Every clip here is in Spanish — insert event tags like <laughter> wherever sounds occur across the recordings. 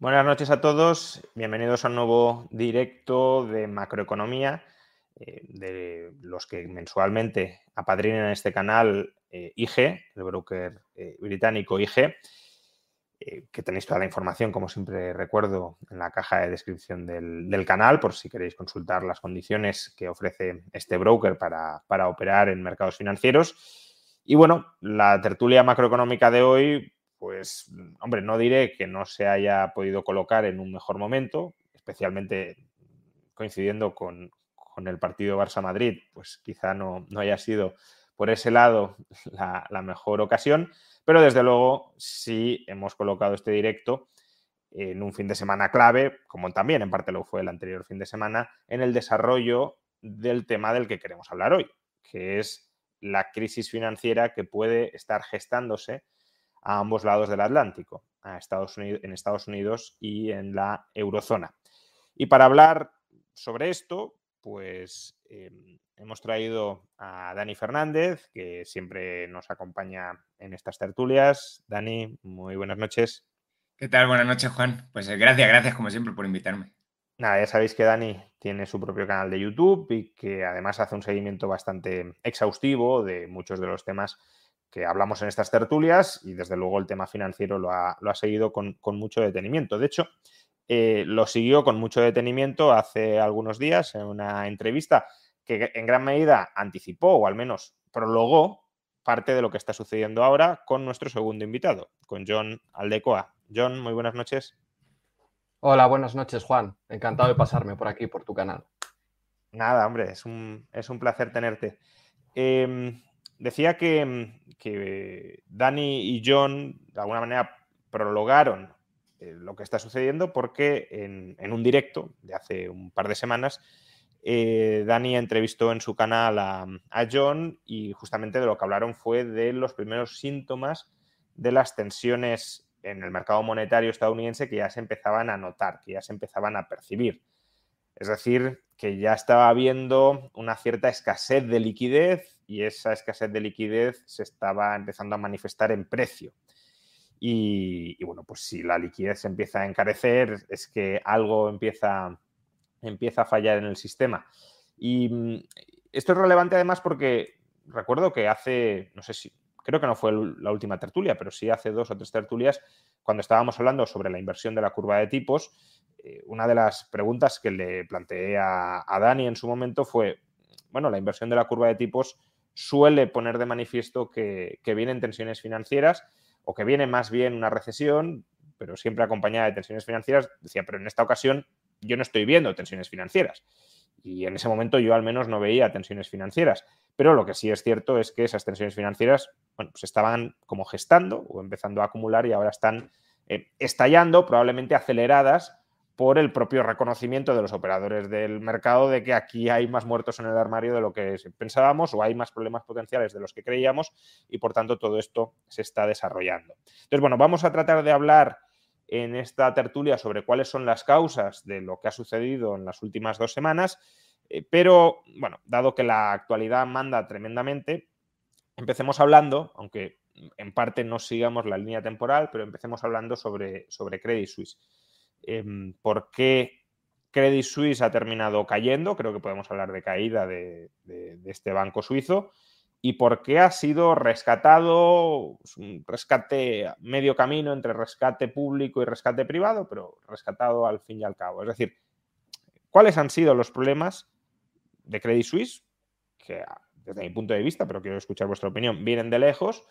Buenas noches a todos, bienvenidos a un nuevo directo de macroeconomía, eh, de los que mensualmente apadrinan este canal eh, IG, el broker eh, británico IG, que tenéis toda la información, como siempre recuerdo, en la caja de descripción del, canal, por si queréis consultar las condiciones que ofrece este broker para, para operar en mercados financieros. Y bueno, la tertulia macroeconómica de hoy pues, hombre, no diré que no se haya podido colocar en un mejor momento, especialmente coincidiendo con, el partido Barça-Madrid, pues quizá no, haya sido por ese lado <laughs> la, la, mejor ocasión, pero desde luego sí hemos colocado este directo en un fin de semana clave, como también en parte lo fue el anterior fin de semana, en el desarrollo del tema del que queremos hablar hoy, que es la crisis financiera que puede estar gestándose a ambos lados del Atlántico, a Estados Unidos, en Estados Unidos y en la eurozona. Y para hablar sobre esto, pues em, hemos traído a Dani Fernández, que siempre nos acompaña en estas tertulias. Dani, muy buenas noches. ¿Qué tal? Buenas noches, Juan. Pues eh, gracias, gracias como siempre por invitarme. Nada, ya sabéis que Dani tiene su propio canal de YouTube y que además hace un seguimiento bastante exhaustivo de muchos de los temas que hablamos en estas tertulias y desde luego el tema financiero lo ha, seguido con, mucho detenimiento. De hecho, eh, lo siguió con mucho detenimiento hace algunos días en una entrevista que en gran medida anticipó o al menos prologó parte de lo que está sucediendo ahora con nuestro segundo invitado, con John Aldecoa. John, muy buenas noches. Hola, buenas noches, Juan. Encantado de pasarme por aquí, por tu canal. Nada, hombre, es un, es un placer tenerte. Em, decía que, que, Dani y John, de alguna manera, prologaron eh, lo que está sucediendo porque en, un directo de hace un par de semanas, eh, Dani entrevistó en su canal a, John y justamente de lo que hablaron fue de los primeros síntomas de las tensiones en el mercado monetario estadounidense que ya se empezaban a notar, que ya se empezaban a percibir. Es decir, que ya estaba habiendo una cierta escasez de liquidez y esa escasez de liquidez se estaba empezando a manifestar en precio. Y, bueno, pues si la liquidez se empieza a encarecer, es que algo empieza, empieza a fallar en el sistema. Y mm, esto es relevante además porque recuerdo que hace, no sé si, creo que no fue la última tertulia, pero sí hace dos o tres tertulias, cuando estábamos hablando sobre la inversión de la curva de tipos, eh, una de las preguntas que le planteé a, Dani en su momento fue, bueno, la inversión de la curva de tipos suele poner de manifiesto que, vienen tensiones financieras o que viene más bien una recesión, pero siempre acompañada de tensiones financieras. Decía, pero en esta ocasión yo no estoy viendo tensiones financieras. Y en ese momento yo al menos no veía tensiones financieras. Pero lo que sí es cierto es que esas tensiones financieras bueno, se estaban como gestando o empezando a acumular y ahora están eh, estallando, probablemente aceleradas por el propio reconocimiento de los operadores del mercado de que aquí hay más muertos en el armario de lo que pensábamos o hay más problemas potenciales de los que creíamos y por tanto todo esto se está desarrollando. Entonces, bueno, vamos a tratar de hablar en esta tertulia sobre cuáles son las causas de lo que ha sucedido en las últimas dos semanas, eh, pero bueno, dado que la actualidad manda tremendamente, empecemos hablando, aunque en parte no sigamos la línea temporal, pero empecemos hablando sobre, sobre Credit Suisse. Em, por qué Credit Suisse ha terminado cayendo, creo que podemos hablar de caída de, este banco suizo, y por qué ha sido rescatado, un rescate medio camino entre rescate público y rescate privado, pero rescatado al fin y al cabo. Es decir, ¿cuáles han sido los problemas de Credit Suisse? Que desde mi punto de vista, pero quiero escuchar vuestra opinión, vienen de lejos,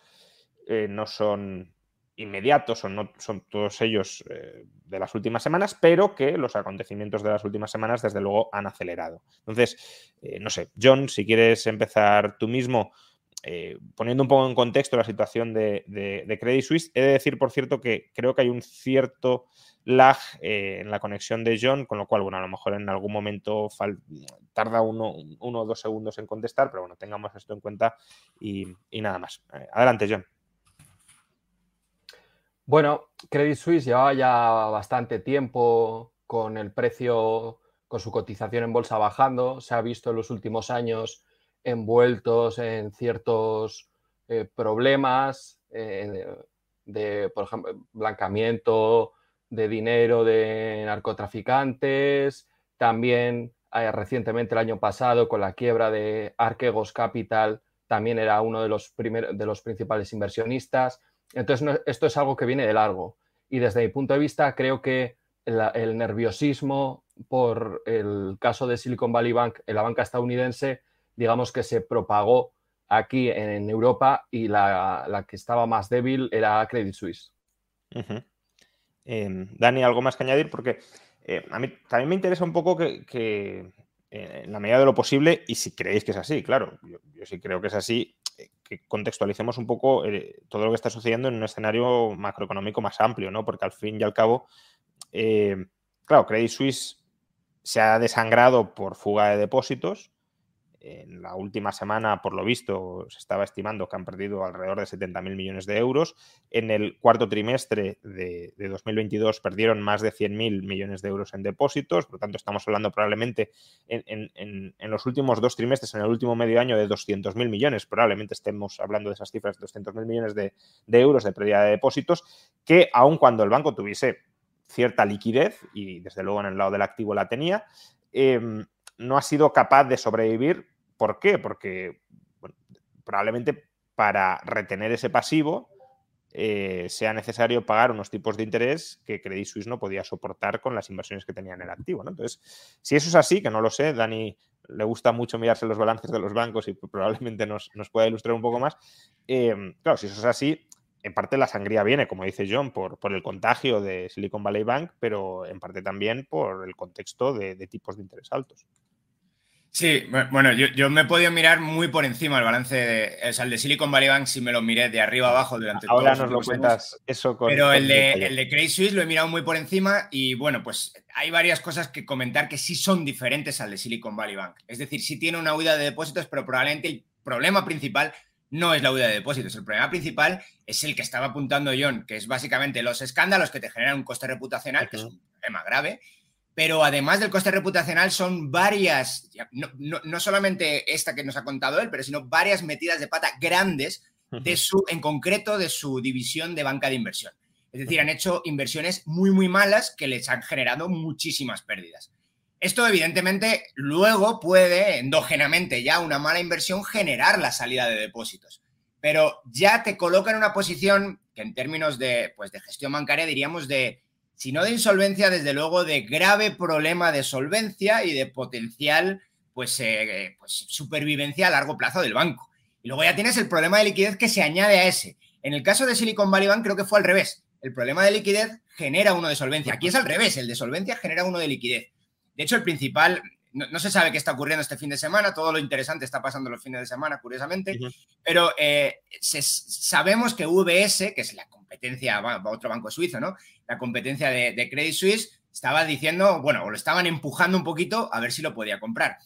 eh, no son inmediatos, son, no, son todos ellos eh, de las últimas semanas, pero que los acontecimientos de las últimas semanas, desde luego, han acelerado. Entonces, eh, no sé, John, si quieres empezar tú mismo eh, poniendo un poco en contexto la situación de, Credit Suisse, he de decir, por cierto, que creo que hay un cierto lag eh, en la conexión de John, con lo cual, bueno, a lo mejor en algún momento tarda uno, o dos segundos en contestar, pero bueno, tengamos esto en cuenta y, nada más. Eh, adelante, John. Bueno, Credit Suisse llevaba ya bastante tiempo con el precio, con su cotización en bolsa bajando. Se ha visto en los últimos años envueltos en ciertos eh, problemas eh, de, por ejemplo, blancamiento de dinero de narcotraficantes, también eh, recientemente el año pasado con la quiebra de Arquegos Capital, también era uno de los, de los principales inversionistas. Entonces, esto es algo que viene de largo. Y desde mi punto de vista, creo que el nerviosismo por el caso de Silicon Valley Bank en la banca estadounidense digamos que se propagó aquí en Europa y la, que estaba más débil era Credit Suisse. Em, Dani, ¿algo más que añadir? Porque eh, a mí también me interesa un poco que, eh, en la medida de lo posible, y si creéis que es así, claro, yo, sí creo que es así, eh, que contextualicemos un poco todo lo que está sucediendo en un escenario macroeconómico más amplio, ¿no? Porque al fin y al cabo, claro, Credit Suisse se ha desangrado por fuga de depósitos, en la última semana, por lo visto, se estaba estimando que han perdido alrededor de 70.000 millones de euros. En el cuarto trimestre de, 2022 perdieron más de 100.000 millones de euros en depósitos. Por lo tanto, estamos hablando probablemente en, los últimos dos trimestres, en el último medio año, de 200.000 millones. Probablemente estemos hablando de esas cifras, de 200.000 millones de, euros de pérdida de depósitos, que aun cuando el banco tuviese cierta liquidez, y desde luego en el lado del activo la tenía, em, no ha sido capaz de sobrevivir. ¿Por qué? Porque probablemente para retener ese pasivo eh, sea necesario pagar unos tipos de interés que Credit Suisse no podía soportar con las inversiones que tenía en el activo. Entonces, si eso es así, que no lo sé, Dani le gusta mucho mirarse los balances de los bancos y probablemente nos, pueda ilustrar un poco más. Eh, claro, si eso es así, en parte la sangría viene, como dice John, por, por, el contagio de Silicon Valley Bank, pero en parte también por el contexto de tipos de interés altos. Sí, bueno, yo, me he podido mirar muy por encima el balance, de, o sea, el de Silicon Valley Bank si me lo miré de arriba abajo durante Ahora nos lo cuentas eso con... Pero el de, el de Credit Suisse lo he mirado muy por encima y bueno, pues hay varias cosas que comentar que sí son diferentes al de Silicon Valley Bank. Es decir, sí tiene una huida de depósitos, pero probablemente el problema principal no es la huida de depósitos. El problema principal es el que estaba apuntando John, que es básicamente los escándalos que te generan un coste reputacional, que es un problema grave, pero además del coste reputacional son varias, no, solamente esta que nos ha contado él, pero sino varias metidas de pata grandes de su, en concreto de su división de banca de inversión. Es decir, han hecho inversiones muy, muy malas que les han generado muchísimas pérdidas. Esto, evidentemente, luego puede, endógenamente, ya una mala inversión generar la salida de depósitos. Pero ya te coloca en una posición que en términos de, pues, de gestión bancaria diríamos de sino de insolvencia, desde luego, de grave problema de solvencia y de potencial pues, eh, pues, supervivencia a largo plazo del banco. Y luego ya tienes el problema de liquidez que se añade a ese. En el caso de Silicon Valley Bank creo que fue al revés. El problema de liquidez genera uno de solvencia. Aquí es al revés, el de solvencia genera uno de liquidez. De hecho, el principal, no, se sabe qué está ocurriendo este fin de semana, todo lo interesante está pasando los fines de semana, curiosamente, pero eh, sabemos que VS, que es la competencia, otro banco suizo, ¿no? La competencia de, Credit Suisse estaba diciendo, bueno, o lo estaban empujando un poquito a ver si lo podía comprar.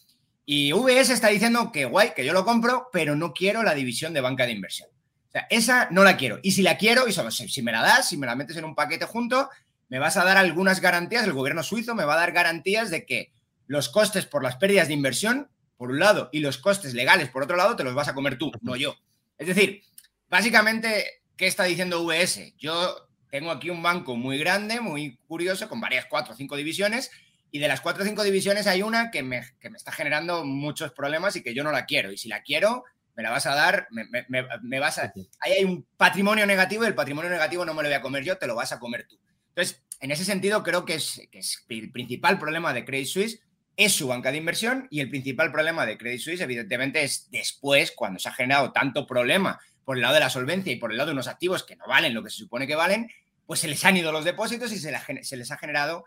Y VS está diciendo que guay, que yo lo compro, pero no quiero la división de banca de inversión. O sea, esa no la quiero. Y si la quiero, y si me la das, si me la metes en un paquete junto, me vas a dar algunas garantías, el gobierno suizo me va a dar garantías de que los costes por las pérdidas de inversión, por un lado, y los costes legales, por otro lado, te los vas a comer tú, no yo. Es decir, básicamente ¿Qué está diciendo VS? Yo tengo aquí un banco muy grande, muy curioso, con varias cuatro o cinco divisiones, y de las cuatro o cinco divisiones hay una que me, está generando muchos problemas y que yo no la quiero. Y si la quiero, me la vas a dar, me, vas a... Ahí hay un patrimonio negativo y el patrimonio negativo no me lo voy a comer yo, te lo vas a comer tú. Entonces, en ese sentido, creo que es, que es el principal problema de Credit Suisse es su banca de inversión y el principal problema de Credit Suisse, evidentemente, es después, cuando se ha generado tanto problema por el lado de la solvencia y por el lado de unos activos que no valen lo que se supone que valen, pues se les han ido los depósitos y se, les ha generado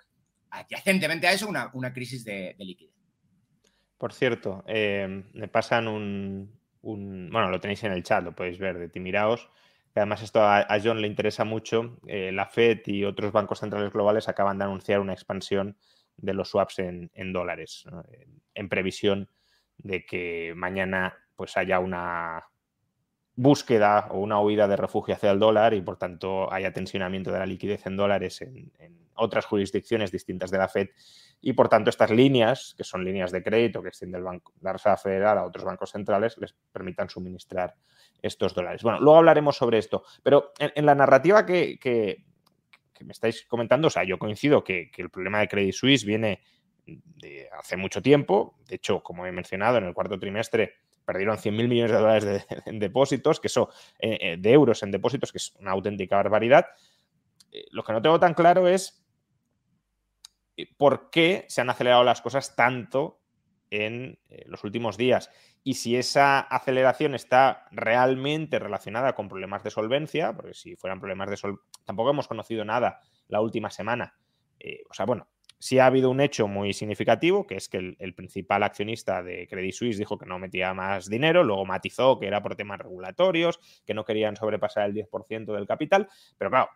adyacentemente a eso una, crisis de, liquidez. Por cierto, eh, me pasan un, un, bueno, lo tenéis en el chat, lo podéis ver de Timiraos. Además, esto a, John le interesa mucho. Eh, la Fed y otros bancos centrales globales acaban de anunciar una expansión de los swaps en, dólares, en, previsión de que mañana pues haya una búsqueda o una huida de refugio hacia el dólar y por tanto haya tensionamiento de la liquidez en dólares en, otras jurisdicciones distintas de la Fed y por tanto estas líneas, que son líneas de crédito que extiende el Banco, la Reserva Federal a otros bancos centrales, les permitan suministrar estos dólares. Bueno, luego hablaremos sobre esto, pero en, la narrativa que, me estáis comentando, o sea, yo coincido que, el problema de Credit Suisse viene de hace mucho tiempo, de hecho, como he mencionado, en el cuarto trimestre perdieron 100.000 millones de dólares <laughs> en depósitos, que eso, eh, eh, de euros en depósitos, que es una auténtica barbaridad. Eh, lo que no tengo tan claro es por qué se han acelerado las cosas tanto en los últimos días y si esa aceleración está realmente relacionada con problemas de solvencia, porque si fueran problemas de solvencia, tampoco hemos conocido nada la última semana. o sea, bueno, sí ha habido un hecho muy significativo, que es que el, principal accionista de Credit Suisse dijo que no metía más dinero, luego matizó que era por temas regulatorios, que no querían sobrepasar el 10% del capital, pero claro,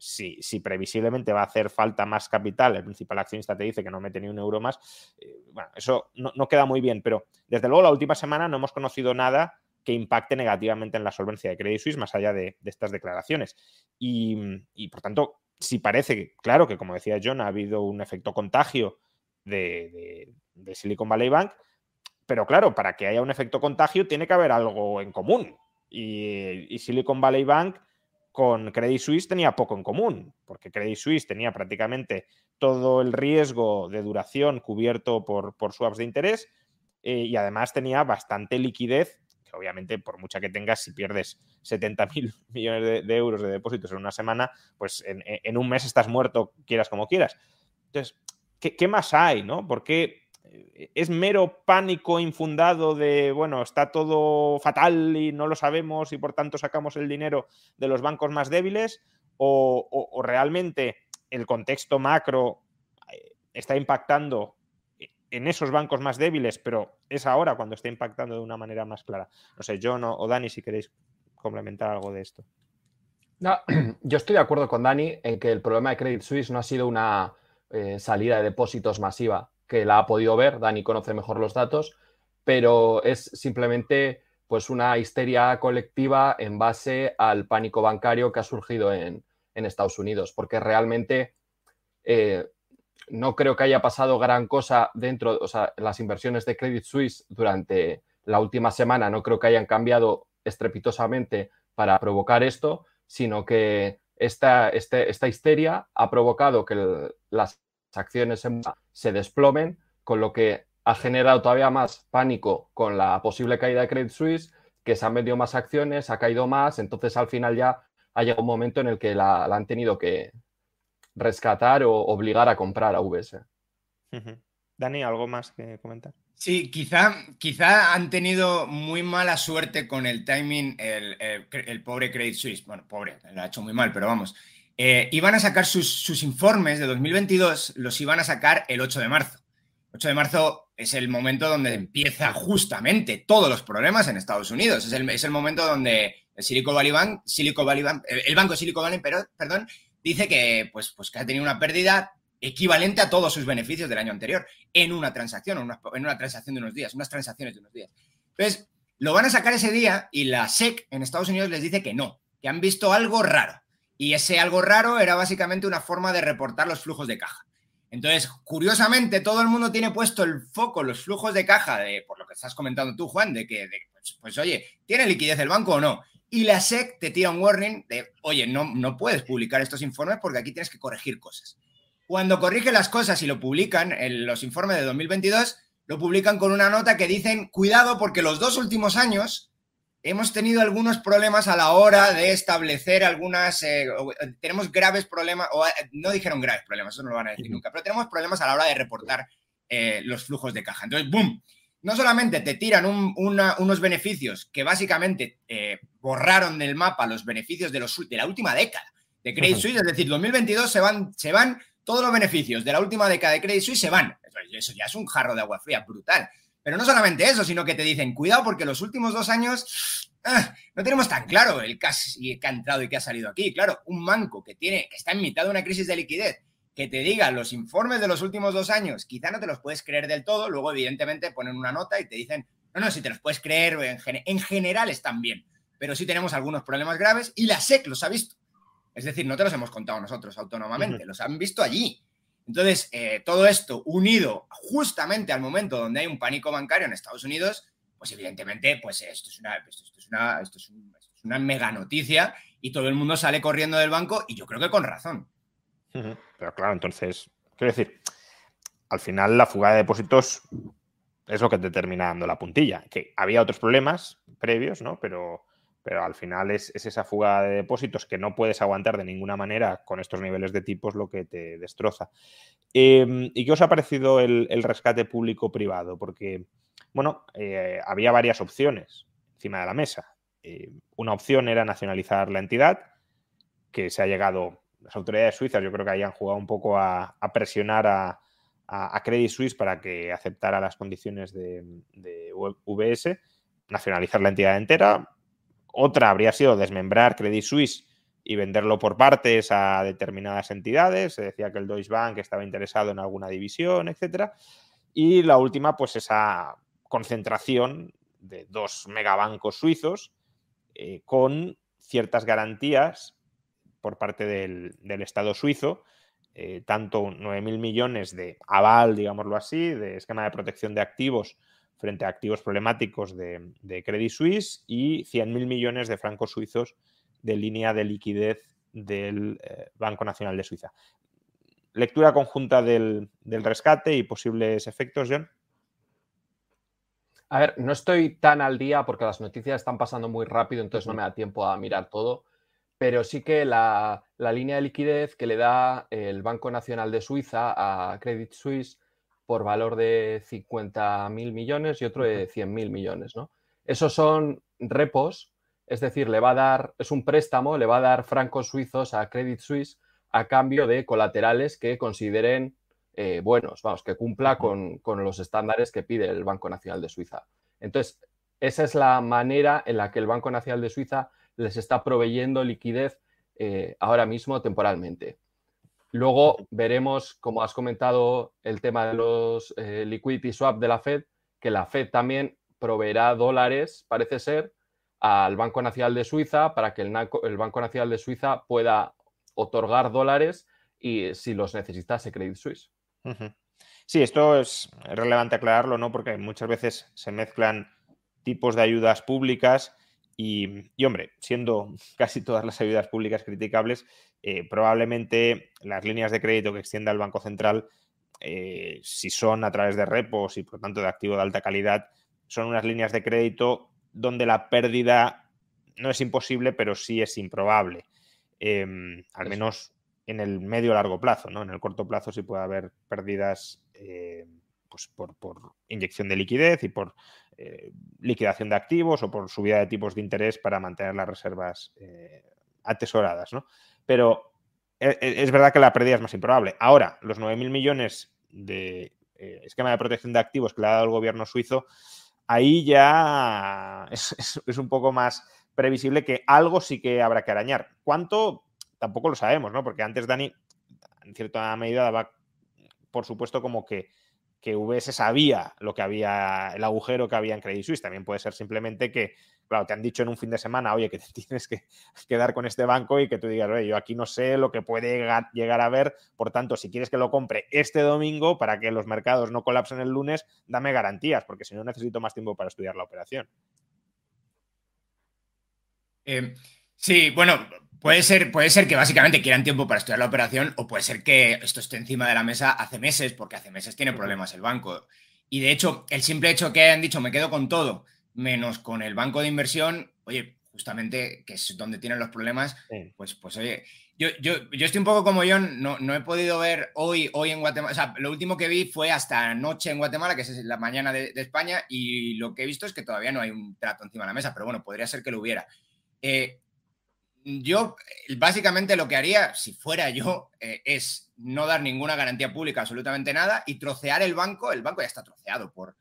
si, si, previsiblemente va a hacer falta más capital, el principal accionista te dice que no mete ni un euro más, eh, bueno, eso no, queda muy bien, pero desde luego la última semana no hemos conocido nada que impacte negativamente en la solvencia de Credit Suisse más allá de, estas declaraciones. Y, y, por tanto, si parece, que, claro, que como decía John, ha habido un efecto contagio de, Silicon Valley Bank, pero claro, para que haya un efecto contagio tiene que haber algo en común. Y, Silicon Valley Bank con Credit Suisse tenía poco en común, porque Credit Suisse tenía prácticamente todo el riesgo de duración cubierto por, por swaps de interés eh, y además tenía bastante liquidez obviamente por mucha que tengas, si pierdes 70 mil <laughs> millones de, euros de depósitos en una semana, pues en, un mes estás muerto, quieras como quieras. Entonces, ¿qué, más hay? ¿no? Porque eh, es mero pánico infundado de, bueno, está todo fatal y no lo sabemos y por tanto sacamos el dinero de los bancos más débiles? o realmente el contexto macro eh, está impactando en esos bancos más débiles, pero es ahora cuando está impactando de una manera más clara. No sé, John o, Dani, si queréis complementar algo de esto. <clears throat> Yo estoy de acuerdo con Dani en que el problema de Credit Suisse no ha sido una eh, salida de depósitos masiva, que la ha podido ver, Dani conoce mejor los datos, pero es simplemente pues una histeria colectiva en base al pánico bancario que ha surgido en, Estados Unidos, porque realmente eh, no creo que haya pasado gran cosa dentro, o sea, las inversiones de Credit Suisse durante la última semana no creo que hayan cambiado estrepitosamente para provocar esto, sino que esta, este, esta histeria ha provocado que las acciones se desplomen, con lo que ha generado todavía más pánico con la posible caída de Credit Suisse, que se han vendido más acciones, ha caído más, entonces al final ya ha llegado un momento en el que la han tenido que, rescatar o obligar a comprar a VS. Dani, ¿algo más que comentar? Sí, quizá, quizá han tenido muy mala suerte con el timing el, pobre Credit Suisse. Bueno, pobre, lo ha hecho muy mal, pero vamos. Eh, iban a sacar sus, informes de 2022, los iban a sacar el 8 de marzo. 8 de marzo es el momento donde empieza justamente todos los problemas en Estados Unidos. Es el, el momento donde el Silicon Valley Bank, Silicon Valley Bank, el banco Silicon Valley, pero, perdón, dice que, pues, pues que ha tenido una pérdida equivalente a todos sus beneficios del año anterior en una transacción, en una, transacción de unos días, unas transacciones de unos días. Entonces, lo van a sacar ese día y la SEC en Estados Unidos les dice que no, que han visto algo raro. Y ese algo raro era básicamente una forma de reportar los flujos de caja. Entonces, curiosamente, todo el mundo tiene puesto el foco, los flujos de caja, por lo que estás comentando tú, Juan, de que, pues, pues, oye, ¿tiene liquidez el banco o no? Y la SEC te tira un warning de, oye, no, no puedes publicar estos informes porque aquí tienes que corregir cosas. Cuando corrige las cosas y lo publican en los informes de 2022, lo publican con una nota que dicen, cuidado porque los dos últimos años hemos tenido algunos problemas a la hora de establecer algunas, eh, tenemos graves problemas, o eh, no dijeron graves problemas, eso no lo van a decir nunca, pero tenemos problemas a la hora de reportar eh, los flujos de caja. Entonces, ¡boom! no solamente te tiran unos beneficios que básicamente eh, borraron del mapa los beneficios de, los, de la última década de Credit Suisse, es decir, 2022 se van, se van todos los beneficios de la última década de Credit Suisse, se van. Eso ya es un jarro de agua fría brutal. Pero no solamente eso, sino que te dicen, cuidado porque los últimos dos años ah, no tenemos tan claro el que, que ha entrado y que ha salido aquí. Claro, un banco que, tiene, que está en mitad de una crisis de liquidez, que te diga los informes de los últimos dos años, quizá no te los puedes creer del todo, luego evidentemente ponen una nota y te dicen, no, no, si te los puedes creer, en, en general están bien, pero sí tenemos algunos problemas graves y la SEC los ha visto. Es decir, no te los hemos contado nosotros autónomamente, los han visto allí. Entonces, eh, todo esto unido justamente al momento donde hay un pánico bancario en Estados Unidos, pues evidentemente, pues esto es una, esto, es una, esto es una mega noticia y todo el mundo sale corriendo del banco y yo creo que con razón. Pero claro, entonces, quiero decir, al final la fuga de depósitos es lo que te termina dando la puntilla. Que había otros problemas previos, ¿no? Pero, pero al final es, esa fuga de depósitos que no puedes aguantar de ninguna manera con estos niveles de tipos lo que te destroza. Em, ¿Y qué os ha parecido el, rescate público-privado? Porque, bueno, eh, había varias opciones encima de la mesa. Eh, una opción era nacionalizar la entidad, que se ha llegado, las autoridades suizas yo creo que hayan jugado un poco a, presionar a, Credit Suisse para que aceptara las condiciones de, de VS, nacionalizar la entidad entera, otra habría sido desmembrar Credit Suisse y venderlo por partes a determinadas entidades. Se decía que el Deutsche Bank estaba interesado en alguna división, etc. Y la última, pues esa concentración de dos megabancos suizos eh, con ciertas garantías por parte del, Estado suizo, eh, tanto 9.000 millones de aval, digámoslo así, de esquema de protección de activos frente a activos problemáticos de, Credit Suisse y 100.000 millones de francos suizos de línea de liquidez del eh, Banco Nacional de Suiza. Lectura conjunta del, rescate y posibles efectos, John. A ver, no estoy tan al día porque las noticias están pasando muy rápido, entonces no me da tiempo a mirar todo, pero sí que la, la línea de liquidez que le da el Banco Nacional de Suiza a Credit Suisse por valor de 50.000 millones y otro de 100.000 millones, ¿no? Esos son repos, es decir, le va a dar, es un préstamo, le va a dar francos suizos a Credit Suisse a cambio de colaterales que consideren eh, buenos, vamos, que cumpla con, los estándares que pide el Banco Nacional de Suiza. Entonces, esa es la manera en la que el Banco Nacional de Suiza les está proveyendo liquidez eh, ahora mismo temporalmente. Luego veremos, como has comentado, el tema de los eh, liquidity swap de la Fed, que la Fed también proveerá dólares, parece ser, al Banco Nacional de Suiza para que el, Banco Nacional de Suiza pueda otorgar dólares y si los necesitase Credit Suisse. Sí, esto es relevante aclararlo, ¿no? Porque muchas veces se mezclan tipos de ayudas públicas y, y, hombre, siendo <laughs> casi todas las ayudas públicas criticables, eh, probablemente las líneas de crédito que extienda el Banco Central, eh, si son a través de repos y por tanto de activo de alta calidad, son unas líneas de crédito donde la pérdida no es imposible, pero sí es improbable. Em, al menos en el medio largo plazo, ¿no? En el corto plazo sí puede haber pérdidas eh, pues por, inyección de liquidez y por liquidación de activos o por subida de tipos de interés para mantener las reservas atesoradas, ¿no? Pero e, e, es verdad que la pérdida es más improbable. Ahora, los 9.000 millones de eh, esquema de protección de activos que le ha dado el gobierno suizo, ahí ya es, un poco más previsible que algo sí que habrá que arañar. ¿Cuánto? Tampoco lo sabemos, ¿no? Porque antes Dani, en cierta medida, daba por supuesto como que que VS sabía lo que había, el agujero que había en Credit Suisse. También puede ser simplemente que, claro, te han dicho en un fin de semana, oye, que te <laughs> tienes que quedar con este banco y que tú digas, oye, yo aquí no sé lo que puede llegar, a ver, por tanto, si quieres que lo compre este domingo para que los mercados no colapsen el lunes, dame garantías, porque si no necesito más tiempo para estudiar la operación. Eh, sí, bueno, Puede ser, puede ser que básicamente quieran tiempo para estudiar la operación o puede ser que esto esté encima de la mesa hace meses, porque hace meses tiene problemas el banco. Y de hecho, el simple hecho que hayan dicho me quedo con todo, menos con el banco de inversión, oye, justamente que es donde tienen los problemas, pues, pues oye, yo, yo, estoy un poco como yo, no, no he podido ver hoy, hoy en Guatemala, o sea, lo último que vi fue hasta anoche en Guatemala, que es la mañana de, de España, y lo que he visto es que todavía no hay un trato encima de la mesa, pero bueno, podría ser que lo hubiera. Eh, yo eh, básicamente lo que haría, si fuera yo, eh, es no dar ninguna garantía pública, absolutamente nada, y trocear el banco. El banco ya está troceado por,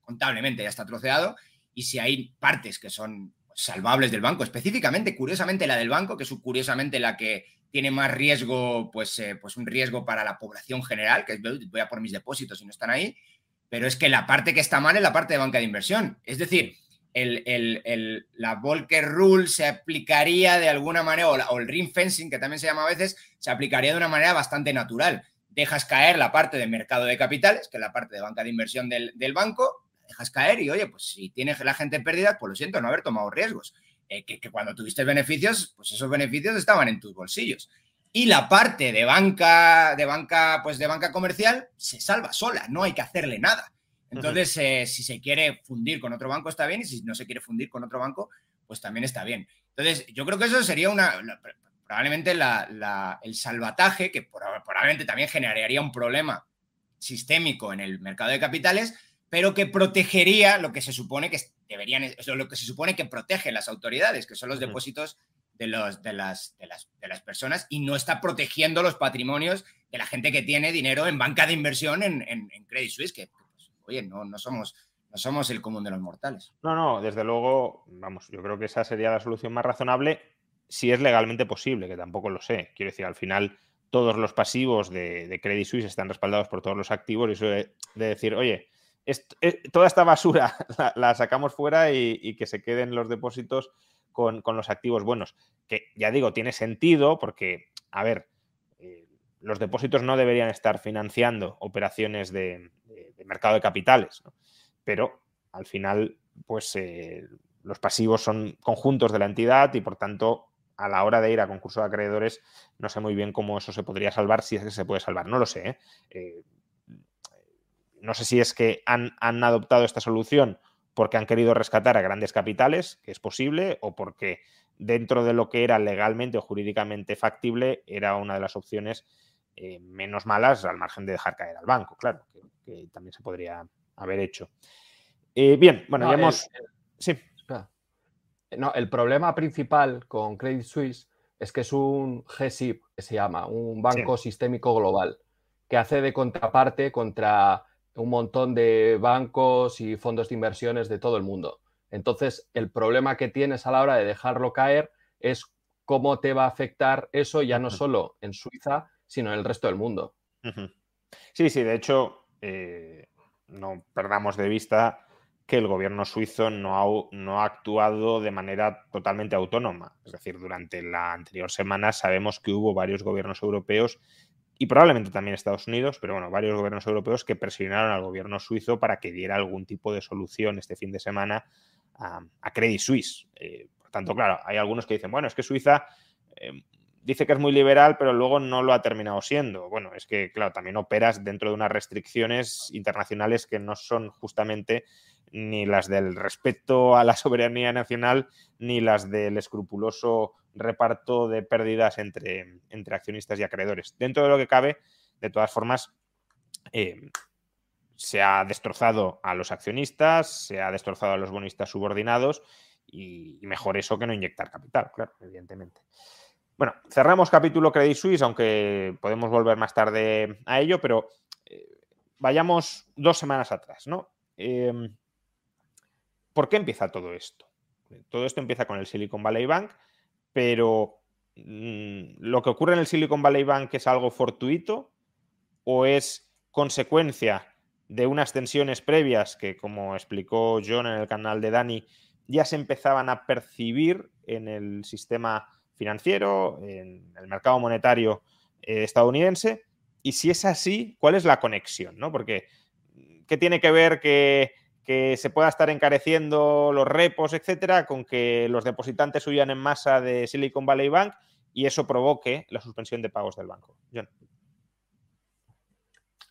contablemente ya está troceado, y si hay partes que son salvables del banco, específicamente, curiosamente la del banco, que es curiosamente la que tiene más riesgo, pues, eh, pues un riesgo para la población general, que voy a por mis depósitos y no están ahí, pero es que la parte que está mal es la parte de banca de inversión. Es decir, el, la Volcker Rule se aplicaría de alguna manera, o, el ring fencing, que también se llama a veces, se aplicaría de una manera bastante natural. Dejas caer la parte de mercado de capitales, que es la parte de banca de inversión del, banco, dejas caer y, oye, pues si tienes la gente perdida, pues lo siento, no haber tomado riesgos. Eh, que, que, cuando tuviste beneficios, pues esos beneficios estaban en tus bolsillos. Y la parte de banca, de banca, pues de banca comercial se salva sola, no hay que hacerle nada. Entonces, eh, si se quiere fundir con otro banco está bien y si no se quiere fundir con otro banco, pues también está bien. Entonces, yo creo que eso sería una, probablemente el salvataje, que probablemente también generaría un problema sistémico en el mercado de capitales, pero que protegería lo que se supone que deberían, lo que se supone que protegen las autoridades, que son los depósitos de, los, de, las, de, las, de las personas y no está protegiendo los patrimonios de la gente que tiene dinero en banca de inversión en, en, en Credit Suisse, que oye, no, no, somos, no somos el común de los mortales. No, no, desde luego, vamos, yo creo que esa sería la solución más razonable si es legalmente posible, que tampoco lo sé. Quiero decir, al final todos los pasivos de, Credit Suisse están respaldados por todos los activos y eso de, decir, oye, eh, toda esta basura <laughs> la, sacamos fuera y, que se queden los depósitos con, los activos buenos. Que ya digo, tiene sentido porque, a ver, eh, los depósitos no deberían estar financiando operaciones de, mercado de capitales. Pero al final, pues eh, los pasivos son conjuntos de la entidad y por tanto, a la hora de ir a concurso de acreedores, no sé muy bien cómo eso se podría salvar, si es que se puede salvar. No lo sé. ¿eh? No sé si es que han, han, adoptado esta solución porque han querido rescatar a grandes capitales, que es posible, o porque dentro de lo que era legalmente o jurídicamente factible era una de las opciones menos malas al margen de dejar caer al banco, claro que también se podría haber hecho. Eh, bien, bueno, ya hemos... sí. No, el problema principal con Credit Suisse es que es un GSIP, que se llama, un banco sistémico global, que hace de contraparte contra un montón de bancos y fondos de inversiones de todo el mundo. Entonces, el problema que tienes a la hora de dejarlo caer es cómo te va a afectar eso ya no solo en Suiza, sino en el resto del mundo. Sí, sí, de hecho, eh, no perdamos de vista que el gobierno suizo no ha, no ha, actuado de manera totalmente autónoma. Es decir, durante la anterior semana sabemos que hubo varios gobiernos europeos y probablemente también Estados Unidos, pero bueno, varios gobiernos europeos que presionaron al gobierno suizo para que diera algún tipo de solución este fin de semana a, Credit Suisse. Eh, por tanto, claro, hay algunos que dicen, bueno, es que Suiza eh, dice que es muy liberal, pero luego no lo ha terminado siendo. Bueno, es que, claro, también operas dentro de unas restricciones internacionales que no son justamente ni las del respeto a la <laughs> soberanía nacional, ni las del escrupuloso reparto de pérdidas entre, entre accionistas y acreedores. Dentro de lo que cabe, de todas formas, eh, se ha destrozado a los accionistas, se ha destrozado a los bonistas subordinados y mejor eso que no inyectar capital, claro, evidentemente. Bueno, cerramos capítulo Credit Suisse, aunque podemos volver más tarde a ello, pero eh, vayamos dos semanas atrás, ¿no? Em, ¿Por qué empieza todo esto? Todo esto empieza con el Silicon Valley Bank, pero mm, ¿lo que ocurre en el Silicon Valley Bank es algo fortuito o es consecuencia de unas tensiones previas que, como explicó John en el canal de Dani, ya se empezaban a percibir en el sistema financiero, en el mercado monetario eh, estadounidense. Y si es así, ¿cuál es la conexión? ¿no? Porque, ¿qué tiene que ver que, se pueda estar encareciendo los repos, etcétera, con que los depositantes huyan en masa de Silicon Valley Bank y eso provoque la suspensión de pagos del banco?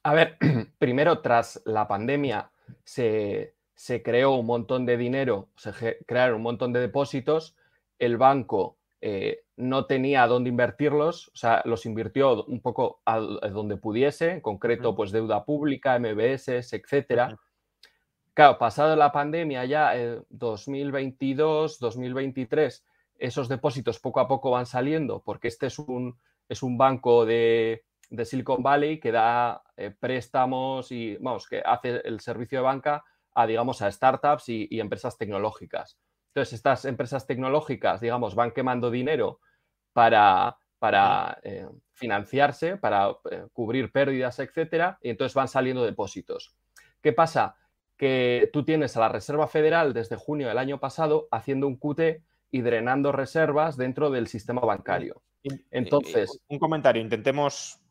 A ver, <clears throat> primero, tras la pandemia, se, se creó un montón de dinero, se crearon un montón de depósitos, el banco eh, no tenía dónde invertirlos, o sea, los invirtió un poco a, donde pudiese, en concreto, pues deuda pública, MBS, etcétera. Claro, pasado la pandemia ya, 2022, 2023, esos depósitos poco a poco van saliendo porque este es un, es un banco de, Silicon Valley que da eh, préstamos y, vamos, que hace el servicio de banca a, digamos, a startups y, empresas tecnológicas. Entonces, estas empresas tecnológicas, digamos, van quemando dinero para, para eh, financiarse, para eh, cubrir pérdidas, etcétera, y entonces van saliendo depósitos. ¿Qué pasa? Que tú tienes a la Reserva Federal desde junio del año pasado haciendo un QT y drenando reservas dentro del sistema bancario. Entonces. Un comentario, intentemos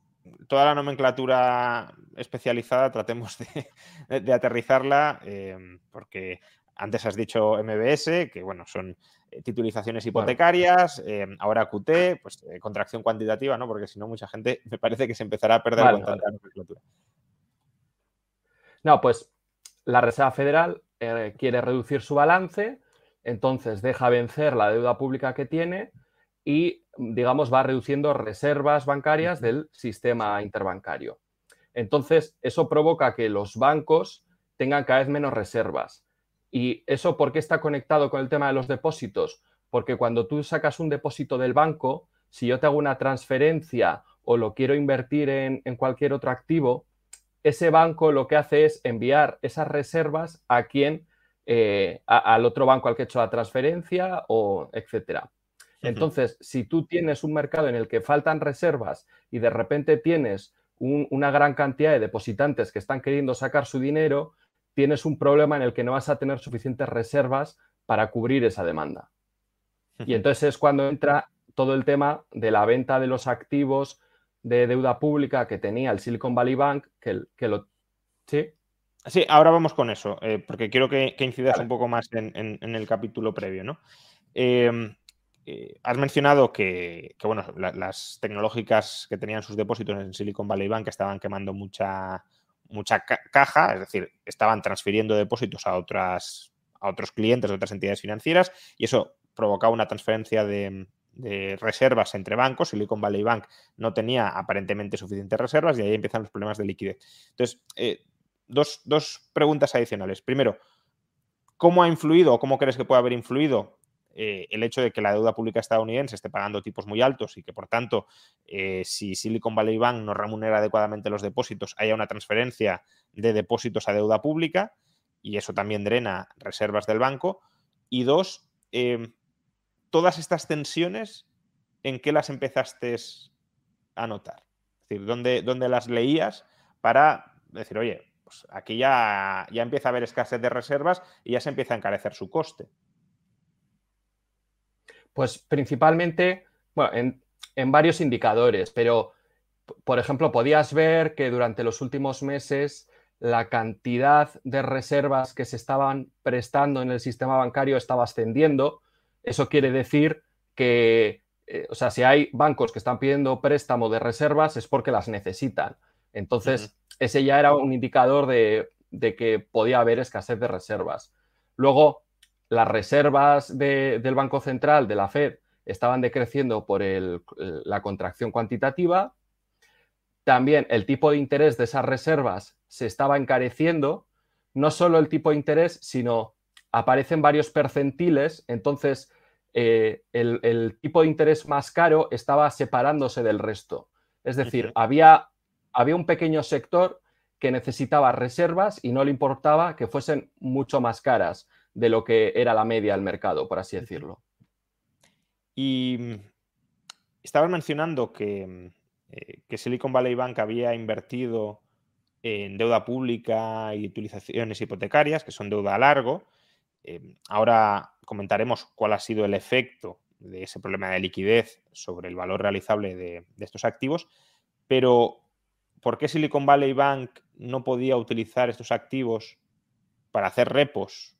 toda la nomenclatura especializada, tratemos de, aterrizarla, eh, porque antes has dicho MBS, que bueno, son eh, titulizaciones hipotecarias, eh, ahora QT, pues contracción cuantitativa, ¿no? Porque si no, mucha gente me parece que se empezará a perder con tanta nomenclatura. No, pues la Reserva Federal quiere reducir su balance, entonces deja vencer la deuda pública que tiene y, digamos, va reduciendo reservas bancarias del sistema interbancario. Entonces, eso provoca que los bancos tengan cada vez menos reservas. ¿Y eso por qué está conectado con el tema de los depósitos? Porque cuando tú sacas un depósito del banco, si yo te hago una transferencia o lo quiero invertir en, cualquier otro activo, ese banco lo que hace es enviar esas reservas a quien, eh, al otro banco al que he hecho la transferencia o etcétera. Entonces, si tú tienes un mercado en el que faltan reservas y de repente tienes una gran cantidad de depositantes que están queriendo sacar su dinero, tienes un problema en el que no vas a tener suficientes reservas para cubrir esa demanda. Y entonces es cuando entra todo el tema de la venta de los activos de deuda pública que tenía el Silicon Valley Bank, que, que lo... ¿Sí? Sí, ahora vamos con eso, eh, porque quiero que, incidas un poco más en, el capítulo previo, ¿no? Em, eh, has mencionado que, bueno, las tecnológicas que tenían sus depósitos en Silicon Valley Bank estaban quemando mucha, mucha caja, es decir, estaban transfiriendo depósitos a, otras, a otros clientes de otras entidades financieras y eso provocaba una transferencia de, reservas entre bancos. Silicon Valley Bank no tenía aparentemente suficientes reservas y ahí empiezan los problemas de liquidez. Entonces, eh, dos, dos preguntas adicionales. Primero, ¿cómo ha influido o cómo crees que puede haber influido eh, el hecho de que la deuda pública estadounidense esté pagando tipos muy altos y que, por tanto, eh, si Silicon Valley Bank no remunera adecuadamente los depósitos, haya una transferencia de depósitos a deuda pública y eso también drena reservas del banco. Y dos, em, todas estas tensiones, ¿en qué las empezaste a notar? Es decir, ¿dónde, dónde las leías para decir, oye, pues aquí ya, ya empieza a haber escasez de reservas y ya se empieza a encarecer su coste? Pues principalmente, bueno, en, varios indicadores, pero por ejemplo, podías ver que durante los últimos meses la cantidad de reservas que se estaban prestando en el sistema bancario estaba ascendiendo. Eso quiere decir que, eh, o sea, si hay bancos que están pidiendo préstamo de reservas es porque las necesitan. Entonces, ese ya era un indicador de, de, que podía haber escasez de reservas. Luego, las reservas del Banco Central, de la Fed, estaban decreciendo por la contracción cuantitativa. También el tipo de interés de esas reservas se estaba encareciendo. No solo el tipo de interés, sino aparecen varios percentiles. Entonces, eh, el, tipo de interés más caro estaba separándose del resto. Es decir, había, había un pequeño sector que necesitaba reservas y no le importaba que fuesen mucho más caras de lo que era la media del mercado, por así decirlo. Y mm, estabas mencionando mm, eh, que, Silicon Valley Bank había invertido en deuda pública y utilizaciones hipotecarias, que son deuda a largo. Em, ahora comentaremos cuál ha sido el efecto de ese problema de liquidez sobre el valor realizable de, de estos activos, pero ¿por qué Silicon Valley Bank no podía utilizar estos activos para hacer repos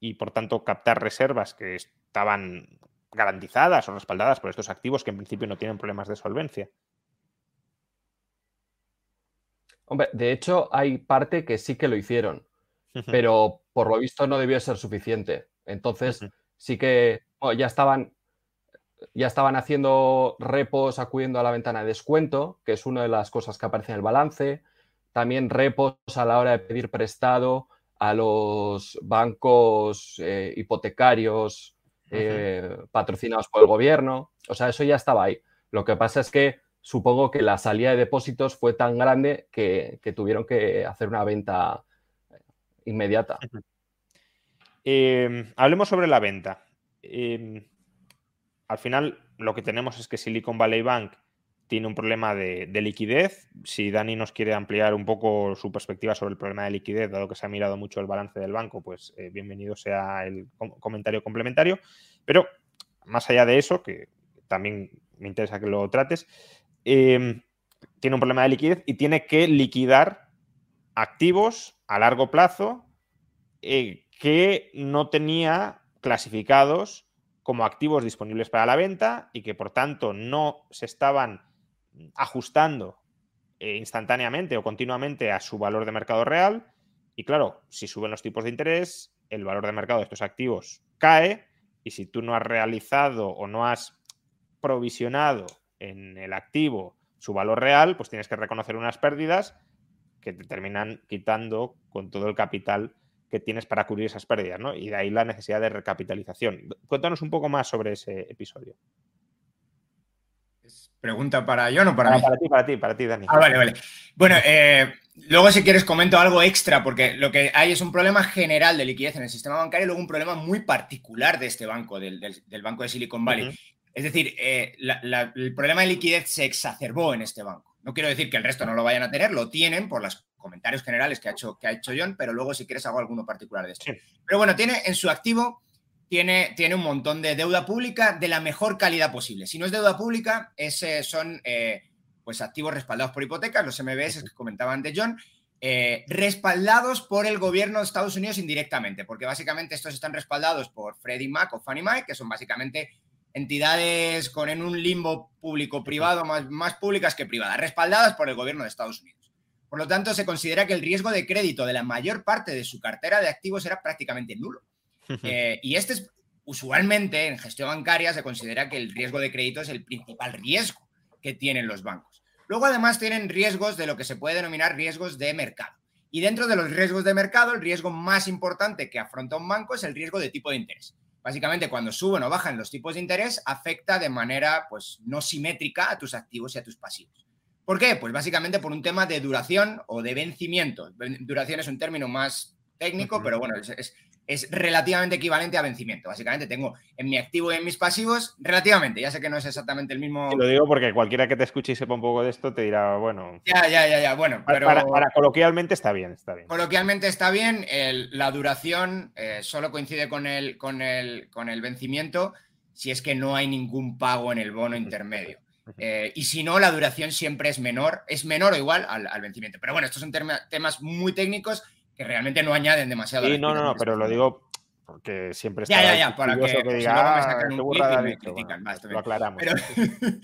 y por tanto captar reservas que estaban garantizadas o respaldadas por estos activos que en principio no tienen problemas de solvencia. Hombre, de hecho hay parte que sí que lo hicieron, pero por lo visto no debió ser suficiente. Entonces sí que ya estaban ya estaban haciendo repos acudiendo a la ventana de descuento, que es una de las cosas que aparece en el balance. También repos a la hora de pedir prestado a los bancos eh, hipotecarios eh, patrocinados por el gobierno. O sea, eso ya estaba ahí. Lo que pasa es que supongo que la salida de depósitos fue tan grande que, tuvieron que hacer una venta inmediata. Em, hablemos sobre la venta. Em, al final, lo que tenemos es que Silicon Valley Bank tiene un problema de, liquidez. Si Dani nos quiere ampliar un poco su perspectiva sobre el problema de liquidez, dado que se ha mirado mucho el balance del banco, pues eh, bienvenido sea el comentario complementario. Pero más allá de eso, que también me interesa que lo trates, em, tiene un problema de liquidez y tiene que liquidar activos a largo plazo eh, que no tenía clasificados como activos disponibles para la venta y que por tanto no se estaban ajustando eh, instantáneamente o continuamente a su valor de mercado real. Y claro, si suben los tipos de interés, el valor de mercado de estos activos cae y si tú no has realizado o no has provisionado en el activo su valor real, pues tienes que reconocer unas pérdidas que te terminan quitando con todo el capital que tienes para cubrir esas pérdidas, ¿no? Y de ahí la necesidad de recapitalización. Cuéntanos un poco más sobre ese episodio. Pregunta para yo, no para, mí. Para ti, para ti, para ti, Dani. Ah, vale, vale. Bueno, eh, luego si quieres comento algo extra, porque lo que hay es un problema general de liquidez en el sistema bancario y luego un problema muy particular de este banco, del, banco de Silicon Valley. Es decir, eh, el problema de liquidez se exacerbó en este banco. No quiero decir que el resto no lo vayan a tener, lo tienen por los comentarios generales que ha hecho, que ha hecho John, pero luego si quieres hago alguno particular de esto. Pero bueno, tiene en su activo tiene, un montón de deuda pública de la mejor calidad posible. Si no es deuda pública, ese son eh, pues activos respaldados por hipotecas, los MBS que comentaba antes John, eh, respaldados por el gobierno de Estados Unidos indirectamente, porque básicamente estos están respaldados por Freddie Mac o Fannie Mae, que son básicamente entidades con en un limbo público-privado más, más públicas que privadas, respaldadas por el gobierno de Estados Unidos. Por lo tanto, se considera que el riesgo de crédito de la mayor parte de su cartera de activos era prácticamente nulo. Eh, y este es, usualmente en gestión bancaria se considera que el riesgo de crédito es el principal riesgo que tienen los bancos. Luego además tienen riesgos de lo que se puede denominar riesgos de mercado. Y dentro de los riesgos de mercado, el riesgo más importante que afronta un banco es el riesgo de tipo de interés. Básicamente, cuando suben o bajan los tipos de interés, afecta de manera pues, no simétrica a tus activos y a tus pasivos. ¿Por qué? Pues básicamente por un tema de duración o de vencimiento. Duración es un término más técnico, pero bueno, es, es relativamente equivalente a vencimiento. Básicamente tengo en mi activo y en mis pasivos, relativamente, ya sé que no es exactamente el mismo. lo digo porque cualquiera que te escuche y sepa un poco de esto te dirá, bueno. Ya, ya, ya, ya, bueno. Pero... Para, coloquialmente está bien, está bien. Coloquialmente está bien, la duración eh, solo coincide con el, con, el, con el vencimiento si es que no hay ningún pago en el bono intermedio. Eh, y si no, la duración siempre es menor, es menor o igual al, al vencimiento. Pero bueno, estos son temas muy técnicos que realmente no añaden demasiado. Sí, no, no, no, pero lo digo porque siempre está. Ya, ya, ya, para que, que diga, me ah, sacan un y me critican. lo aclaramos. Pero, <laughs>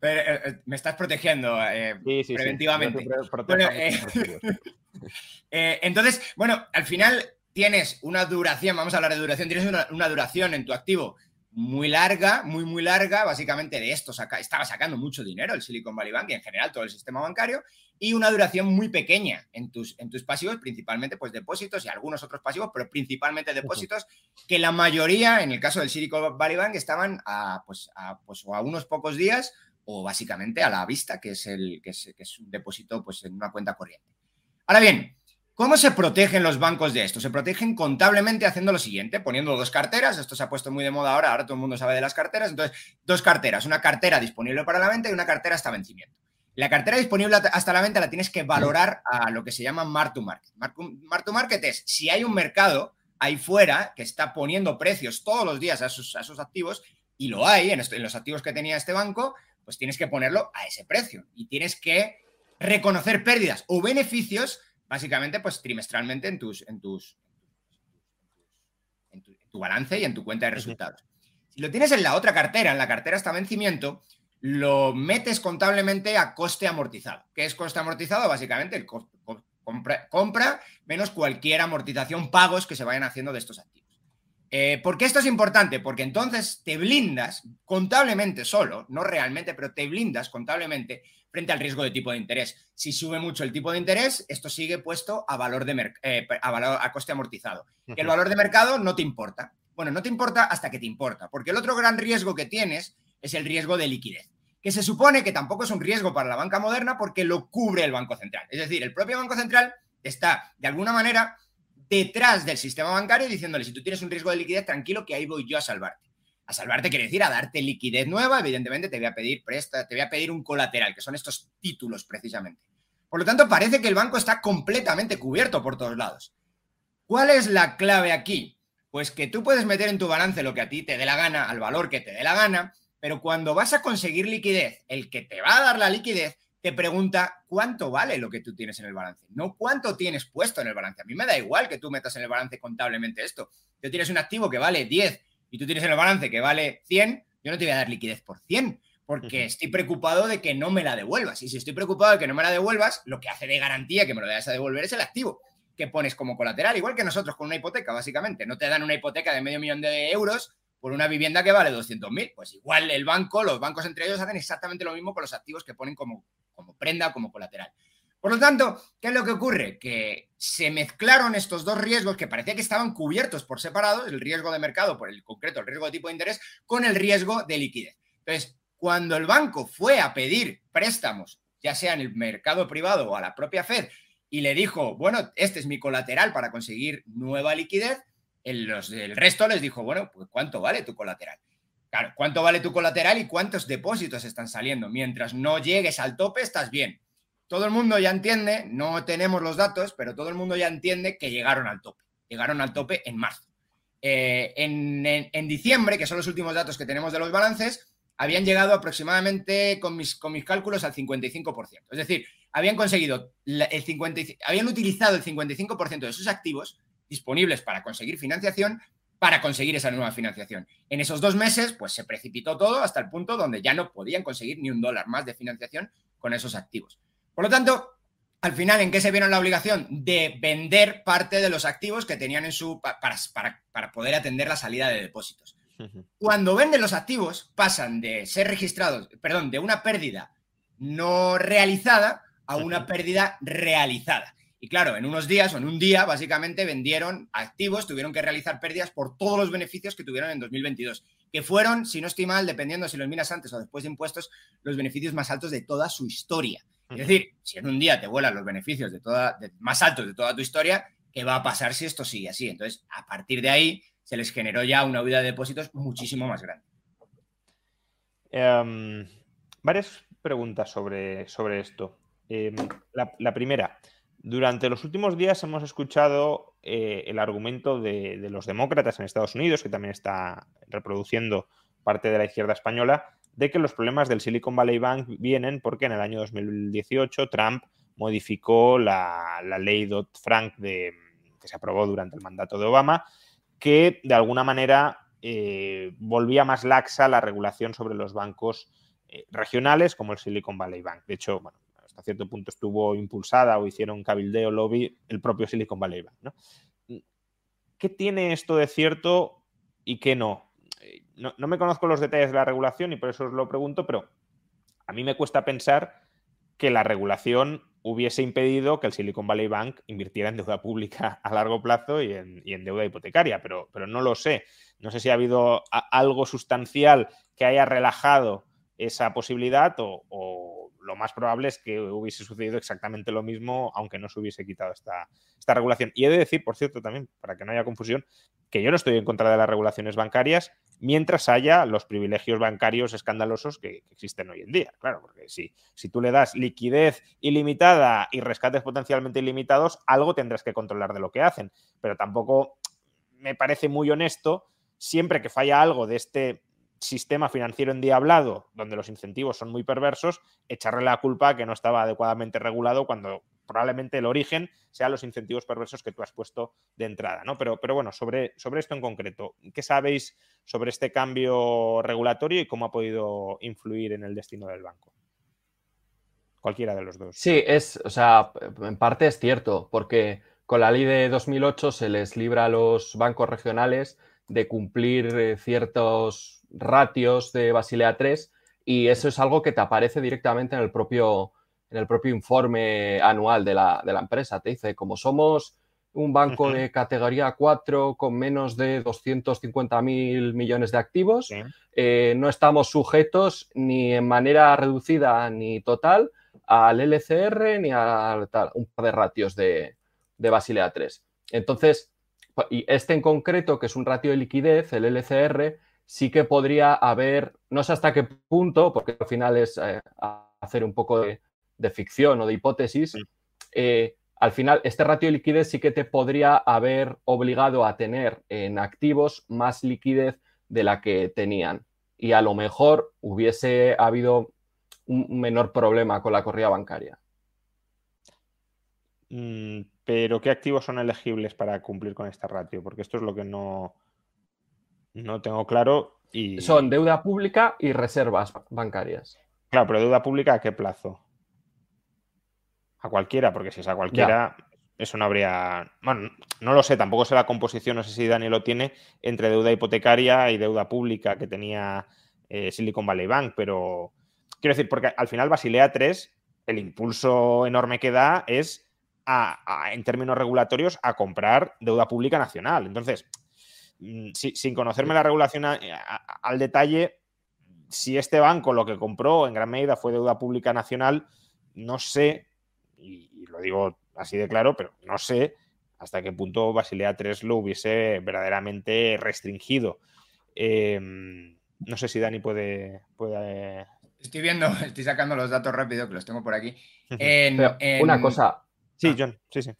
pero eh, eh, me estás protegiendo eh, sí, sí, preventivamente. Sí, bueno, <laughs> eh, entonces, bueno, al final tienes una duración, vamos a hablar de duración, tienes una, una duración en tu activo muy larga, muy, muy larga. Básicamente de esto estaba sacando mucho dinero el Silicon Valley Bank y en general todo el sistema bancario y una duración muy pequeña en tus, en tus pasivos, principalmente pues depósitos y algunos otros pasivos, pero principalmente depósitos, que la mayoría, en el caso del Silicon Valley Bank, estaban a, pues, a, pues, a unos pocos días o básicamente a la vista, que es, el, que es, que es un depósito pues, en una cuenta corriente. Ahora bien, ¿Cómo se protegen los bancos de esto? Se protegen contablemente haciendo lo siguiente, poniendo dos carteras, esto se ha puesto muy de moda ahora, ahora todo el mundo sabe de las carteras, entonces dos carteras, una cartera disponible para la venta y una cartera hasta vencimiento. La cartera disponible hasta la venta la tienes que valorar a lo que se llama mark to market. Mark to market es si hay un mercado ahí fuera que está poniendo precios todos los días a sus, activos, y lo hay en, en los activos que tenía este banco, pues tienes que ponerlo a ese precio y tienes que reconocer pérdidas o beneficios, básicamente, pues trimestralmente en tus, en tus, en tu, balance y en tu cuenta de resultados. Si lo tienes en la otra cartera, en la cartera hasta vencimiento, lo metes contablemente a coste amortizado. ¿Qué es coste amortizado? Básicamente el compra, menos cualquier amortización, pagos que se vayan haciendo de estos activos. Eh, ¿Por qué esto es importante? Porque entonces te blindas contablemente solo, no realmente, pero te blindas contablemente frente al riesgo de tipo de interés. Si sube mucho el tipo de interés, esto sigue puesto a valor de eh, a, valor, a coste amortizado. El valor de mercado no te importa. Bueno, no te importa hasta que te importa, porque el otro gran riesgo que tienes es el riesgo de liquidez que se supone que tampoco es un riesgo para la banca moderna porque lo cubre el Banco Central. Es decir, el propio Banco Central está, de alguna manera, detrás del sistema bancario diciéndole, si tú tienes un riesgo de liquidez, tranquilo que ahí voy yo a salvarte. A salvarte quiere decir a darte liquidez nueva, evidentemente te voy a pedir presta, te voy a pedir un colateral, que son estos títulos precisamente. Por lo tanto, parece que el banco está completamente cubierto por todos lados. ¿Cuál es la clave aquí? Pues que tú puedes meter en tu balance lo que a ti te dé la gana, al valor que te dé la gana, pero cuando vas a conseguir liquidez, el que te va a dar la liquidez te pregunta cuánto vale lo que tú tienes en el balance, no cuánto tienes puesto en el balance. A mí me da igual que tú metas en el balance contablemente esto. Tú tienes un activo que vale 10 y tú tienes en el balance que vale 100, yo no te voy a dar liquidez por 100, porque estoy preocupado de que no me la devuelvas. Y si estoy preocupado de que no me la devuelvas, lo que hace de garantía que me lo vayas a devolver es el activo que pones como colateral, igual que nosotros con una hipoteca, básicamente. No te dan una hipoteca de medio millón de euros por una vivienda que vale 200.000. Pues igual el banco, los bancos entre ellos hacen exactamente lo mismo con los activos que ponen como como prenda, como colateral. Por lo tanto, ¿qué es lo que ocurre? Que se mezclaron estos dos riesgos que parecía que estaban cubiertos por separado, el riesgo de mercado, por el concreto, el riesgo de tipo de interés, con el riesgo de liquidez. Entonces, cuando el banco fue a pedir préstamos, ya sea en el mercado privado o a la propia Fed, y le dijo, bueno, este es mi colateral para conseguir nueva liquidez, el, resto les dijo, bueno, pues ¿cuánto vale tu colateral? Claro, ¿cuánto vale tu colateral y cuántos depósitos están saliendo? Mientras no llegues al tope, estás bien. Todo el mundo ya entiende, no tenemos los datos, pero todo el mundo ya entiende que llegaron al tope. Llegaron al tope en marzo. Eh, en, diciembre, que son los últimos datos que tenemos de los balances, habían llegado aproximadamente, con mis, con mis cálculos, al 55%. Es decir, habían conseguido el 50, habían utilizado el 55% de sus activos disponibles para conseguir financiación para conseguir esa nueva financiación. En esos dos meses, pues se precipitó todo hasta el punto donde ya no podían conseguir ni un dólar más de financiación con esos activos. Por lo tanto, al final, ¿en qué se vieron la obligación? De vender parte de los activos que tenían en su. para, para, poder atender la salida de depósitos. Cuando venden los activos, pasan de ser registrados, perdón, de una pérdida no realizada a una pérdida realizada. Y claro, en unos días o en un día, básicamente vendieron activos, tuvieron que realizar pérdidas por todos los beneficios que tuvieron en 2022, que fueron, si no estoy mal, dependiendo si los miras antes o después de impuestos, los beneficios más altos de toda su historia. Es decir, si en un día te vuelan los beneficios de toda, más altos de toda tu historia, ¿qué va a pasar si esto sigue así? Entonces, a partir de ahí, se les generó ya una huida de depósitos muchísimo más grande. Em, varias preguntas sobre, sobre esto. Em, la primera, durante los últimos días hemos escuchado eh, el argumento de, los demócratas en Estados Unidos, que también está reproduciendo parte de la izquierda española, de que los problemas del Silicon Valley Bank vienen porque en el año 2018 Trump modificó la, ley Dodd-Frank que se aprobó durante el mandato de Obama, que de alguna manera eh, volvía más laxa la regulación sobre los bancos eh, regionales como el Silicon Valley Bank. De hecho, bueno, hasta cierto punto estuvo impulsada o hicieron cabildeo, lobby, el propio Silicon Valley Bank. ¿no? ¿Qué tiene esto de cierto y qué no? no? me conozco los detalles de la regulación y por eso os lo pregunto, pero a mí me cuesta pensar que la regulación hubiese impedido que el Silicon Valley Bank invirtiera en deuda pública a largo plazo y en, deuda hipotecaria, pero, pero, no lo sé. No sé si ha habido algo sustancial que haya relajado esa posibilidad o lo más probable es que hubiese sucedido exactamente lo mismo, aunque no se hubiese quitado esta, esta regulación. Y he de decir, por cierto, también, para que no haya confusión, que yo no estoy en contra de las regulaciones bancarias mientras haya los privilegios bancarios escandalosos que, existen hoy en día. Claro, porque si, si tú le das liquidez ilimitada y rescates potencialmente ilimitados, algo tendrás que controlar de lo que hacen. Pero tampoco me parece muy honesto, siempre que falla algo de este sistema financiero endiablado, donde los incentivos son muy perversos, echarle la culpa a que no estaba adecuadamente regulado cuando probablemente el origen sean los incentivos perversos que tú has puesto de entrada, ¿no? Pero, pero bueno, sobre, sobre esto en concreto, ¿qué sabéis sobre este cambio regulatorio y cómo ha podido influir en el destino del banco? Cualquiera de los dos. Sí, es, o sea, en parte es cierto, porque con la ley de 2008 se les libra a los bancos regionales de cumplir eh, ciertos ratios de Basilea 3 y eso es algo que te aparece directamente en el propio, en el propio informe anual de la, empresa. Te dice, como somos un banco de categoría 4 con menos de 250 mil millones de activos, eh, no estamos sujetos ni en manera reducida ni total al LCR ni a un par de ratios de, de Basilea 3. Entonces, y este en concreto, que es un ratio de liquidez, el LCR, sí que podría haber, no sé hasta qué punto, porque al final es eh, hacer un poco de, ficción o de hipótesis, eh, al final este ratio de liquidez sí que te podría haber obligado a tener en activos más liquidez de la que tenían. Y a lo mejor hubiese habido un menor problema con la corrida bancaria. Mm, pero ¿qué activos son elegibles para cumplir con esta ratio? Porque esto es lo que no, no tengo claro. Y... Son deuda pública y reservas bancarias. Claro, pero deuda pública a qué plazo? A cualquiera, porque si es a cualquiera, eso no habría. Bueno, no lo sé, tampoco sé la composición, no sé si Dani lo tiene, entre deuda hipotecaria y deuda pública que tenía eh, Silicon Valley Bank, pero quiero decir, porque al final Basilea 3, el impulso enorme que da es en términos regulatorios, a comprar deuda pública nacional. Entonces, mm, sin conocerme la regulación al detalle, si este banco lo que compró en gran medida fue deuda pública nacional, no sé, y, lo digo así de claro, pero no sé hasta qué punto Basilea 3 lo hubiese verdaderamente restringido. Em, no sé si Dani puede, puede... Estoy viendo, <laughs> estoy sacando los datos rápido, que los tengo por aquí. Una cosa, Sí, ah. John, sí, sí.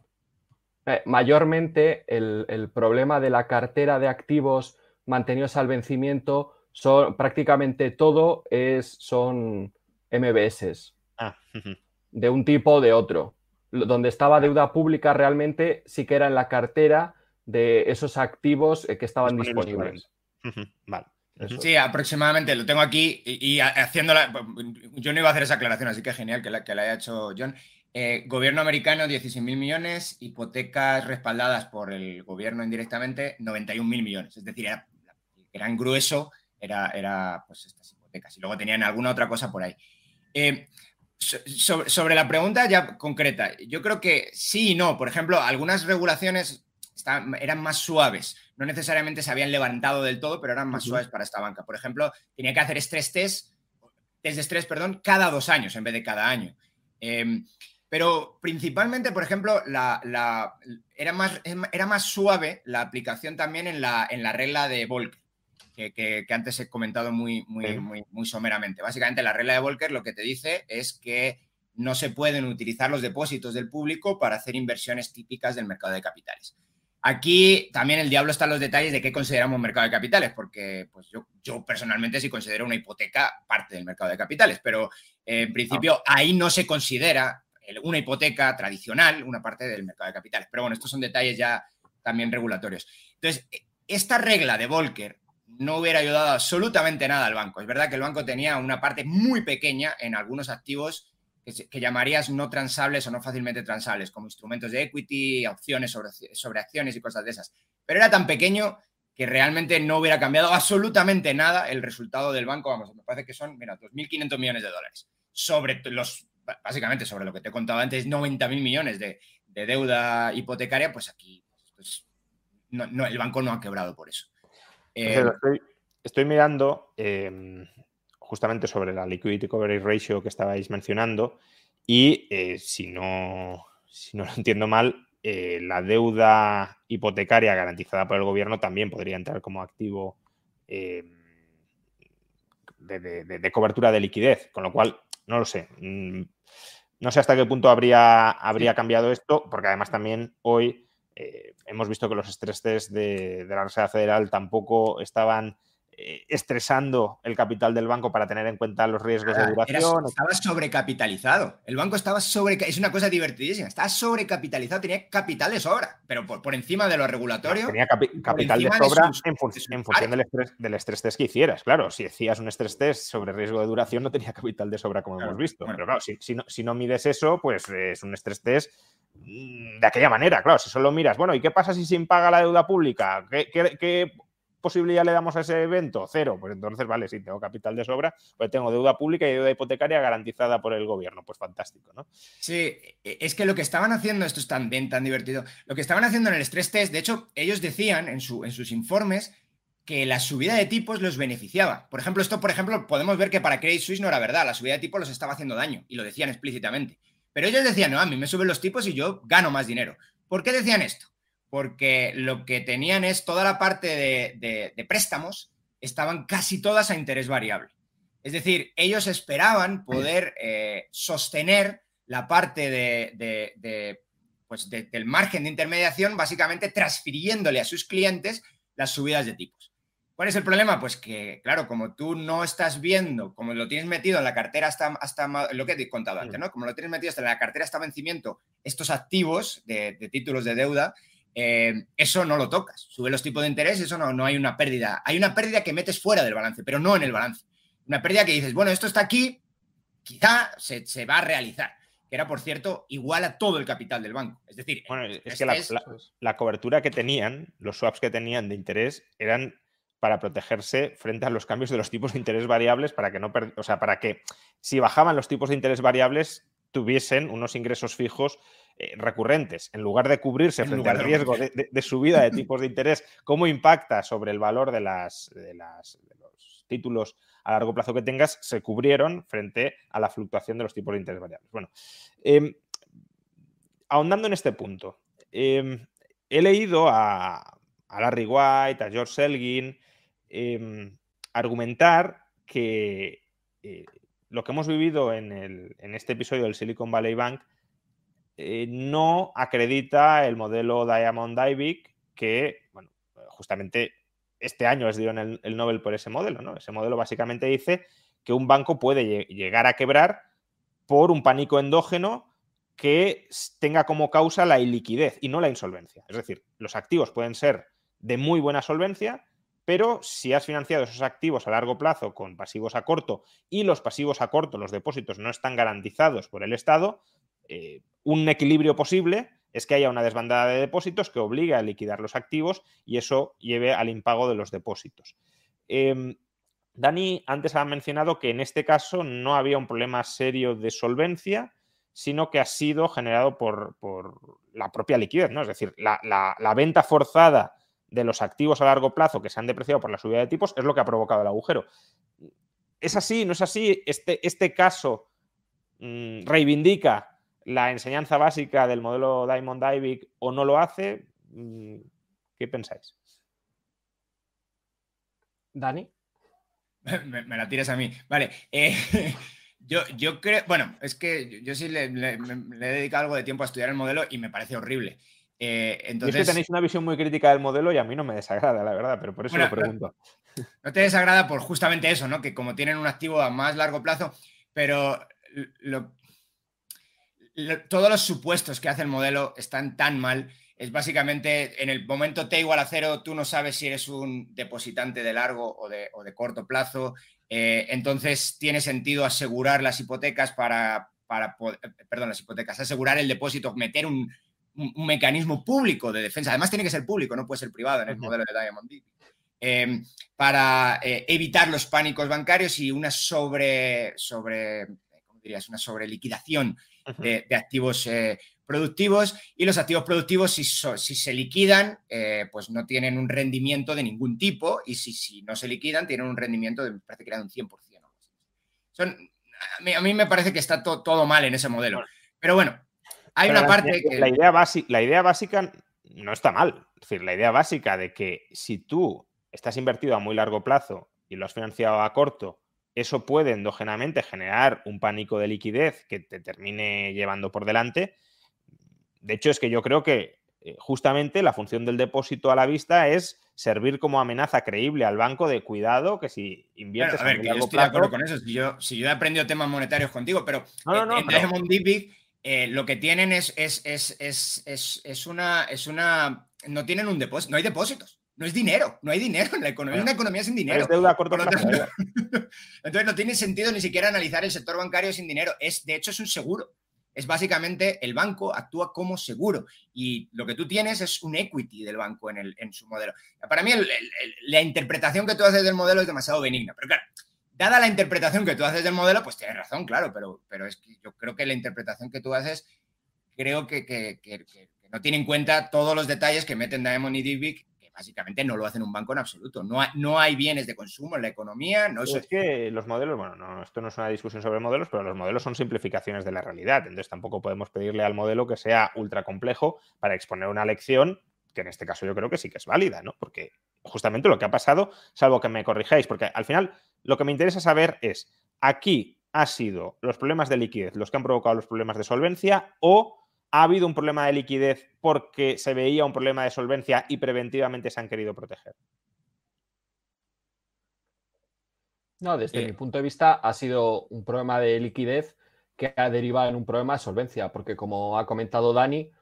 Eh, mayormente el, problema de la cartera de activos mantenidos al vencimiento son prácticamente todo es, son MBS. Ah, de un tipo o de otro. Donde estaba deuda pública realmente sí que era en la cartera de esos activos eh, que estaban disponibles. Vale. Sí, aproximadamente, lo tengo aquí y, haciéndola, yo no iba a hacer esa aclaración, así que genial que la, que la haya hecho John. Eh, gobierno americano, 16.000 millones, hipotecas respaldadas por el gobierno indirectamente, 91.000 millones. Es decir, era, gran grueso era, era pues, estas hipotecas. Y luego tenían alguna otra cosa por ahí. Eh, sobre, la pregunta ya concreta, yo creo que sí y no. Por ejemplo, algunas regulaciones eran más suaves. No necesariamente se habían levantado del todo, pero eran más suaves para esta banca. Por ejemplo, tenía que hacer estrés test, test de estrés, perdón, cada dos años en vez de cada año. Em, pero principalmente, por ejemplo, la, era, más, era más suave la aplicación también en la, en la regla de Volcker, que, antes he comentado muy, muy, muy, someramente. Básicamente, la regla de Volcker lo que te dice es que no se pueden utilizar los depósitos del público para hacer inversiones típicas del mercado de capitales. Aquí también el diablo está en los detalles de qué consideramos mercado de capitales, porque pues yo, yo personalmente sí considero una hipoteca parte del mercado de capitales, pero en principio ah. ahí no se considera una hipoteca tradicional, una parte del mercado de capitales. Pero bueno, estos son detalles ya también regulatorios. Entonces, esta regla de Volcker no hubiera ayudado absolutamente nada al banco. Es verdad que el banco tenía una parte muy pequeña en algunos activos que, llamarías no transables o no fácilmente transables, como instrumentos de equity, opciones sobre, sobre acciones y cosas de esas. Pero era tan pequeño que realmente no hubiera cambiado absolutamente nada el resultado del banco. Vamos, me parece que son, mira, 2.500 millones de dólares sobre los básicamente sobre lo que te he contado antes, 90 mil millones de, deuda hipotecaria, pues aquí pues, no, el banco no ha quebrado por eso. Eh, estoy, mirando em, justamente sobre la liquidity coverage ratio que estabais mencionando y eh, si, no, si no lo entiendo mal, eh, la deuda hipotecaria garantizada por el gobierno también podría entrar como activo em, de, cobertura de liquidez, con lo cual no lo sé. Mm, no sé hasta qué punto habría, habría cambiado esto, porque además también hoy eh, hemos visto que los estrés de, de la Reserva Federal tampoco estaban estresando el capital del banco para tener en cuenta los riesgos de duración. estaba sobrecapitalizado. El banco estaba sobre. Es una cosa divertidísima. Estaba sobrecapitalizado, tenía capital de sobra, pero por, por encima de lo regulatorio. tenía capital de sobra en, función del estrés, del estrés test que hicieras. Claro, si hacías un estrés test sobre riesgo de duración, no tenía capital de sobra, como hemos visto. Pero claro, si, no, si no mides eso, pues es un estrés test mm, de aquella manera, claro, si solo miras, bueno, ¿y qué pasa si se impaga la deuda pública? ¿Qué, qué posibilidad le damos a ese evento? Cero. Pues entonces, vale, sí, tengo capital de sobra, pues tengo deuda pública y deuda hipotecaria garantizada por el gobierno. Pues fantástico, ¿no? Sí, e, es que lo que estaban haciendo, esto es tan tan divertido, lo que estaban haciendo en el stress test, de hecho, ellos decían en, su, en sus informes que la subida de tipos los beneficiaba. Por ejemplo, esto, por ejemplo, podemos ver que para Credit Suisse no era verdad, la subida de tipos los estaba haciendo daño y lo decían explícitamente. Pero ellos decían, no, a mí me suben los tipos y yo gano más dinero. ¿Por qué decían esto? Porque lo que tenían es toda la parte de, préstamos, estaban casi todas a interés variable. Es decir, ellos esperaban poder eh, sostener la parte de, pues del margen de intermediación, básicamente transfiriéndole a sus clientes las subidas de tipos. ¿Cuál es el problema? Pues que, claro, como tú no estás viendo, como lo tienes metido en la cartera hasta, hasta lo que he contado antes, ¿no? Como lo tienes metido hasta en la cartera hasta vencimiento, estos activos de, títulos de deuda, eh, eso no lo tocas. Sube los tipos de interés, eso no, no hay una pérdida. Hay una pérdida que metes fuera del balance, pero no en el balance. Una pérdida que dices, bueno, esto está aquí, quizá se, se va a realizar que era, por cierto, igual a todo el capital del banco. Es decir, bueno, es que la, cobertura que tenían, los swaps que tenían de interés, eran para protegerse frente a los cambios de los tipos de interés variables, para que no, o sea, para que si bajaban los tipos de interés variables tuviesen unos ingresos fijos eh, recurrentes, en lugar de cubrirse frente al riesgo de, subida de <laughs> tipos de interés, cómo impacta sobre el valor de, las, de, las, los títulos a largo plazo que tengas, se cubrieron frente a la fluctuación de los tipos de interés variables. Bueno, em, ahondando en este punto, em, he leído a, a Larry White, a George Selgin, Em, argumentar que eh, lo que hemos vivido en, este episodio del Silicon Valley Bank eh, no acredita el modelo Diamond Diving que, bueno, justamente este año les dieron el, el, Nobel por ese modelo, ¿no? Ese modelo básicamente dice que un banco puede llegar a quebrar por un pánico endógeno que tenga como causa la iliquidez y no la insolvencia. Es decir, los activos pueden ser de muy buena solvencia, pero si has financiado esos activos a largo plazo con pasivos a corto y los pasivos a corto, los depósitos, no están garantizados por el Estado, eh, un equilibrio posible es que haya una desbandada de depósitos que obligue a liquidar los activos y eso lleve al impago de los depósitos. Em, Dani antes ha mencionado que en este caso no había un problema serio de solvencia, sino que ha sido generado por, la propia liquidez, ¿no? Es decir, la venta forzada de los activos a largo plazo que se han depreciado por la subida de tipos es lo que ha provocado el agujero. ¿Es así? ¿No es así? Este, este caso mm, reivindica la enseñanza básica del modelo Diamond Diving o no lo hace? Mm, ¿Qué pensáis? Dani. <laughs> Me, la tiras a mí. Vale. Eh, <laughs> yo, yo, creo, bueno, es que yo sí le, le, he dedicado algo de tiempo a estudiar el modelo y me parece horrible. Eh, entonces... es que tenéis una visión muy crítica del modelo y a mí no me desagrada, la verdad, pero por eso lo pregunto. <laughs> No te desagrada por justamente eso, ¿no? Que como tienen un activo a más largo plazo, pero todos los supuestos que hace el modelo están tan mal. Es básicamente en el momento T igual a cero, tú no sabes si eres un depositante de largo o de, corto plazo. Eh, entonces tiene sentido asegurar las hipotecas para, para poder, perdón, las hipotecas, asegurar el depósito, meter un, un, mecanismo público de defensa. Además, tiene que ser público, no puede ser privado en el modelo de Diamond D. Em, para eh, evitar los pánicos bancarios y una sobre, sobre ¿cómo dirías? Una sobre de, activos eh, productivos. Y los activos productivos, si, si se liquidan, eh, pues no tienen un rendimiento de ningún tipo. Y si, si no se liquidan, tienen un rendimiento de, me parece que era de un 100%. Son, a, mí, me parece que está todo mal en ese modelo. Pero bueno, hay una parte que... La idea, básica, la idea básica no está mal. Es decir, la idea básica de que si tú estás invertido a muy largo plazo y lo has financiado a corto, eso puede endógenamente generar un pánico de liquidez que te termine llevando por delante. De hecho, es que yo creo que eh, justamente la función del depósito a la vista es servir como amenaza creíble al banco de cuidado que si inviertes a ver, que yo estoy de acuerdo con eso. Si yo, si yo he aprendido temas monetarios contigo, pero no, no, en, pero... Eh, lo que tienen es, es, es, una, es una. No tienen un depósito, no hay depósitos. No es dinero, no hay dinero en la economía, es una economía sin dinero. Es deuda a corto plazo. <laughs> Entonces no tiene sentido ni siquiera analizar el sector bancario sin dinero. Es, de hecho, es un seguro. Es básicamente el banco actúa como seguro y lo que tú tienes es un equity del banco en, el, en su modelo. Para mí la interpretación que tú haces del modelo es demasiado benigna, pero claro, dada la interpretación que tú haces del modelo, pues tienes razón, claro, pero, pero es que yo creo que la interpretación que tú haces, creo que, no tiene en cuenta todos los detalles que meten Diamond y Divic, que básicamente no lo hacen un banco en absoluto. No hay, no hay bienes de consumo en la economía. No es... que los modelos, bueno, no, esto no es una discusión sobre modelos, pero los modelos son simplificaciones de la realidad. Entonces tampoco podemos pedirle al modelo que sea ultra complejo para exponer una lección que en este caso yo creo que sí que es válida, ¿no? Porque justamente lo que ha pasado, salvo que me corrijáis, porque al final lo que me interesa saber es, aquí ha sido los problemas de liquidez los que han provocado los problemas de solvencia o ha habido un problema de liquidez porque se veía un problema de solvencia y preventivamente se han querido proteger. No, desde eh. mi punto de vista ha sido un problema de liquidez que ha derivado en un problema de solvencia, porque como ha comentado Dani,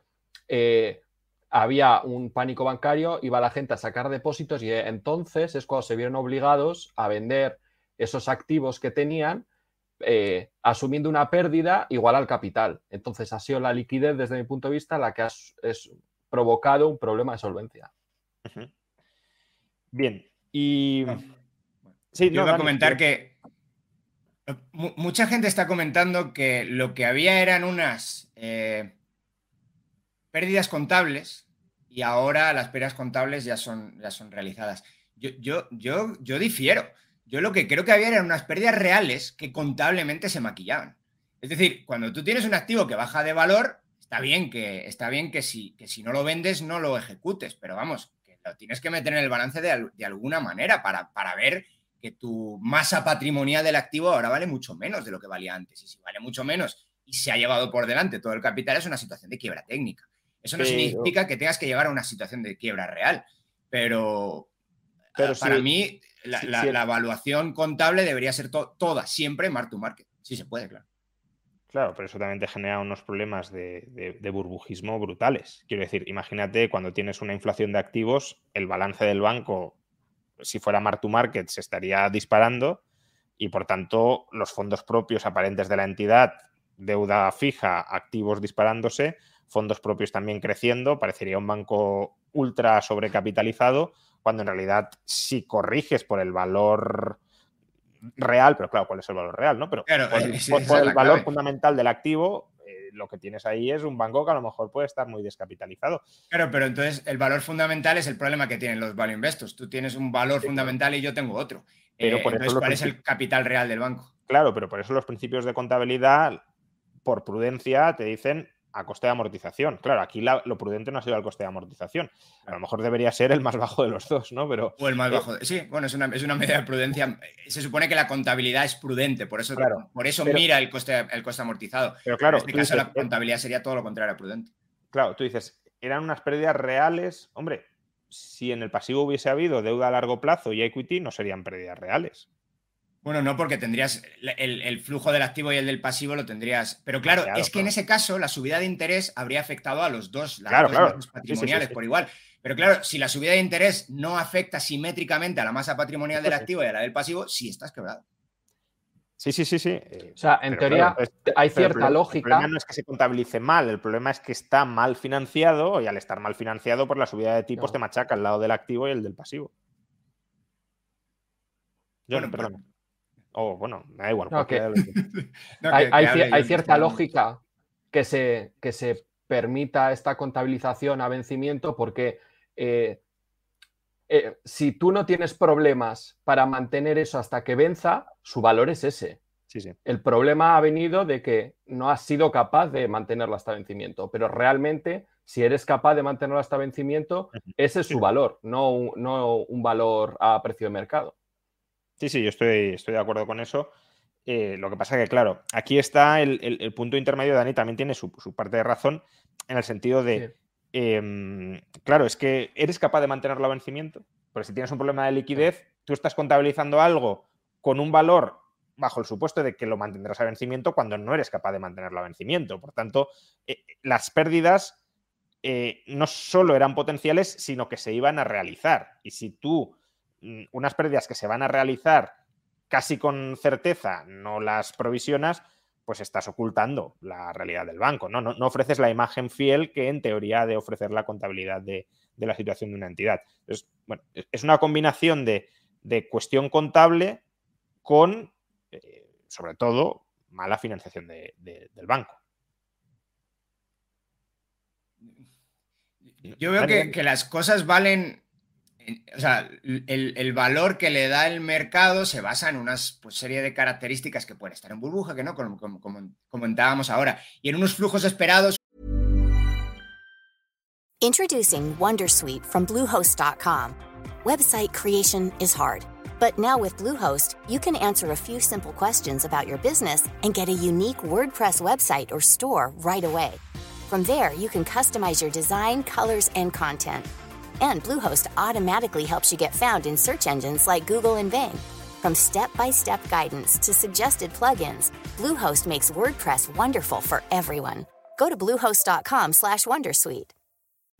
eh, había un pánico bancario, iba la gente a sacar depósitos y entonces es cuando se vieron obligados a vender esos activos que tenían, eh, asumiendo una pérdida igual al capital. Entonces ha sido la liquidez, desde mi punto de vista, la que ha provocado un problema de solvencia. Bien, y... Sí, Yo iba a comentar que mucha gente está comentando que lo que había eran unas pérdidas contables y ahora las pérdidas contables ya son, ya son realizadas. Yo, yo, yo, yo difiero. Yo lo que creo que había eran unas pérdidas reales que contablemente se maquillaban. Es decir, cuando tú tienes un activo que baja de valor, está bien que, está bien que, si, que si no lo vendes no lo ejecutes, pero vamos, que lo tienes que meter en el balance de, de alguna manera para, para ver que tu masa patrimonial del activo ahora vale mucho menos de lo que valía antes. Y si vale mucho menos y se ha llevado por delante todo el capital, es una situación de quiebra técnica. Eso no significa que tengas que llegar a una situación de quiebra real, pero, pero para mí la, evaluación contable debería ser toda, siempre mark to market. Sí se puede, claro. Claro, pero eso también te genera unos problemas de, burbujismo brutales. Quiero decir, imagínate cuando tienes una inflación de activos, el balance del banco, si fuera mark to market, se estaría disparando y por tanto los fondos propios aparentes de la entidad, deuda fija, activos disparándose, fondos propios también creciendo, parecería un banco ultra sobrecapitalizado, cuando en realidad si corriges por el valor real, pero claro, ¿cuál es el valor real? ¿no? Pero por, el valor fundamental del activo, eh, lo que tienes ahí es un banco que a lo mejor puede estar muy descapitalizado. Claro, pero entonces el valor fundamental es el problema que tienen los value investors. Tú tienes un valor fundamental y yo tengo otro. Pero eh, entonces, ¿cuál es el capital real del banco? Claro, pero por eso los principios de contabilidad, por prudencia, te dicen a coste de amortización. Claro, aquí lo prudente no ha sido el coste de amortización. A lo mejor debería ser el más bajo de los dos, ¿no? Pero, o el más eh, bajo. Sí, bueno, es una, es una medida de prudencia. Se supone que la contabilidad es prudente, por eso, por eso mira el coste, el coste amortizado. Pero claro, en este caso la contabilidad sería todo lo contrario a prudente. Claro, tú dices, eran unas pérdidas reales. Hombre, si en el pasivo hubiese habido deuda a largo plazo y equity, no serían pérdidas reales. Bueno, no, porque tendrías el, flujo del activo y el del pasivo lo tendrías. Pero claro, es que en ese caso la subida de interés habría afectado a los dos, las dos patrimoniales por igual. Pero claro, si la subida de interés no afecta simétricamente a la masa patrimonial del activo y a la del pasivo, sí estás quebrado. Sí, sí, sí, sí. O sea, en teoría hay cierta lógica. El problema no es que se contabilice mal, el problema es que está mal financiado y al estar mal financiado, por la subida de tipos te machaca el lado del activo y el del pasivo. Yo no, perdón. O bueno, da igual. hay, cierta lógica que se, que se permita esta contabilización a vencimiento porque eh, eh, si tú no tienes problemas para mantener eso hasta que venza, su valor es ese. Sí, sí. El problema ha venido de que no has sido capaz de mantenerlo hasta vencimiento, pero realmente si eres capaz de mantenerlo hasta vencimiento, ese es su valor, no no un valor a precio de mercado. Sí, sí, yo estoy, estoy de acuerdo con eso. Eh, lo que pasa es que, claro, aquí está el, punto intermedio, Dani también tiene su, parte de razón en el sentido de, em, claro, es que eres capaz de mantenerlo a vencimiento, pero si tienes un problema de liquidez, tú estás contabilizando algo con un valor bajo el supuesto de que lo mantendrás a vencimiento cuando no eres capaz de mantenerlo a vencimiento. Por tanto, eh, las pérdidas eh, no solo eran potenciales, sino que se iban a realizar. Y si tú unas pérdidas que se van a realizar casi con certeza no las provisionas, pues estás ocultando la realidad del banco, ¿no? No, ofreces la imagen fiel que en teoría de ofrecer la contabilidad de, la situación de una entidad. Entonces, bueno, es una combinación de, cuestión contable con, eh, sobre todo, mala financiación del banco. Yo veo que, las cosas valen o sea, el, valor que le da el mercado se basa en una pues, serie de características que pueden estar en burbuja, que no, como, comentábamos ahora, y en unos flujos esperados. Introducing Wondersuite from Bluehost.com. Website creation is hard, but now with Bluehost, you can answer a few simple questions about your business and get a unique WordPress website or store right away. From there, you can customize your design, colors, and content. And Bluehost automatically helps you get found in search engines like Google and Bing. From step-by-step guidance to suggested plugins, Bluehost makes WordPress wonderful for everyone. Go to bluehost.com/wondersuite.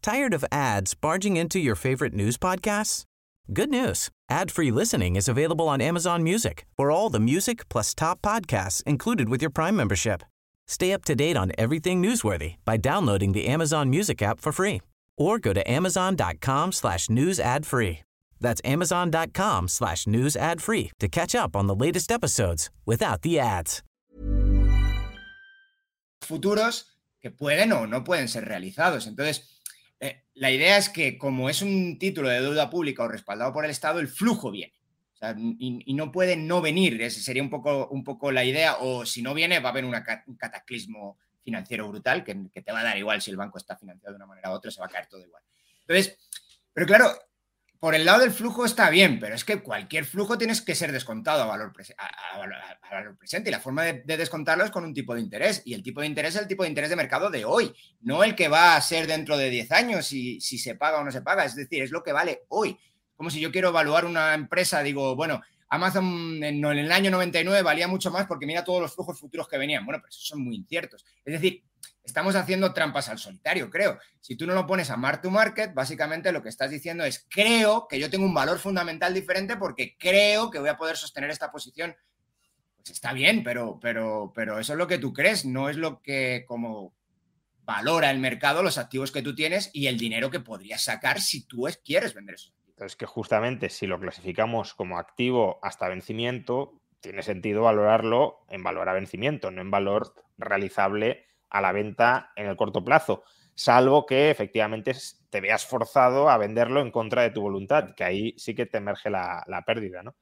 Tired of ads barging into your favorite news podcasts? Good news. Ad-free listening is available on Amazon Music. For all the music plus top podcasts included with your Prime membership. Stay up to date on everything newsworthy by downloading the Amazon Music app for free or go to amazon.com slash news ad free. That's amazon.com slash news ad free to catch up on the latest episodes without the ads. Futuros que pueden o no pueden ser realizados. Entonces, eh, la idea es que como es un título de deuda pública o respaldado por el Estado, el flujo viene. Y, y, no puede no venir. Esa sería un poco, un poco la idea. O si no viene, va a haber una, un cataclismo financiero brutal que, te va a dar igual si el banco está financiado de una manera u otra, se va a caer todo igual. Entonces, pero claro, por el lado del flujo está bien, pero es que cualquier flujo tienes que ser descontado a valor, a, a, valor, presente y la forma de, de, descontarlo es con un tipo de interés y el tipo de interés es el tipo de interés de mercado de hoy, no el que va a ser dentro de 10 años si, si se paga o no se paga, es decir, es lo que vale hoy. Como si yo quiero evaluar una empresa, digo, bueno, Amazon en el año 99 valía mucho más porque mira todos los flujos futuros que venían. Bueno, pero esos son muy inciertos. Es decir, estamos haciendo trampas al solitario, creo. Si tú no lo pones a mark to market, básicamente lo que estás diciendo es, creo que yo tengo un valor fundamental diferente porque creo que voy a poder sostener esta posición. Pues está bien, pero, pero, pero eso es lo que tú crees, no es lo que como valora el mercado los activos que tú tienes y el dinero que podrías sacar si tú quieres vender esos entonces, que justamente si lo clasificamos como activo hasta vencimiento, tiene sentido valorarlo en valor a vencimiento, no en valor realizable a la venta en el corto plazo, salvo que efectivamente te veas forzado a venderlo en contra de tu voluntad, que ahí sí que te emerge la, la pérdida, ¿no?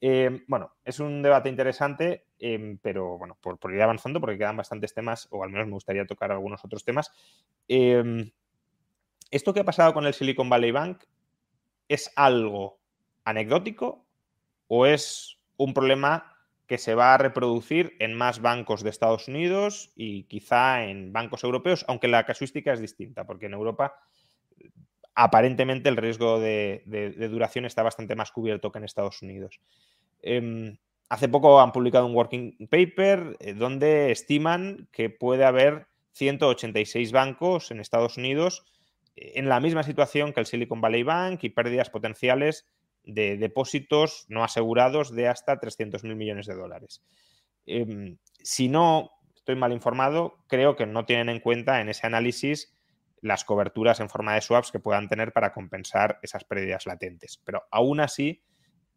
Eh, bueno, es un debate interesante, eh, pero bueno, por, por, ir avanzando, porque quedan bastantes temas, o al menos me gustaría tocar algunos otros temas. Eh, esto que ha pasado con el Silicon Valley Bank ¿es algo anecdótico o es un problema que se va a reproducir en más bancos de Estados Unidos y quizá en bancos europeos, aunque la casuística es distinta, porque en Europa aparentemente el riesgo de, duración está bastante más cubierto que en Estados Unidos. Eh, hace poco han publicado un working paper eh, donde estiman que puede haber 186 bancos en Estados Unidos en la misma situación que el Silicon Valley Bank y pérdidas potenciales de depósitos no asegurados de hasta 300 mil millones de dólares. Eh, si no estoy mal informado, creo que no tienen en cuenta en ese análisis las coberturas en forma de swaps que puedan tener para compensar esas pérdidas latentes. Pero aún así,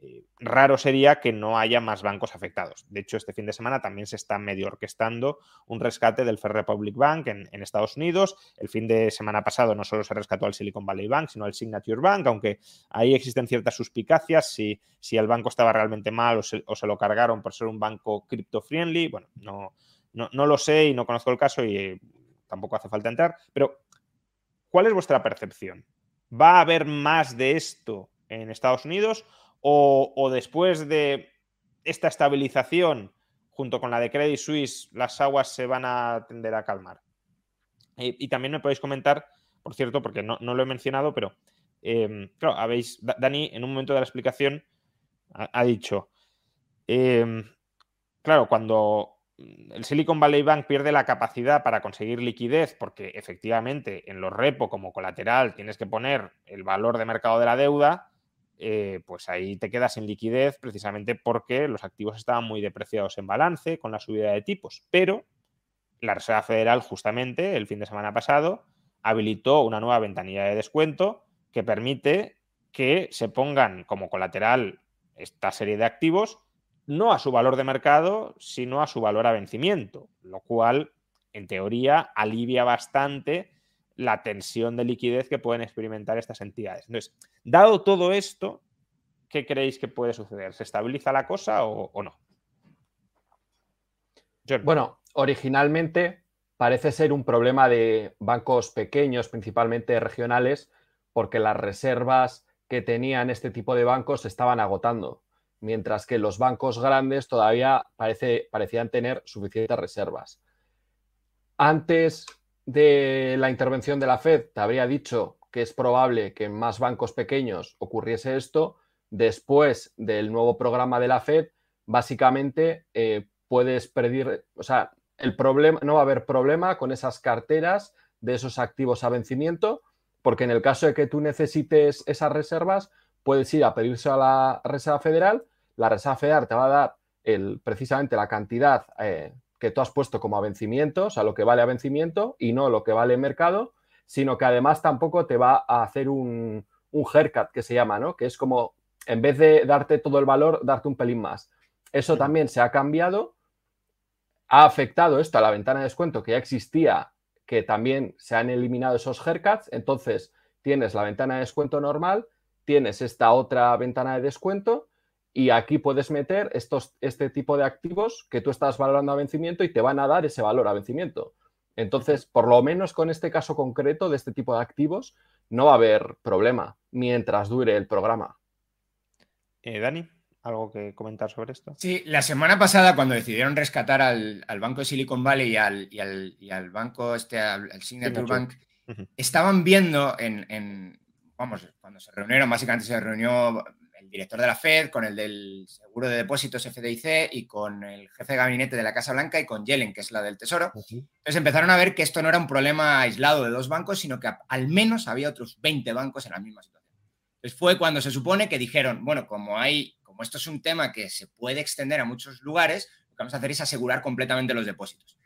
eh, raro sería que no haya más bancos afectados. De hecho, este fin de semana también se está medio orquestando un rescate del Fair Republic Bank en, Estados Unidos. El fin de semana pasado no solo se rescató al Silicon Valley Bank, sino al Signature Bank, aunque ahí existen ciertas suspicacias si, si el banco estaba realmente mal o se, o se, lo cargaron por ser un banco crypto-friendly. Bueno, no, no, no lo sé y no conozco el caso y eh, tampoco hace falta entrar. Pero, ¿cuál es vuestra percepción? ¿Va a haber más de esto en Estados Unidos? O, después de esta estabilización junto con la de Credit Suisse, las aguas se van a tender a calmar. Eh, y también me podéis comentar, por cierto, porque no, lo he mencionado, pero claro, habéis, Dani, en un momento de la explicación ha, dicho, eh, claro, cuando el Silicon Valley Bank pierde la capacidad para conseguir liquidez, porque efectivamente en los repo como colateral tienes que poner el valor de mercado de la deuda, eh, pues ahí te quedas sin liquidez precisamente porque los activos estaban muy depreciados en balance con la subida de tipos. Pero la Reserva Federal justamente el fin de semana pasado habilitó una nueva ventanilla de descuento que permite que se pongan como colateral esta serie de activos no a su valor de mercado, sino a su valor a vencimiento, lo cual en teoría alivia bastante la tensión de liquidez que pueden experimentar estas entidades. Entonces, dado todo esto, ¿qué creéis que puede suceder? ¿Se estabiliza la cosa o, no? Bueno, originalmente parece ser un problema de bancos pequeños, principalmente regionales, porque las reservas que tenían este tipo de bancos se estaban agotando, mientras que los bancos grandes todavía parece, parecían tener suficientes reservas. Antes de la intervención de la Fed, te habría dicho que es probable que en más bancos pequeños ocurriese esto. Después del nuevo programa de la Fed, básicamente eh, puedes pedir, o sea, el problema, no va a haber problema con esas carteras de esos activos a vencimiento, porque en el caso de que tú necesites esas reservas, puedes ir a pedirse a la Reserva Federal, la Reserva Federal te va a dar el, precisamente la cantidad eh, que tú has puesto como a vencimiento, o sea, lo que vale a vencimiento y no lo que vale en mercado, sino que además tampoco te va a hacer un, un haircut que se llama, ¿no? Que es como, en vez de darte todo el valor, darte un pelín más. Eso también se ha cambiado ha afectado esto a la ventana de descuento que ya existía, que también se han eliminado esos haircuts. Entonces, tienes la ventana de descuento normal, tienes esta otra ventana de descuento y aquí puedes meter estos, este tipo de activos que tú estás valorando a vencimiento y te van a dar ese valor a vencimiento. Entonces, por lo menos con este caso concreto de este tipo de activos, no va a haber problema mientras dure el programa. Eh, Dani. ¿Algo que comentar sobre esto? Sí, la semana pasada cuando decidieron rescatar al, banco de Silicon Valley y al, y al, banco, este, al, Signature Bank, estaban viendo en, vamos, cuando se reunieron, básicamente se reunió el director de la Fed con el del Seguro de Depósitos FDIC y con el jefe de gabinete de la Casa Blanca y con Yellen, que es la del Tesoro. Entonces empezaron a ver que esto no era un problema aislado de dos bancos, sino que al menos había otros 20 bancos en la misma situación. Entonces fue cuando se supone que dijeron, bueno, como hay como esto es un tema que se puede extender a muchos lugares, lo que vamos a hacer es asegurar completamente los depósitos.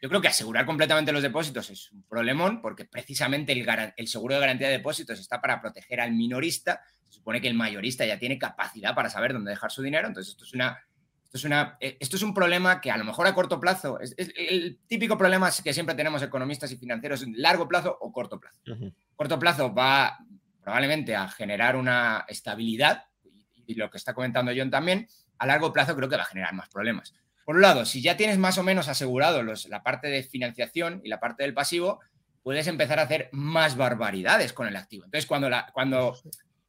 Yo creo que asegurar completamente los depósitos es un problemón porque precisamente el, seguro de garantía de depósitos está para proteger al minorista. Se supone que el mayorista ya tiene capacidad para saber dónde dejar su dinero. Entonces, esto es una, esto es, una, eh, esto es un problema que a lo mejor a corto plazo, es, el típico problema que siempre tenemos economistas y financieros, largo plazo o corto plazo. Corto plazo va probablemente a generar una estabilidad y lo que está comentando John también, a largo plazo creo que va a generar más problemas. Por un lado, si ya tienes más o menos asegurado la parte de financiación y la parte del pasivo, puedes empezar a hacer más barbaridades con el activo. Entonces, cuando, la, cuando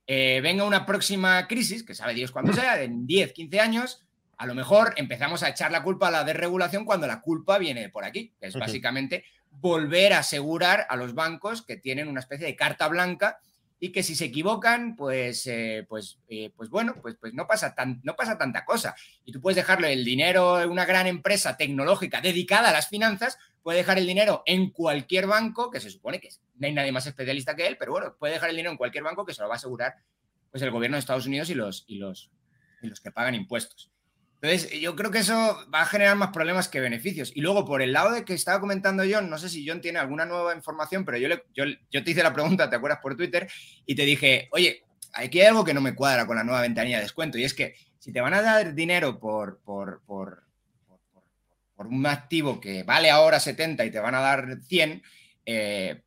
eh, venga una próxima crisis, que sabe Dios cuándo sea, en 10, 15 años, a lo mejor empezamos a echar la culpa a la desregulación cuando la culpa viene por aquí, que es básicamente volver a asegurar a los bancos que tienen una especie de carta blanca y que si se equivocan, pues, eh, pues, eh, pues bueno, pues, pues no, pasa tan, no pasa tanta cosa. Y tú puedes dejarle el dinero en una gran empresa tecnológica dedicada a las finanzas, puede dejar el dinero en cualquier banco, que se supone que no hay nadie más especialista que él, pero bueno, puede dejar el dinero en cualquier banco que se lo va a asegurar pues el gobierno de Estados Unidos y los, y los, y los que pagan impuestos. Entonces, yo creo que eso va a generar más problemas que beneficios. Y luego, por el lado de que estaba comentando John, no sé si John tiene alguna nueva información, pero yo, yo, te hice la pregunta, ¿te acuerdas por Twitter? Y te dije, oye, aquí hay algo que no me cuadra con la nueva ventanilla de descuento. Y es que si te van a dar dinero por, por, por un activo que vale ahora 70 y te van a dar 100, eh,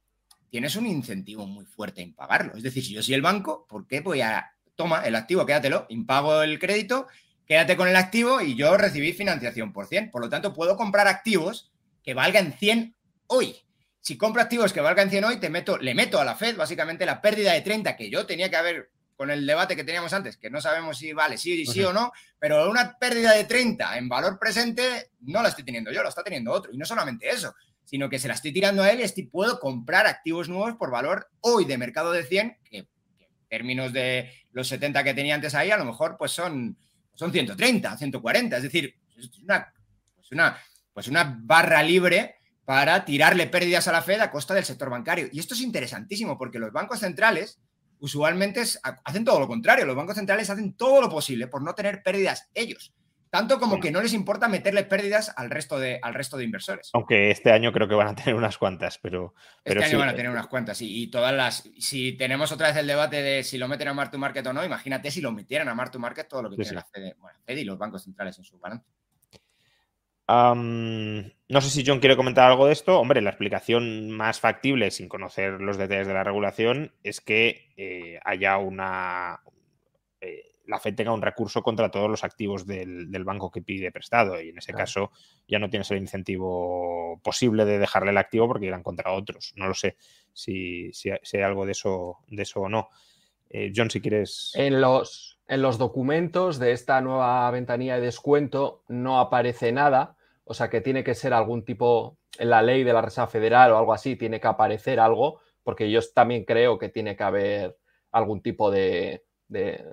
tienes un incentivo muy fuerte en pagarlo. Es decir, si yo soy el banco, ¿por qué voy a... Toma el activo, quédatelo, impago el crédito quédate con el activo y yo recibí financiación por 100. Por lo tanto, puedo comprar activos que valgan 100 hoy. Si compro activos que valgan 100 hoy, te meto, le meto a la Fed básicamente la pérdida de 30 que yo tenía que haber con el debate que teníamos antes, que no sabemos si vale sí, sí o no, pero una pérdida de 30 en valor presente no la estoy teniendo yo, la está teniendo otro. Y no solamente eso, sino que se la estoy tirando a él y estoy, puedo comprar activos nuevos por valor hoy de mercado de 100, que, que en términos de los 70 que tenía antes ahí, a lo mejor pues son son 130, 140, es decir, es una, pues una, pues una barra libre para tirarle pérdidas a la Fed a costa del sector bancario. Y esto es interesantísimo porque los bancos centrales usualmente hacen todo lo contrario. Los bancos centrales hacen todo lo posible por no tener pérdidas ellos. Tanto como que no les importa meterle pérdidas al resto de, al resto de inversores. Aunque este año creo que van a tener unas cuantas, pero. Este año van a tener unas cuantas, y, todas las. Si tenemos otra vez el debate de si lo meten a Mark to Market o no, imagínate si lo metieran a Mark to Market todo lo que tiene la Fed, y los bancos centrales en su balance. No sé si John quiere comentar algo de esto. Hombre, la explicación más factible, sin conocer los detalles de la regulación, es que eh, haya una. Eh, la Fed tenga un recurso contra todos los activos del, banco que pide prestado. Y en ese caso ya no tienes el incentivo posible de dejarle el activo porque irán contra otros. No lo sé si, si, hay algo de eso, de eso o no. Eh, John, si quieres. En los, en los documentos de esta nueva ventanilla de descuento no aparece nada. O sea que tiene que ser algún tipo, en la ley de la Reserva Federal o algo así, tiene que aparecer algo, porque yo también creo que tiene que haber algún tipo de, de,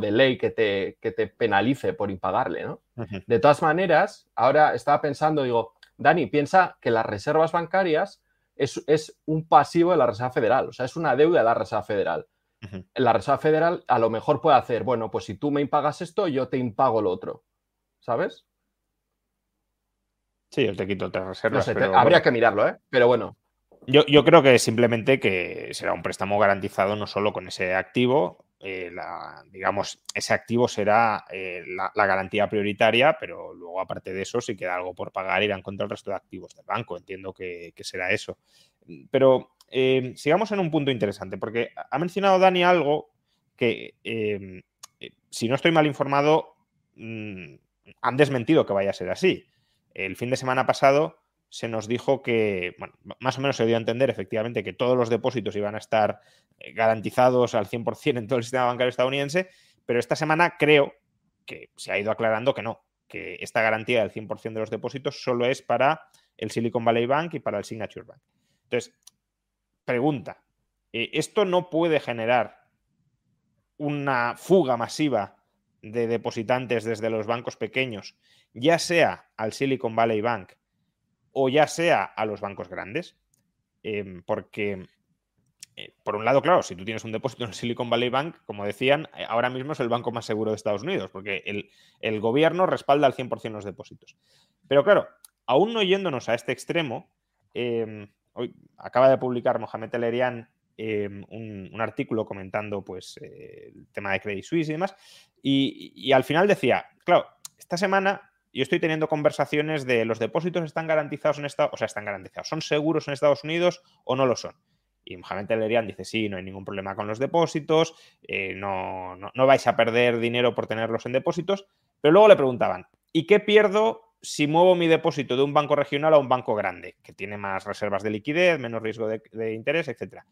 de ley que te, que te, penalice por impagarle, ¿no? De todas maneras, ahora estaba pensando, digo, Dani, piensa que las reservas bancarias es, es, un pasivo de la Reserva Federal, o sea, es una deuda de la Reserva Federal. La Reserva Federal a lo mejor puede hacer, bueno, pues si tú me impagas esto, yo te impago lo otro, ¿sabes? Sí, yo te quito otras reservas. habría que mirarlo, ¿eh? Pero bueno. Yo, yo, creo que simplemente que será un préstamo garantizado no solo con ese activo, eh, digamos, ese activo será eh, la, garantía prioritaria, pero luego aparte de eso, si queda algo por pagar, irán contra el resto de activos del banco. Entiendo que, será eso. Pero eh, sigamos en un punto interesante, porque ha mencionado Dani algo que, si no estoy mal informado, mm, han desmentido que vaya a ser así. El fin de semana pasado se nos dijo que, bueno, más o menos se dio a entender efectivamente que todos los depósitos iban a estar eh, garantizados al 100% en todo el sistema bancario estadounidense, pero esta semana creo que se ha ido aclarando que no, que esta garantía del 100% de los depósitos solo es para el Silicon Valley Bank y para el Signature Bank. Entonces, pregunta, eh, ¿esto no puede generar una fuga masiva de depositantes desde los bancos pequeños, ya sea al Silicon Valley Bank o ya sea a los bancos grandes, em, porque eh, por un lado, claro, si tú tienes un depósito en el Silicon Valley Bank, como decían, eh, ahora mismo es el banco más seguro de Estados Unidos, porque el, gobierno respalda al 100% los depósitos. Pero claro, aún no yéndonos a este extremo, em, hoy acaba de publicar Mohamed Elerian em, un, artículo comentando pues, eh, el tema de Credit Suisse y demás, y, y al final decía, claro, esta semana yo estoy teniendo conversaciones de los depósitos están garantizados en Estados o sea, están garantizados, ¿son seguros en Estados Unidos o no lo son? Y Mohamed Telerian dice, sí, no hay ningún problema con los depósitos, eh, no, no, vais a perder dinero por tenerlos en depósitos, pero luego le preguntaban, ¿y qué pierdo si muevo mi depósito de un banco regional a un banco grande, que tiene más reservas de liquidez, menos riesgo de, interés, etcétera?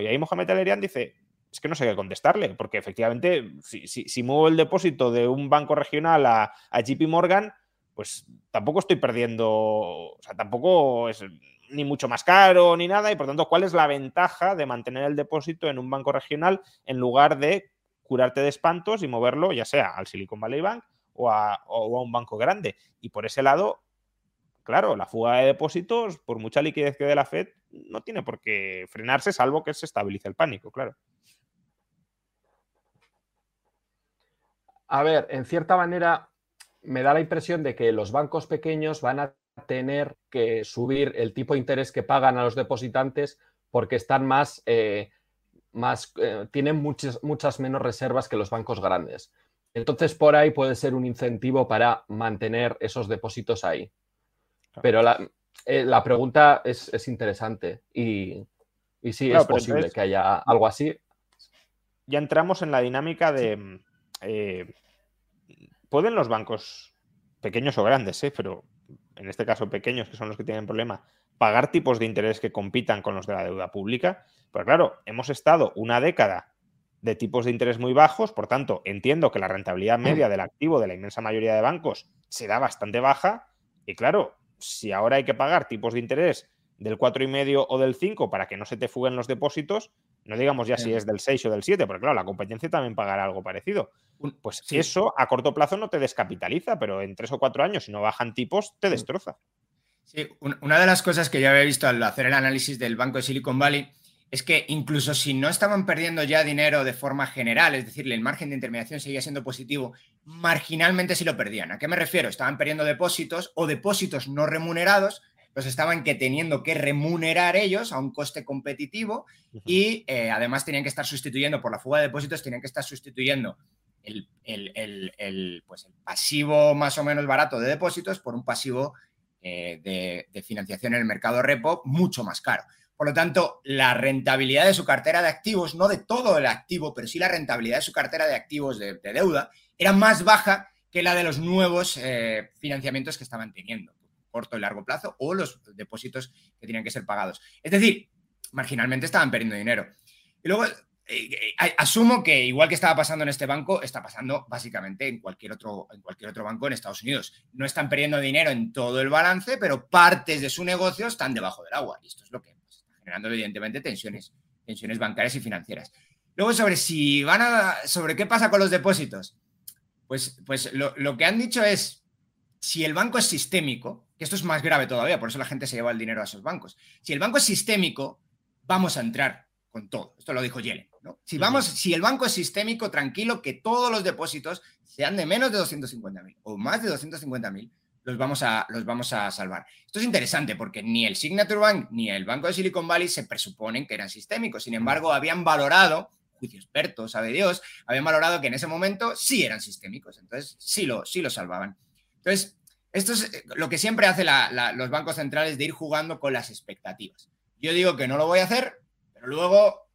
y ahí Mohamed Telerian dice, es que no sé qué contestarle, porque efectivamente, si, muevo el depósito de un banco regional a, JP Morgan, pues tampoco estoy perdiendo, o sea, tampoco es ni mucho más caro ni nada, y por tanto, ¿cuál es la ventaja de mantener el depósito en un banco regional en lugar de curarte de espantos y moverlo, ya sea al Silicon Valley Bank o a, o a un banco grande? Y por ese lado, claro, la fuga de depósitos, por mucha liquidez que dé la Fed, no tiene por qué frenarse, salvo que se estabilice el pánico, claro. A ver, en cierta manera me da la impresión de que los bancos pequeños van a tener que subir el tipo de interés que pagan a los depositantes porque están más, eh, más eh, tienen muchas, muchas menos reservas que los bancos grandes. Entonces, por ahí puede ser un incentivo para mantener esos depósitos ahí. Pero la, eh, pregunta es, interesante y, y sí, es posible que haya algo así. Ya entramos en la dinámica de ¿Pueden los bancos, pequeños o grandes, eh, pero en este caso pequeños, que son los que tienen problema, pagar tipos de interés que compitan con los de la deuda pública? Pues claro, hemos estado una década de tipos de interés muy bajos, por tanto, entiendo que la rentabilidad media del activo de la inmensa mayoría de bancos será bastante baja, y claro, si ahora hay que pagar tipos de interés del 4,5 o del 5 para que no se te fuguen los depósitos, no digamos ya si es del 6 o del 7, porque claro, la competencia también pagará algo parecido. Pues eso a corto plazo no te descapitaliza, pero en tres o cuatro años, si no bajan tipos, te destroza. Sí, una de las cosas que ya había visto al hacer el análisis del Banco de Silicon Valley es que incluso si no estaban perdiendo ya dinero de forma general, es decir, el margen de intermediación seguía siendo positivo, marginalmente sí lo perdían. ¿A qué me refiero? Estaban perdiendo depósitos o depósitos no remunerados los estaban que teniendo que remunerar ellos a un coste competitivo y eh, además tenían que estar sustituyendo por la fuga de depósitos, tenían que estar sustituyendo el, pues el pasivo más o menos barato de depósitos por un pasivo eh, de, financiación en el mercado repo mucho más caro. Por lo tanto, la rentabilidad de su cartera de activos, no de todo el activo, pero sí la rentabilidad de su cartera de activos de, deuda, era más baja que la de los nuevos eh, financiamientos que estaban teniendo, corto y largo plazo, o los depósitos que tenían que ser pagados. Es decir, marginalmente estaban perdiendo dinero. Y luego, eh, eh, asumo que igual que estaba pasando en este banco, está pasando básicamente en cualquier, otro, en cualquier otro banco en Estados Unidos. No están perdiendo dinero en todo el balance, pero partes de su negocio están debajo del agua. Y esto es lo que pues, está generando, evidentemente, tensiones, tensiones bancarias y financieras. Luego, sobre si van a. sobre qué pasa con los depósitos. Pues, pues lo, lo que han dicho es: si el banco es sistémico, que esto es más grave todavía, por eso la gente se lleva el dinero a esos bancos. Si el banco es sistémico, vamos a entrar con todo. Esto lo dijo Yellen. Si, vamos, si el banco es sistémico, tranquilo que todos los depósitos, sean de menos de 250.000 o más de 250.000, los vamos, a, los vamos a salvar. Esto es interesante porque ni el Signature Bank ni el Banco de Silicon Valley se presuponen que eran sistémicos. Sin embargo, habían valorado, juicio experto, sabe Dios, habían valorado que en ese momento sí eran sistémicos. Entonces, sí lo, sí lo salvaban. Entonces, esto es eh, lo que siempre hacen los bancos centrales de ir jugando con las expectativas. Yo digo que no lo voy a hacer, pero luego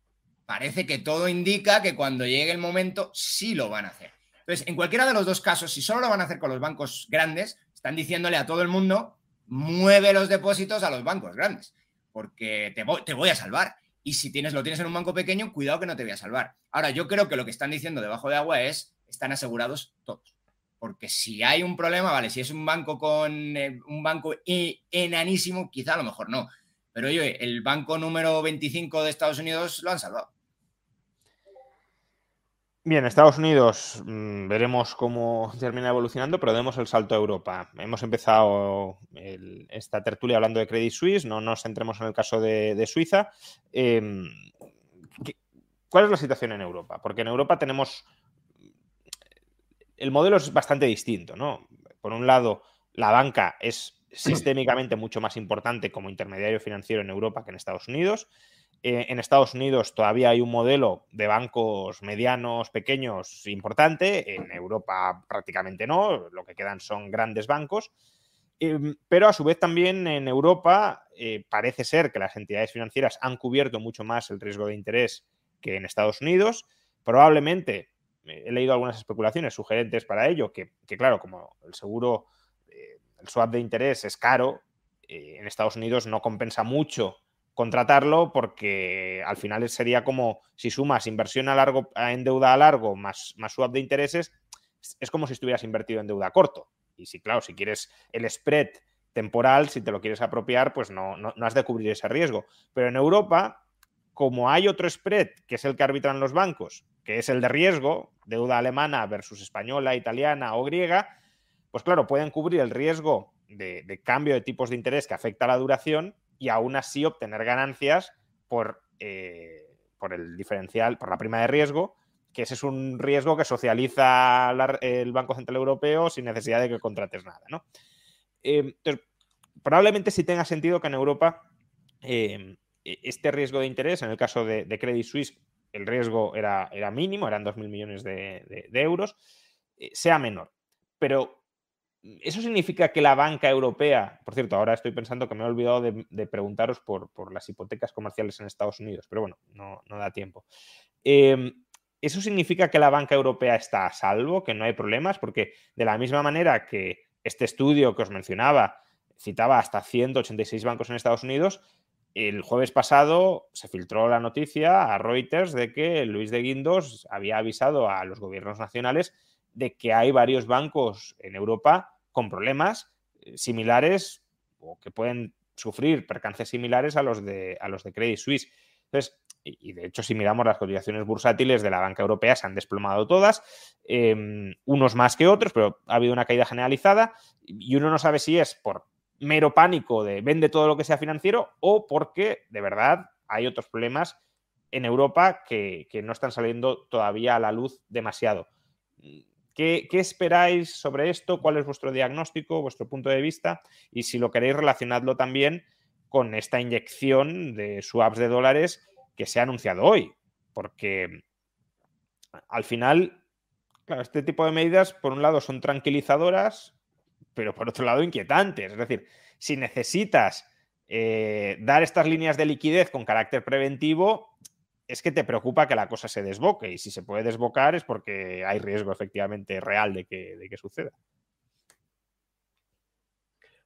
parece que todo indica que cuando llegue el momento sí lo van a hacer. Entonces, en cualquiera de los dos casos, si solo lo van a hacer con los bancos grandes, están diciéndole a todo el mundo, mueve los depósitos a los bancos grandes, porque te voy, te voy a salvar. Y si tienes, lo tienes en un banco pequeño, cuidado que no te voy a salvar. Ahora, yo creo que lo que están diciendo debajo de agua es, están asegurados todos. Porque si hay un problema, vale, si es un banco con eh, un banco enanísimo, quizá a lo mejor no. Pero oye, el banco número 25 de Estados Unidos lo han salvado. Bien, Estados Unidos mm, veremos cómo termina evolucionando, pero demos el salto a Europa. Hemos empezado esta tertulia hablando de Credit Suisse, no nos centremos en el caso de, Suiza. Em, ¿Cuál es la situación en Europa? Porque en Europa tenemos... El modelo es bastante distinto, ¿no? Por un lado, la banca es sistémicamente <clears throat> mucho más importante como intermediario financiero en Europa que en Estados Unidos. Eh, en Estados Unidos todavía hay un modelo de bancos medianos, pequeños, importante. En Europa prácticamente no. Lo que quedan son grandes bancos. Em, pero a su vez también en Europa eh, parece ser que las entidades financieras han cubierto mucho más el riesgo de interés que en Estados Unidos. Probablemente, he leído algunas especulaciones sugerentes para ello, que, claro, como el seguro el swap de interés es caro, eh, en Estados Unidos no compensa mucho contratarlo porque al final sería como si sumas inversión a largo, en deuda a largo más, más swap de intereses, es como si estuvieras invertido en deuda a corto. Y si, claro, si quieres el spread temporal, si te lo quieres apropiar, pues no, no, no has de cubrir ese riesgo. Pero en Europa, como hay otro spread, que es el que arbitran los bancos, que es el de riesgo, deuda alemana versus española, italiana o griega, pues claro, pueden cubrir el riesgo de, cambio de tipos de interés que afecta a la duración y aún así obtener ganancias por, eh, por el diferencial, por la prima de riesgo, que ese es un riesgo que socializa el Banco Central Europeo sin necesidad de que contrates nada. ¿no? Eh, entonces, probablemente sí tenga sentido que en Europa eh, e, este riesgo de interés, en el caso de, Credit Suisse, el riesgo era, era mínimo, eran 2.000 millones de, de euros, sea menor. Pero ¿Eso significa que la banca europea, por cierto, ahora estoy pensando que me he olvidado de, preguntaros por, las hipotecas comerciales en Estados Unidos, pero bueno, no, da tiempo. Em, ¿Eso significa que la banca europea está a salvo, que no hay problemas? Porque de la misma manera que este estudio que os mencionaba citaba hasta 186 bancos en Estados Unidos, el jueves pasado se filtró la noticia a Reuters de que Luis de Guindos había avisado a los gobiernos nacionales de que hay varios bancos en Europa con problemas eh, similares o que pueden sufrir percances similares a los de, a los de Credit Suisse. Entonces, y de hecho, si miramos las cotizaciones bursátiles de la banca europea, se han desplomado todas, em, unos más que otros, pero ha habido una caída generalizada y uno no sabe si es por mero pánico de vende todo lo que sea financiero o porque de verdad hay otros problemas en Europa que, que no están saliendo todavía a la luz demasiado. ¿Qué, esperáis sobre esto? ¿Cuál es vuestro diagnóstico, vuestro punto de vista? Y si lo queréis, relacionadlo también con esta inyección de swaps de dólares que se ha anunciado hoy. Porque al final, claro, este tipo de medidas, por un lado, son tranquilizadoras, pero por otro lado, inquietantes. Es decir, si necesitas eh, dar estas líneas de liquidez con carácter preventivo es que te preocupa que la cosa se desboque y si se puede desbocar es porque hay riesgo efectivamente real de que, de que suceda.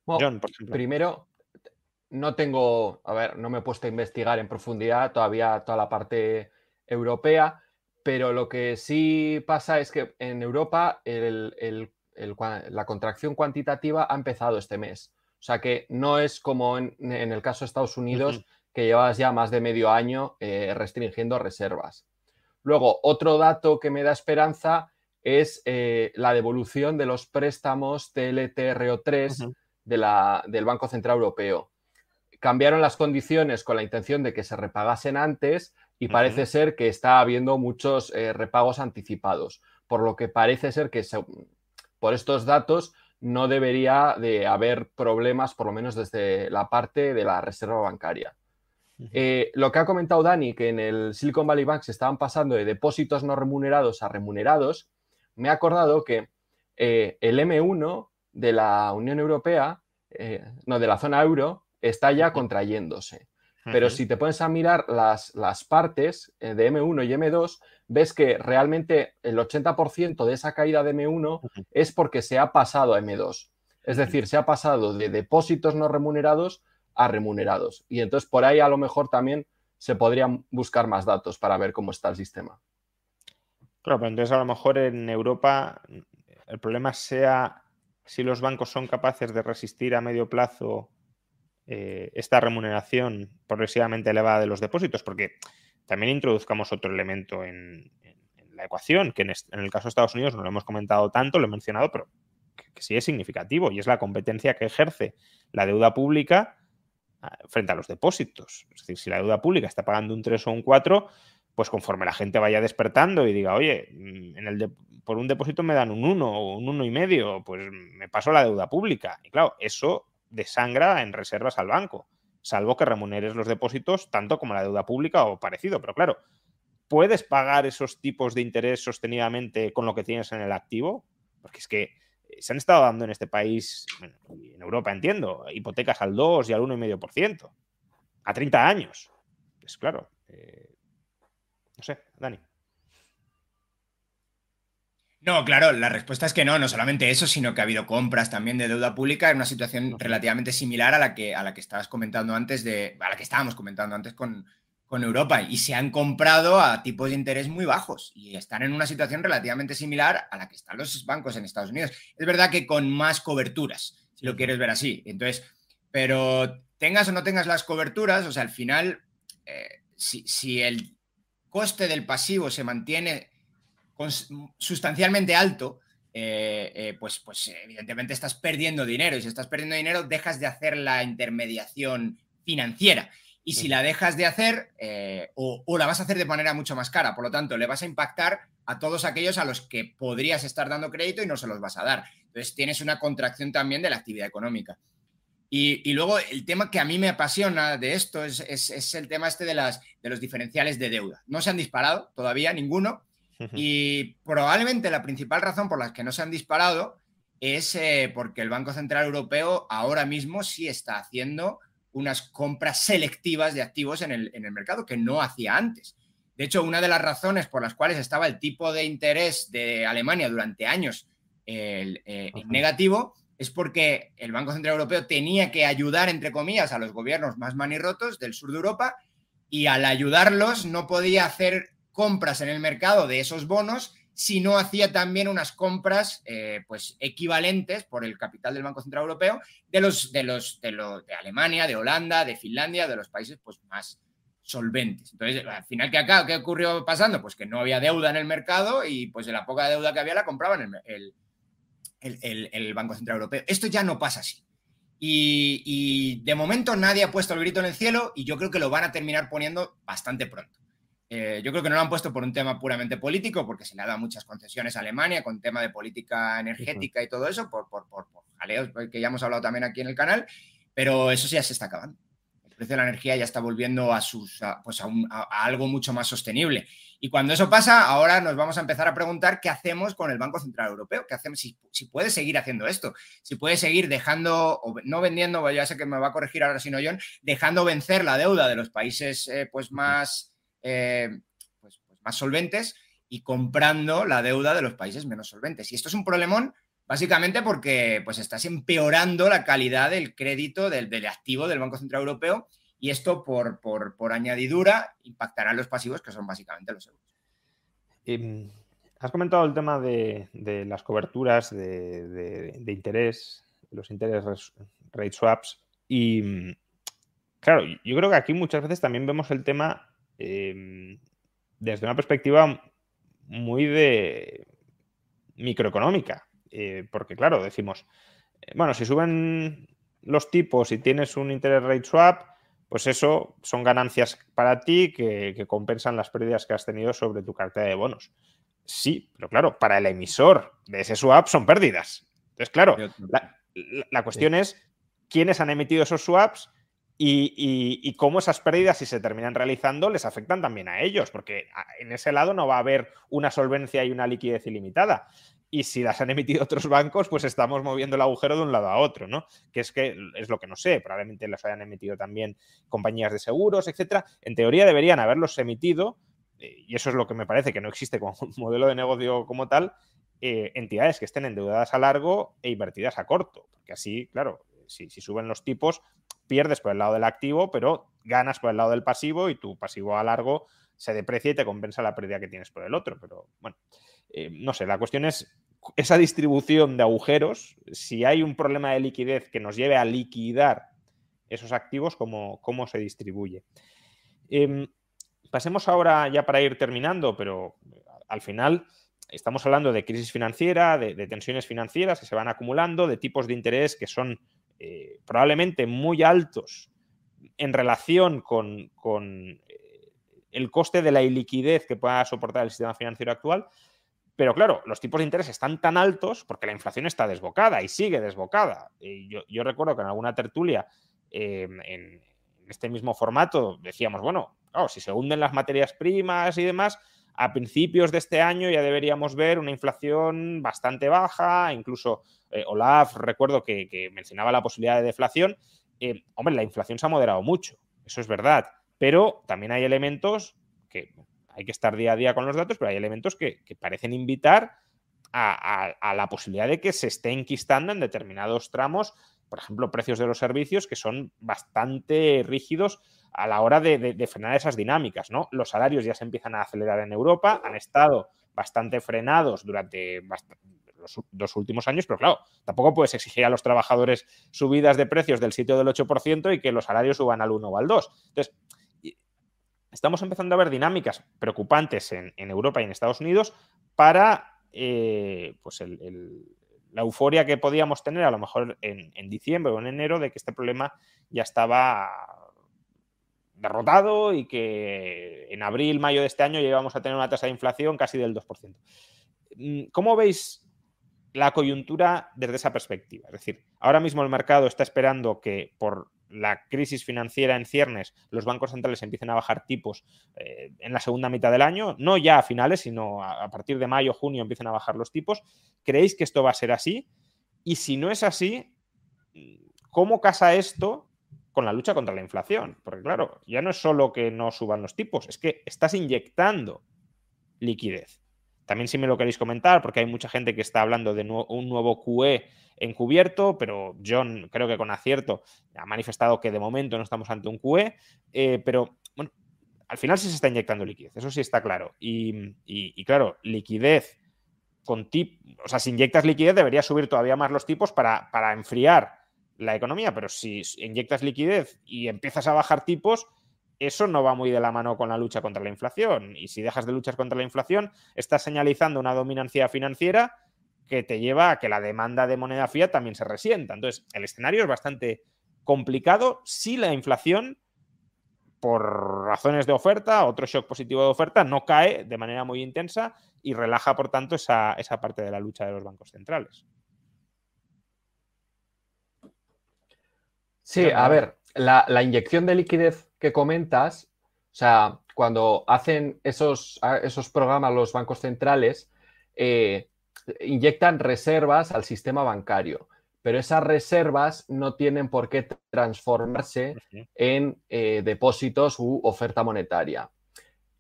John, por ejemplo. Primero, no tengo, a ver, no me he puesto a investigar en profundidad todavía toda la parte europea, pero lo que sí pasa es que en Europa la contracción cuantitativa ha empezado este mes. O sea que no es como en, el caso de Estados Unidos, que llevas ya más de medio año eh, restringiendo reservas. Luego, otro dato que me da esperanza es eh, la devolución de los préstamos TLTRO3 del Banco Central Europeo. Cambiaron las condiciones con la intención de que se repagasen antes y parece ser que está habiendo muchos eh, repagos anticipados, por lo que parece ser que por estos datos no debería de haber problemas, por lo menos desde la parte de la reserva bancaria. Eh, lo que ha comentado Dani, que en el Silicon Valley Bank se estaban pasando de depósitos no remunerados a remunerados, me ha acordado que eh, el M1 de la Unión Europea, eh, no, de la zona euro, está ya contrayéndose. Pero si te pones a mirar las, las, partes de M1 y M2, ves que realmente el 80% de esa caída de M1 es porque se ha pasado a M2. Es decir, se ha pasado de depósitos no remunerados a remunerados. Y entonces por ahí a lo mejor también se podrían buscar más datos para ver cómo está el sistema. Claro, pero entonces a lo mejor en Europa el problema sea si los bancos son capaces de resistir a medio plazo eh, esta remuneración progresivamente elevada de los depósitos, porque también introduzcamos otro elemento en, la ecuación, que en, el caso de Estados Unidos no lo hemos comentado tanto, lo he mencionado, pero que sí es significativo, y es la competencia que ejerce la deuda pública frente a los depósitos. Es decir, si la deuda pública está pagando un 3 o un 4, pues conforme la gente vaya despertando y diga, oye, mm, por un depósito me dan un 1 o un 1,5, y medio, pues me paso la deuda pública. Y claro, eso desangra en reservas al banco, salvo que remuneres los depósitos tanto como la deuda pública o parecido. Pero claro, ¿puedes pagar esos tipos de interés sostenidamente con lo que tienes en el activo? Porque es que se han estado dando en este país, en Europa entiendo, hipotecas al 2 y al 1,5%, a 30 años. Es claro. Eh, no sé, Dani. No, claro, la respuesta es que no, no solamente eso, sino que ha habido compras también de deuda pública en una situación relativamente similar a la que, a la que estabas comentando antes de, a la que estábamos comentando antes con, con Europa y se han comprado a tipos de interés muy bajos y están en una situación relativamente similar a la que están los bancos en Estados Unidos. Es verdad que con más coberturas, si lo quieres ver así. Entonces, pero tengas o no tengas las coberturas, o sea, al final, eh, si, el coste del pasivo se mantiene sustancialmente alto, eh, eh, pues, pues evidentemente estás perdiendo dinero y si estás perdiendo dinero dejas de hacer la intermediación financiera y si la dejas de hacer eh, o, la vas a hacer de manera mucho más cara, por lo tanto, le vas a impactar a todos aquellos a los que podrías estar dando crédito y no se los vas a dar. Entonces, tienes una contracción también de la actividad económica. Y, luego, el tema que a mí me apasiona de esto es, el tema este de, las, de los diferenciales de deuda. No se han disparado todavía ninguno y probablemente la principal razón por la que no se han disparado es eh, porque el Banco Central Europeo ahora mismo sí está haciendo unas compras selectivas de activos en el, mercado que no hacía antes. De hecho, una de las razones por las cuales estaba el tipo de interés de Alemania durante años eh, negativo es porque el Banco Central Europeo tenía que ayudar, entre comillas, a los gobiernos más manirrotos del sur de Europa y al ayudarlos no podía hacer compras en el mercado de esos bonos si no hacía también unas compras eh, pues equivalentes por el capital del Banco Central Europeo de los de los de, los, de Alemania, de Holanda, de Finlandia, de los países pues más solventes. Entonces, al final, ¿qué, acá, ¿qué ocurrió pasando? Pues que no había deuda en el mercado y pues de la poca deuda que había la compraban el, el, el, Banco Central Europeo. Esto ya no pasa así. Y, de momento nadie ha puesto el grito en el cielo y yo creo que lo van a terminar poniendo bastante pronto. Eh, yo creo que no lo han puesto por un tema puramente político, porque se le ha dado muchas concesiones a Alemania con tema de política energética y todo eso, por, por, por, jaleos que ya hemos hablado también aquí en el canal, pero eso ya se está acabando. El precio de la energía ya está volviendo a, sus, pues a, algo mucho más sostenible. Y cuando eso pasa, ahora nos vamos a empezar a preguntar qué hacemos con el Banco Central Europeo, qué hacemos, si, puede seguir haciendo esto, si puede seguir dejando, o no vendiendo, ya sé que me va a corregir ahora si no John, dejando vencer la deuda de los países eh, pues más, eh, pues, pues más solventes y comprando la deuda de los países menos solventes. Y esto es un problemón Básicamente porque pues, estás empeorando la calidad del crédito del, activo del Banco Central Europeo y esto por, por, añadidura impactará en los pasivos que son básicamente los euros. Em, has comentado el tema de, las coberturas de, interés, los interés rate swaps y claro, yo creo que aquí muchas veces también vemos el tema em, desde una perspectiva muy de microeconómica. Eh, porque claro, decimos, eh, bueno, si suben los tipos y tienes un interest rate swap, pues eso son ganancias para ti que, compensan las pérdidas que has tenido sobre tu cartera de bonos. Sí, pero claro, para el emisor de ese swap son pérdidas. Entonces, claro, la, cuestión es quiénes han emitido esos swaps y, cómo esas pérdidas, si se terminan realizando, les afectan también a ellos, porque en ese lado no va a haber una solvencia y una liquidez ilimitada y si las han emitido otros bancos, pues estamos moviendo el agujero de un lado a otro, ¿no? Que es que es lo que no sé, probablemente las hayan emitido también compañías de seguros, etcétera. En teoría deberían haberlos emitido, eh, y eso es lo que me parece que no existe como <laughs> modelo de negocio como tal, eh, entidades que estén endeudadas a largo e invertidas a corto, porque así, claro, si, si suben los tipos, pierdes por el lado del activo, pero ganas por el lado del pasivo y tu pasivo a largo se deprecia y te compensa la pérdida que tienes por el otro. Pero bueno, eh, no sé, la cuestión es esa distribución de agujeros, si hay un problema de liquidez que nos lleve a liquidar esos activos, cómo, cómo se distribuye. Em, pasemos ahora ya para ir terminando, pero al final estamos hablando de crisis financiera, de, tensiones financieras que se van acumulando, de tipos de interés que son eh, probablemente muy altos en relación con, con eh, el coste de la iliquidez que pueda soportar el sistema financiero actual. Pero claro, los tipos de interés están tan altos porque la inflación está desbocada y sigue desbocada. Y yo, recuerdo que en alguna tertulia, em, en este mismo formato, decíamos, bueno, si se hunden las materias primas y demás, a principios de este año ya deberíamos ver una inflación bastante baja, incluso eh, Olaf, recuerdo que, mencionaba la posibilidad de deflación. Eh, hombre, la inflación se ha moderado mucho, eso es verdad, pero también hay elementos que hay que estar día a día con los datos, pero hay elementos que, parecen invitar a, la posibilidad de que se esté enquistando en determinados tramos, por ejemplo, precios de los servicios que son bastante rígidos a la hora de, frenar esas dinámicas. ¿no? Los salarios ya se empiezan a acelerar en Europa, han estado bastante frenados durante los últimos años, pero claro, tampoco puedes exigir a los trabajadores subidas de precios del sitio del 8% y que los salarios suban al 1 o al 2. Entonces, estamos empezando a ver dinámicas preocupantes en, Europa y en Estados Unidos para eh, pues la euforia que podíamos tener a lo mejor en, diciembre o en enero de que este problema ya estaba derrotado y que en abril, mayo de este año ya íbamos a tener una tasa de inflación casi del 2%. Mm, ¿Cómo veis la coyuntura desde esa perspectiva? Es decir, ahora mismo el mercado está esperando que por la crisis financiera en ciernes, los bancos centrales empiecen a bajar tipos eh, en la segunda mitad del año, no ya a finales, sino a, partir de mayo, junio empiecen a bajar los tipos. ¿Creéis que esto va a ser así? Y si no es así, ¿cómo casa esto con la lucha contra la inflación? Porque claro, ya no es solo que no suban los tipos, es que estás inyectando liquidez. También si me lo queréis comentar, porque hay mucha gente que está hablando de un nuevo QE encubierto, pero John creo que con acierto ha manifestado que de momento no estamos ante un QE, eh, pero bueno, al final sí se está inyectando liquidez, eso sí está claro. Y, claro, liquidez con tip, o sea, si inyectas liquidez debería subir todavía más los tipos para, para enfriar la economía, pero si inyectas liquidez y empiezas a bajar tipos, eso no va muy de la mano con la lucha contra la inflación. Y si dejas de luchar contra la inflación, estás señalizando una dominancia financiera que te lleva a que la demanda de moneda fiat también se resienta. Entonces, el escenario es bastante complicado si la inflación, por razones de oferta, otro shock positivo de oferta, no cae de manera muy intensa y relaja, por tanto, esa, parte de la lucha de los bancos centrales. Sí, a ver, la, inyección de liquidez que comentas, o sea, cuando hacen esos, esos programas los bancos centrales, eh, inyectan reservas al sistema bancario, pero esas reservas no tienen por qué transformarse en eh, depósitos u oferta monetaria.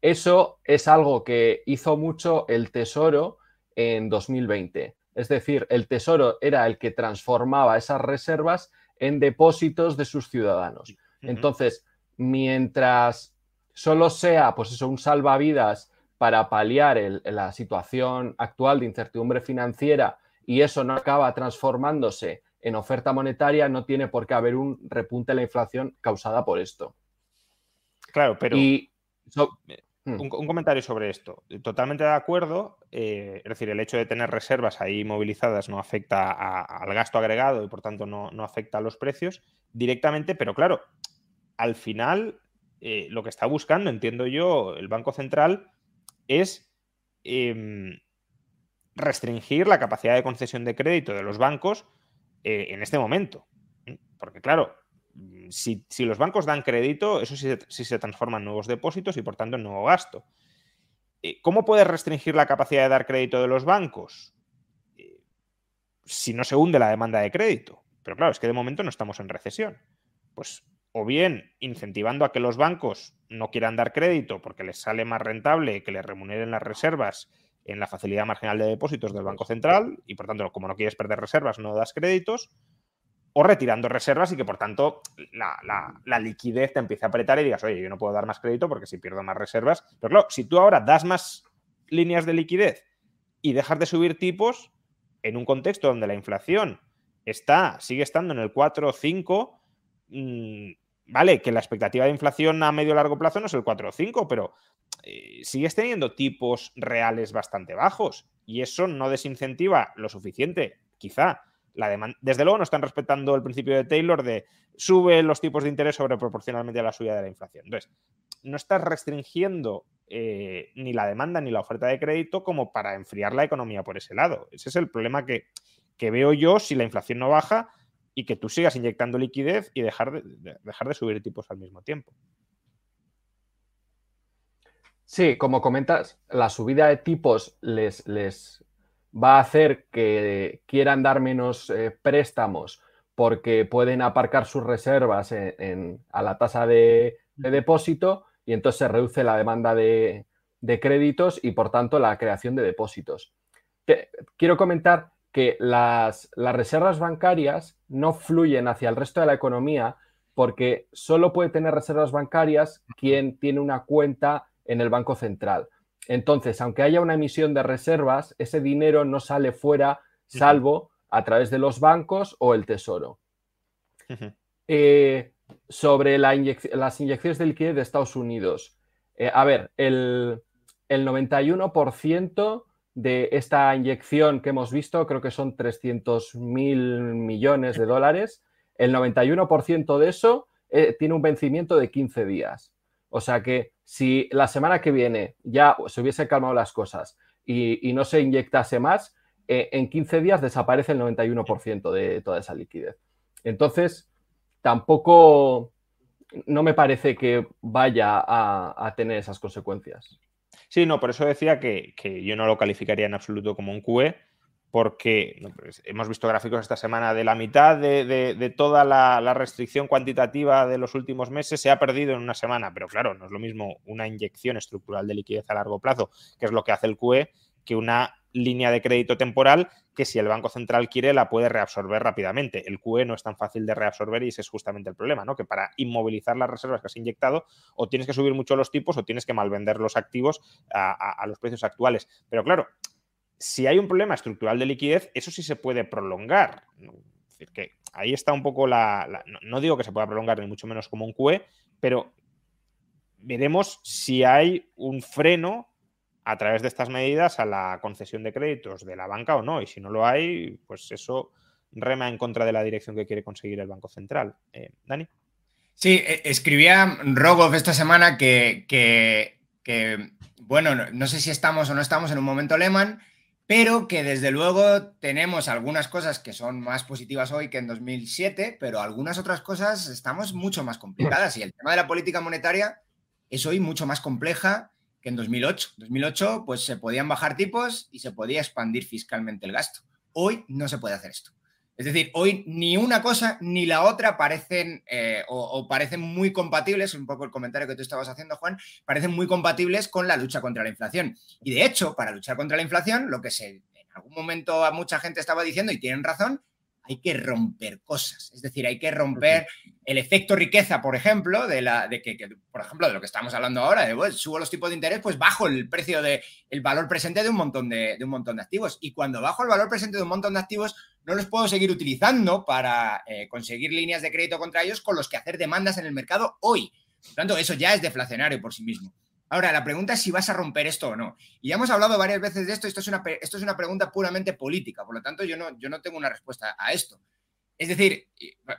Eso es algo que hizo mucho el Tesoro en 2020. Es decir, el Tesoro era el que transformaba esas reservas en depósitos de sus ciudadanos. Entonces, mientras solo sea, pues eso, un salvavidas para paliar la situación actual de incertidumbre financiera y eso no acaba transformándose en oferta monetaria, no tiene por qué haber un repunte de la inflación causada por esto. Claro, pero... Y Mm. Un, comentario sobre esto. Totalmente de acuerdo. Eh, es decir, el hecho de tener reservas ahí movilizadas no afecta al gasto agregado y por tanto no, afecta a los precios directamente, pero claro, al final eh, lo que está buscando, entiendo yo, el Banco Central es em, restringir la capacidad de concesión de crédito de los bancos eh, en este momento. Porque claro, si, los bancos dan crédito, eso sí, se transforma en nuevos depósitos y por tanto en nuevo gasto. Eh, ¿Cómo puedes restringir la capacidad de dar crédito de los bancos? Eh, si no se hunde la demanda de crédito. Pero claro, es que de momento no estamos en recesión. Pues o bien incentivando a que los bancos no quieran dar crédito porque les sale más rentable que les remuneren las reservas en la facilidad marginal de depósitos del Banco Central y por tanto como no quieres perder reservas no das créditos o retirando reservas y que por tanto la, liquidez te empiece a apretar y digas, oye, yo no puedo dar más crédito porque si pierdo más reservas. Pero claro, si tú ahora das más líneas de liquidez y dejas de subir tipos en un contexto donde la inflación está, sigue estando en el 4 o 5, vale, que la expectativa de inflación a medio largo plazo no es el 4 o 5, pero eh, sigues teniendo tipos reales bastante bajos y eso no desincentiva lo suficiente, quizá, desde luego no están respetando el principio de Taylor de sube los tipos de interés sobre proporcionalmente a la subida de la inflación. Entonces, no estás restringiendo eh, ni la demanda ni la oferta de crédito como para enfriar la economía por ese lado. Ese es el problema que, veo yo si la inflación no baja y que tú sigas inyectando liquidez y dejar de, dejar de subir tipos al mismo tiempo. Sí, como comentas, la subida de tipos les, les va a hacer que quieran dar menos eh, préstamos porque pueden aparcar sus reservas a la tasa de, depósito y entonces se reduce la demanda de, créditos y por tanto la creación de depósitos. quiero comentar que las, las reservas bancarias no fluyen hacia el resto de la economía porque solo puede tener reservas bancarias quien tiene una cuenta en el Banco Central. Entonces, aunque haya una emisión de reservas, ese dinero no sale fuera salvo a través de los bancos o el tesoro. Eh, sobre las inyecciones de liquidez de Estados Unidos. Eh, a ver, el, 91% de esta inyección que hemos visto, creo que son 300 mil millones de dólares, el 91% de eso eh, tiene un vencimiento de 15 días. O sea que si la semana que viene ya se hubiese calmado las cosas y, no se inyectase más, eh, en 15 días desaparece el 91% de toda esa liquidez. Entonces, tampoco no me parece que vaya a, tener esas consecuencias. Sí, no, por eso decía que, yo no lo calificaría en absoluto como un QE, porque pues, hemos visto gráficos esta semana de la mitad de, toda la, restricción cuantitativa de los últimos meses se ha perdido en una semana, pero claro, no es lo mismo una inyección estructural de liquidez a largo plazo, que es lo que hace el QE, que una línea de crédito temporal que si el Banco Central quiere la puede reabsorber rápidamente. El QE no es tan fácil de reabsorber y ese es justamente el problema, ¿no? Que para inmovilizar las reservas que has inyectado o tienes que subir mucho los tipos o tienes que malvender los activos a los precios actuales. Pero claro, si hay un problema estructural de liquidez, eso sí se puede prolongar. Es decir, que ahí está un poco la, no, digo que se pueda prolongar ni mucho menos como un QE, pero veremos si hay un freno a través de estas medidas a la concesión de créditos de la banca o no. Y si no lo hay, pues eso rema en contra de la dirección que quiere conseguir el Banco Central. Eh, Dani. Sí, e, escribía Rogov esta semana que, bueno, no, sé si estamos o no estamos en un momento Lehman pero que desde luego tenemos algunas cosas que son más positivas hoy que en 2007, pero algunas otras cosas estamos mucho más complicadas y el tema de la política monetaria es hoy mucho más compleja que en 2008. En 2008 pues se podían bajar tipos y se podía expandir fiscalmente el gasto. Hoy no se puede hacer esto. Es decir, hoy ni una cosa ni la otra parecen eh, o, parecen muy compatibles, un poco el comentario que tú estabas haciendo, Juan, parecen muy compatibles con la lucha contra la inflación. Y de hecho, para luchar contra la inflación, lo que se en algún momento a mucha gente estaba diciendo, y tienen razón, hay que romper cosas. Es decir, hay que romper el efecto riqueza, por ejemplo, de la de que, por ejemplo, de lo que estamos hablando ahora, de subo los tipos de interés, pues bajo el precio de el valor presente de un montón de, un montón de activos. Y cuando bajo el valor presente de un montón de activos, no los puedo seguir utilizando para eh, conseguir líneas de crédito contra ellos con los que hacer demandas en el mercado hoy. Por lo tanto, eso ya es deflacionario por sí mismo. Ahora, la pregunta es si vas a romper esto o no. Y ya hemos hablado varias veces de esto, esto es una, esto es una pregunta puramente política, por lo tanto yo no, yo no tengo una respuesta a esto. Es decir,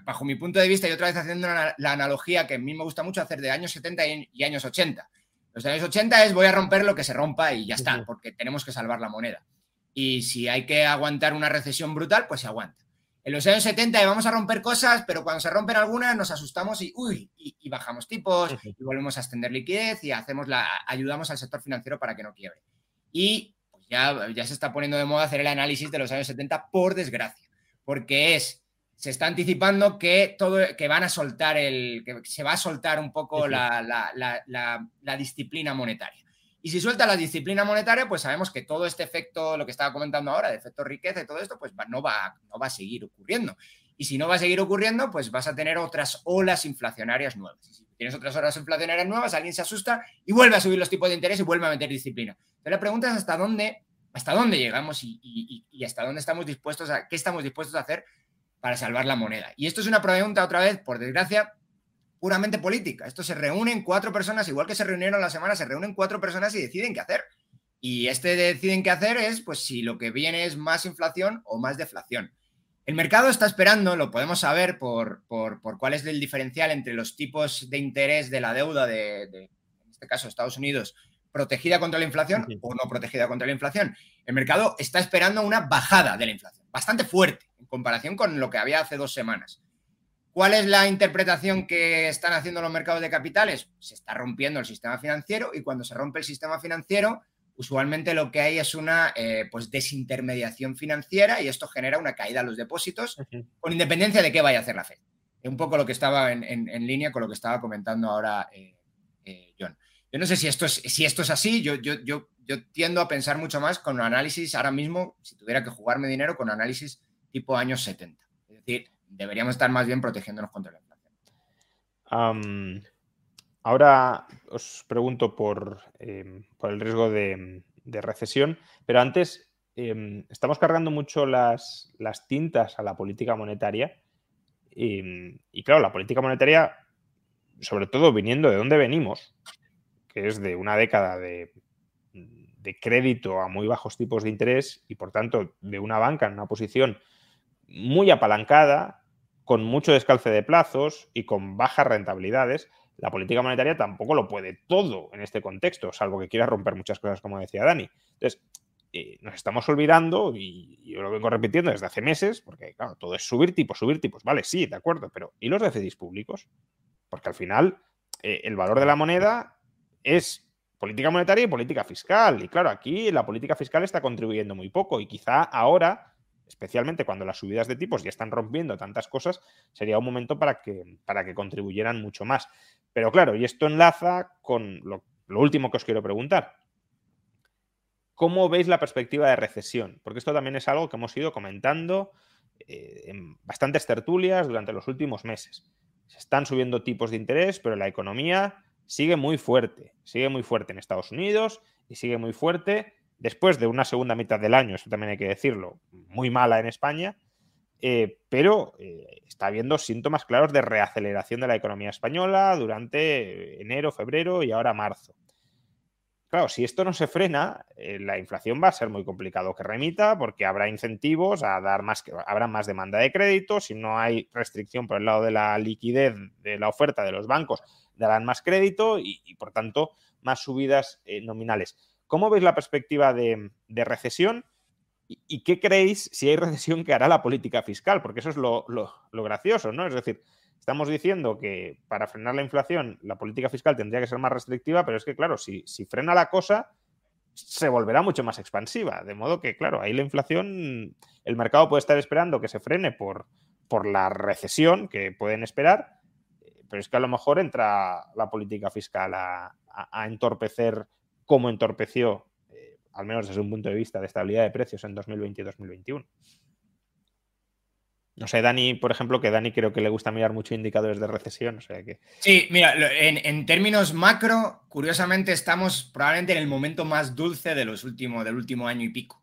bajo mi punto de vista, y otra vez haciendo la analogía que a mí me gusta mucho hacer de años 70 y años 80. Los años 80 es voy a romper lo que se rompa y ya está, porque tenemos que salvar la moneda. Y si hay que aguantar una recesión brutal, pues se aguanta en los años 70 vamos a romper cosas, pero cuando se rompen algunas nos asustamos y, uy, y, bajamos tipos y volvemos a extender liquidez y hacemos la, ayudamos al sector financiero para que no quiebre. Y pues ya, ya se está poniendo de moda hacer el análisis de los años 70, por desgracia, porque es, se está anticipando que, todo, que van a soltar el, que se va a soltar un poco la, la disciplina monetaria. Y si suelta la disciplina monetaria, pues sabemos que todo este efecto, lo que estaba comentando ahora, de efecto riqueza y todo esto, pues no, va, no va a seguir ocurriendo. Y si no va a seguir ocurriendo, pues vas a tener otras olas inflacionarias nuevas. Y si tienes otras olas inflacionarias nuevas, alguien se asusta y vuelve a subir los tipos de interés y vuelve a meter disciplina. Entonces la pregunta es hasta dónde, hasta dónde llegamos y, hasta dónde estamos dispuestos a, qué estamos dispuestos a hacer para salvar la moneda. Y esto es una pregunta, otra vez, por desgracia, puramente política. Esto se reúnen cuatro personas, igual que se reunieron la semana, se reúnen cuatro personas y deciden qué hacer. Y este deciden qué hacer es, pues, si lo que viene es más inflación o más deflación. El mercado está esperando, lo podemos saber por, por, cuál es el diferencial entre los tipos de interés de la deuda de, en este caso, Estados Unidos, protegida contra la inflación o no protegida contra la inflación. El mercado está esperando una bajada de la inflación, bastante fuerte en comparación con lo que había hace dos semanas. ¿Cuál es la interpretación que están haciendo los mercados de capitales? Se está rompiendo el sistema financiero y cuando se rompe el sistema financiero, usualmente lo que hay es una eh, pues desintermediación financiera y esto genera una caída en los depósitos, con independencia de qué vaya a hacer la Fed. Es un poco lo que estaba en, línea con lo que estaba comentando ahora eh, eh, John. Yo no sé si esto es, si esto es así, yo, yo, yo, yo tiendo a pensar mucho más con análisis ahora mismo, si tuviera que jugarme dinero, con análisis tipo años 70. Es decir, deberíamos estar más bien protegiéndonos contra la inflación. ahora os pregunto por, em, el riesgo de, recesión, pero antes em, estamos cargando mucho las, las, tintas a la política monetaria y, y claro, la política monetaria, sobre todo viniendo de donde venimos, que es de una década de, de crédito a muy bajos tipos de interés y por tanto de una banca en una posición muy apalancada, con mucho descalce de plazos y con bajas rentabilidades, la política monetaria tampoco lo puede todo en este contexto, salvo que quiera romper muchas cosas, como decía Dani. Entonces, eh, nos estamos olvidando, y yo lo vengo repitiendo desde hace meses, porque claro, todo es subir tipos, subir tipos. Vale, sí, de acuerdo, pero ¿y los déficits públicos? Porque al final eh, el valor de la moneda es política monetaria y política fiscal. Y claro, aquí la política fiscal está contribuyendo muy poco y quizá ahora especialmente cuando las subidas de tipos ya están rompiendo tantas cosas, sería un momento para que, para que contribuyeran mucho más. Pero claro, y esto enlaza con lo, último que os quiero preguntar. ¿Cómo veis la perspectiva de recesión? Porque esto también es algo que hemos ido comentando eh, en bastantes tertulias durante los últimos meses. Se están subiendo tipos de interés, pero la economía sigue muy fuerte. Sigue muy fuerte en Estados Unidos y sigue muy fuerte después de una segunda mitad del año, eso también hay que decirlo, muy mala en España, eh, pero eh, está habiendo síntomas claros de reaceleración de la economía española durante enero, febrero y ahora marzo. Claro, si esto no se frena, eh, la inflación va a ser muy complicado que remita porque habrá incentivos a dar más, habrá más demanda de crédito, si no hay restricción por el lado de la liquidez de la oferta de los bancos, darán más crédito y, y por tanto más subidas nominales. ¿Cómo veis la perspectiva de, recesión ¿Y, qué creéis si hay recesión que hará la política fiscal? Porque eso es lo, gracioso, ¿no? Es decir, estamos diciendo que para frenar la inflación la política fiscal tendría que ser más restrictiva, pero es que, claro, si, si frena la cosa, se volverá mucho más expansiva. De modo que, claro, ahí la inflación, el mercado puede estar esperando que se frene por, por la recesión que pueden esperar, pero es que a lo mejor entra la política fiscal a, entorpecer como entorpeció, eh, al menos desde un punto de vista de estabilidad de precios en 2020 y 2021. No sé, Dani, por ejemplo, que Dani creo que le gusta mirar mucho indicadores de recesión. O sea que... Sí, mira, en, términos macro, curiosamente estamos probablemente en el momento más dulce de los últimos, del último año y pico.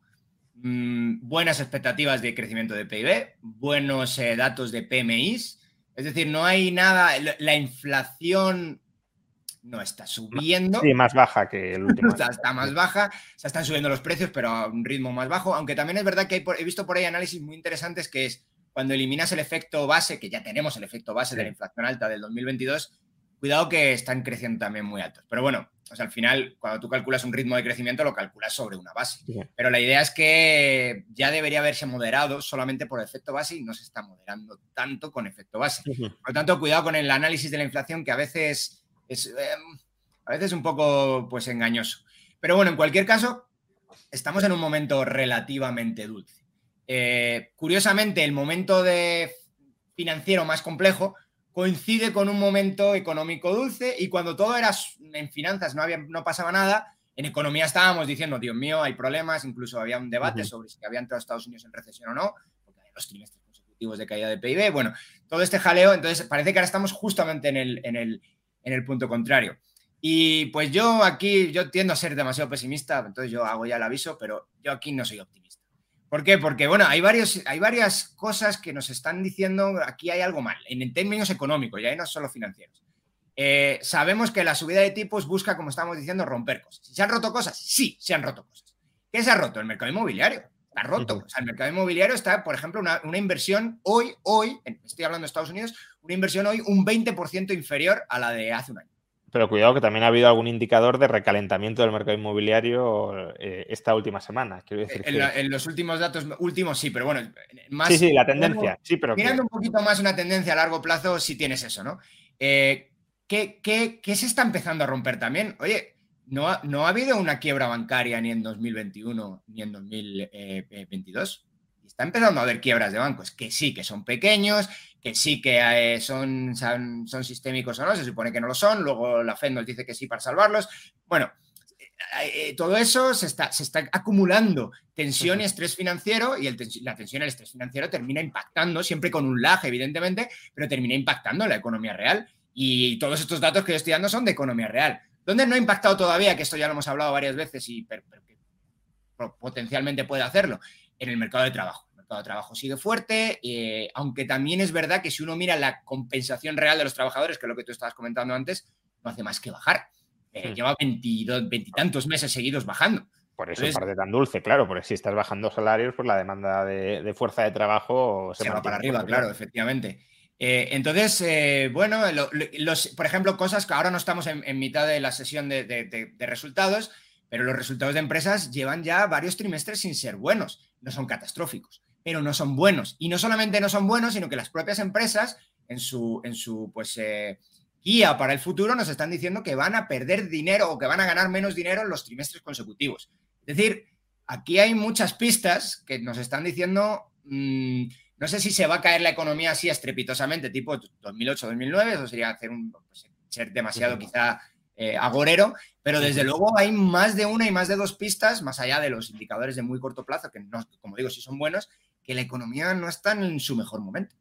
Mm, buenas expectativas de crecimiento de PIB, buenos eh, datos de PMIs. Es decir, no hay nada, la inflación no está subiendo. Sí, más baja que el <laughs> último. está, más baja, se están subiendo los precios, pero a un ritmo más bajo. Aunque también es verdad que he visto por ahí análisis muy interesantes que es cuando eliminas el efecto base, que ya tenemos el efecto base de la inflación alta del 2022, cuidado que están creciendo también muy altos. Pero bueno, al final, cuando tú calculas un ritmo de crecimiento, lo calculas sobre una base. Pero la idea es que ya debería haberse moderado solamente por efecto base y no se está moderando tanto con efecto base. Por lo tanto, cuidado con el análisis de la inflación, que a veces es em, a veces un poco pues, engañoso. Pero bueno, en cualquier caso, estamos en un momento relativamente dulce. Eh, curiosamente, el momento de financiero más complejo coincide con un momento económico dulce y cuando todo era en finanzas no, había, no pasaba nada, en economía estábamos diciendo, Dios mío, hay problemas, incluso había un debate sobre si había entrado Estados Unidos en recesión o no, porque hay los trimestres consecutivos de caída de PIB, bueno, todo este jaleo, entonces parece que ahora estamos justamente en el, en el, en el punto contrario. Y pues yo aquí, yo tiendo a ser demasiado pesimista, entonces yo hago ya el aviso, pero yo aquí no soy optimista. ¿Por qué? Porque, bueno, hay, varios, hay varias cosas que nos están diciendo aquí hay algo mal, en términos económicos, ya no solo financieros. Eh, sabemos que la subida de tipos busca, como estamos diciendo, romper cosas. ¿Se han roto cosas? Sí, se han roto cosas. ¿Qué se ha roto? El mercado inmobiliario. Está roto. O sea, el mercado inmobiliario está, por ejemplo, una, una inversión hoy, hoy, estoy hablando de Estados Unidos, una inversión hoy un 20% inferior a la de hace un año. Pero cuidado que también ha habido algún indicador de recalentamiento del mercado inmobiliario eh, esta última semana. Quiero decir en, los últimos datos, últimos sí, pero bueno, más. Sí, sí, la tendencia. sí, pero mirando un poquito más una tendencia a largo plazo, sí tienes eso, ¿no? Eh, ¿qué, qué, se está empezando a romper también? Oye, no ha, no ha habido una quiebra bancaria ni en 2021 ni en 2022. Está empezando a haber quiebras de bancos, que sí, que son pequeños, que sí que eh, son, son, son, sistémicos o no, se supone que no lo son, luego la Fed nos dice que sí para salvarlos. Bueno, eh, eh, todo eso se está, se está acumulando tensión y estrés financiero y la tensión y el estrés financiero termina impactando, siempre con un lag, evidentemente, pero termina impactando la economía real. Y todos estos datos que yo estoy dando son de economía real. ¿Dónde no ha impactado todavía? Que esto ya lo hemos hablado varias veces y potencialmente puede hacerlo. En el mercado de trabajo de trabajo sigue fuerte, eh, aunque también es verdad que si uno mira la compensación real de los trabajadores, que es lo que tú estabas comentando antes, no hace más que bajar. Eh, hmm. Lleva veintitantos meses seguidos bajando. Por eso es parte tan dulce, claro, porque si estás bajando salarios, pues la demanda de, fuerza de trabajo se, va para arriba, claro, efectivamente. Eh, entonces, bueno, los, por ejemplo, cosas que ahora no estamos en, mitad de la sesión de, de, resultados, pero los resultados de empresas llevan ya varios trimestres sin ser buenos, no son catastróficos pero no son buenos. Y no solamente no son buenos, sino que las propias empresas, en su, en su pues, eh, guía para el futuro, nos están diciendo que van a perder dinero o que van a ganar menos dinero en los trimestres consecutivos. Es decir, aquí hay muchas pistas que nos están diciendo, mm, no sé si se va a caer la economía así estrepitosamente, tipo 2008-2009, eso sería hacer un, pues, ser demasiado quizá eh, agorero, pero desde luego hay más de una y más de dos pistas, más allá de los indicadores de muy corto plazo, que no, como digo, sí son buenos, que la economía no está en su mejor momento.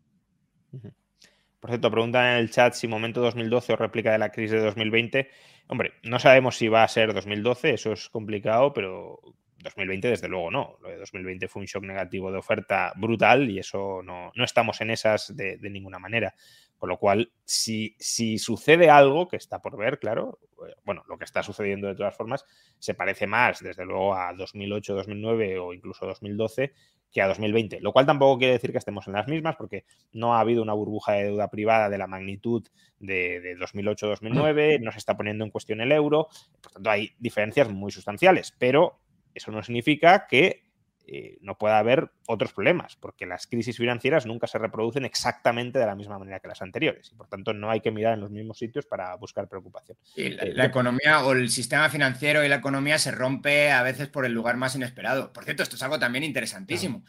Por cierto, preguntan en el chat si momento 2012 o réplica de la crisis de 2020. Hombre, no sabemos si va a ser 2012, eso es complicado, pero 2020 desde luego no. Lo de 2020 fue un shock negativo de oferta brutal y eso no, estamos en esas de, de, ninguna manera. Con lo cual, si, si sucede algo, que está por ver, claro, eh, bueno, lo que está sucediendo de todas formas, se parece más, desde luego, a 2008, 2009 o incluso 2012 que a 2020, lo cual tampoco quiere decir que estemos en las mismas, porque no ha habido una burbuja de deuda privada de la magnitud de, 2008-2009, <clears throat> no se está poniendo en cuestión el euro, por tanto hay diferencias muy sustanciales, pero eso no significa que eh, no pueda haber otros problemas, porque las crisis financieras nunca se reproducen exactamente de la misma manera que las anteriores y por tanto no hay que mirar en los mismos sitios para buscar preocupación. la, economía o el sistema financiero y la economía se rompe a veces por el lugar más inesperado. Por cierto, esto es algo también interesantísimo.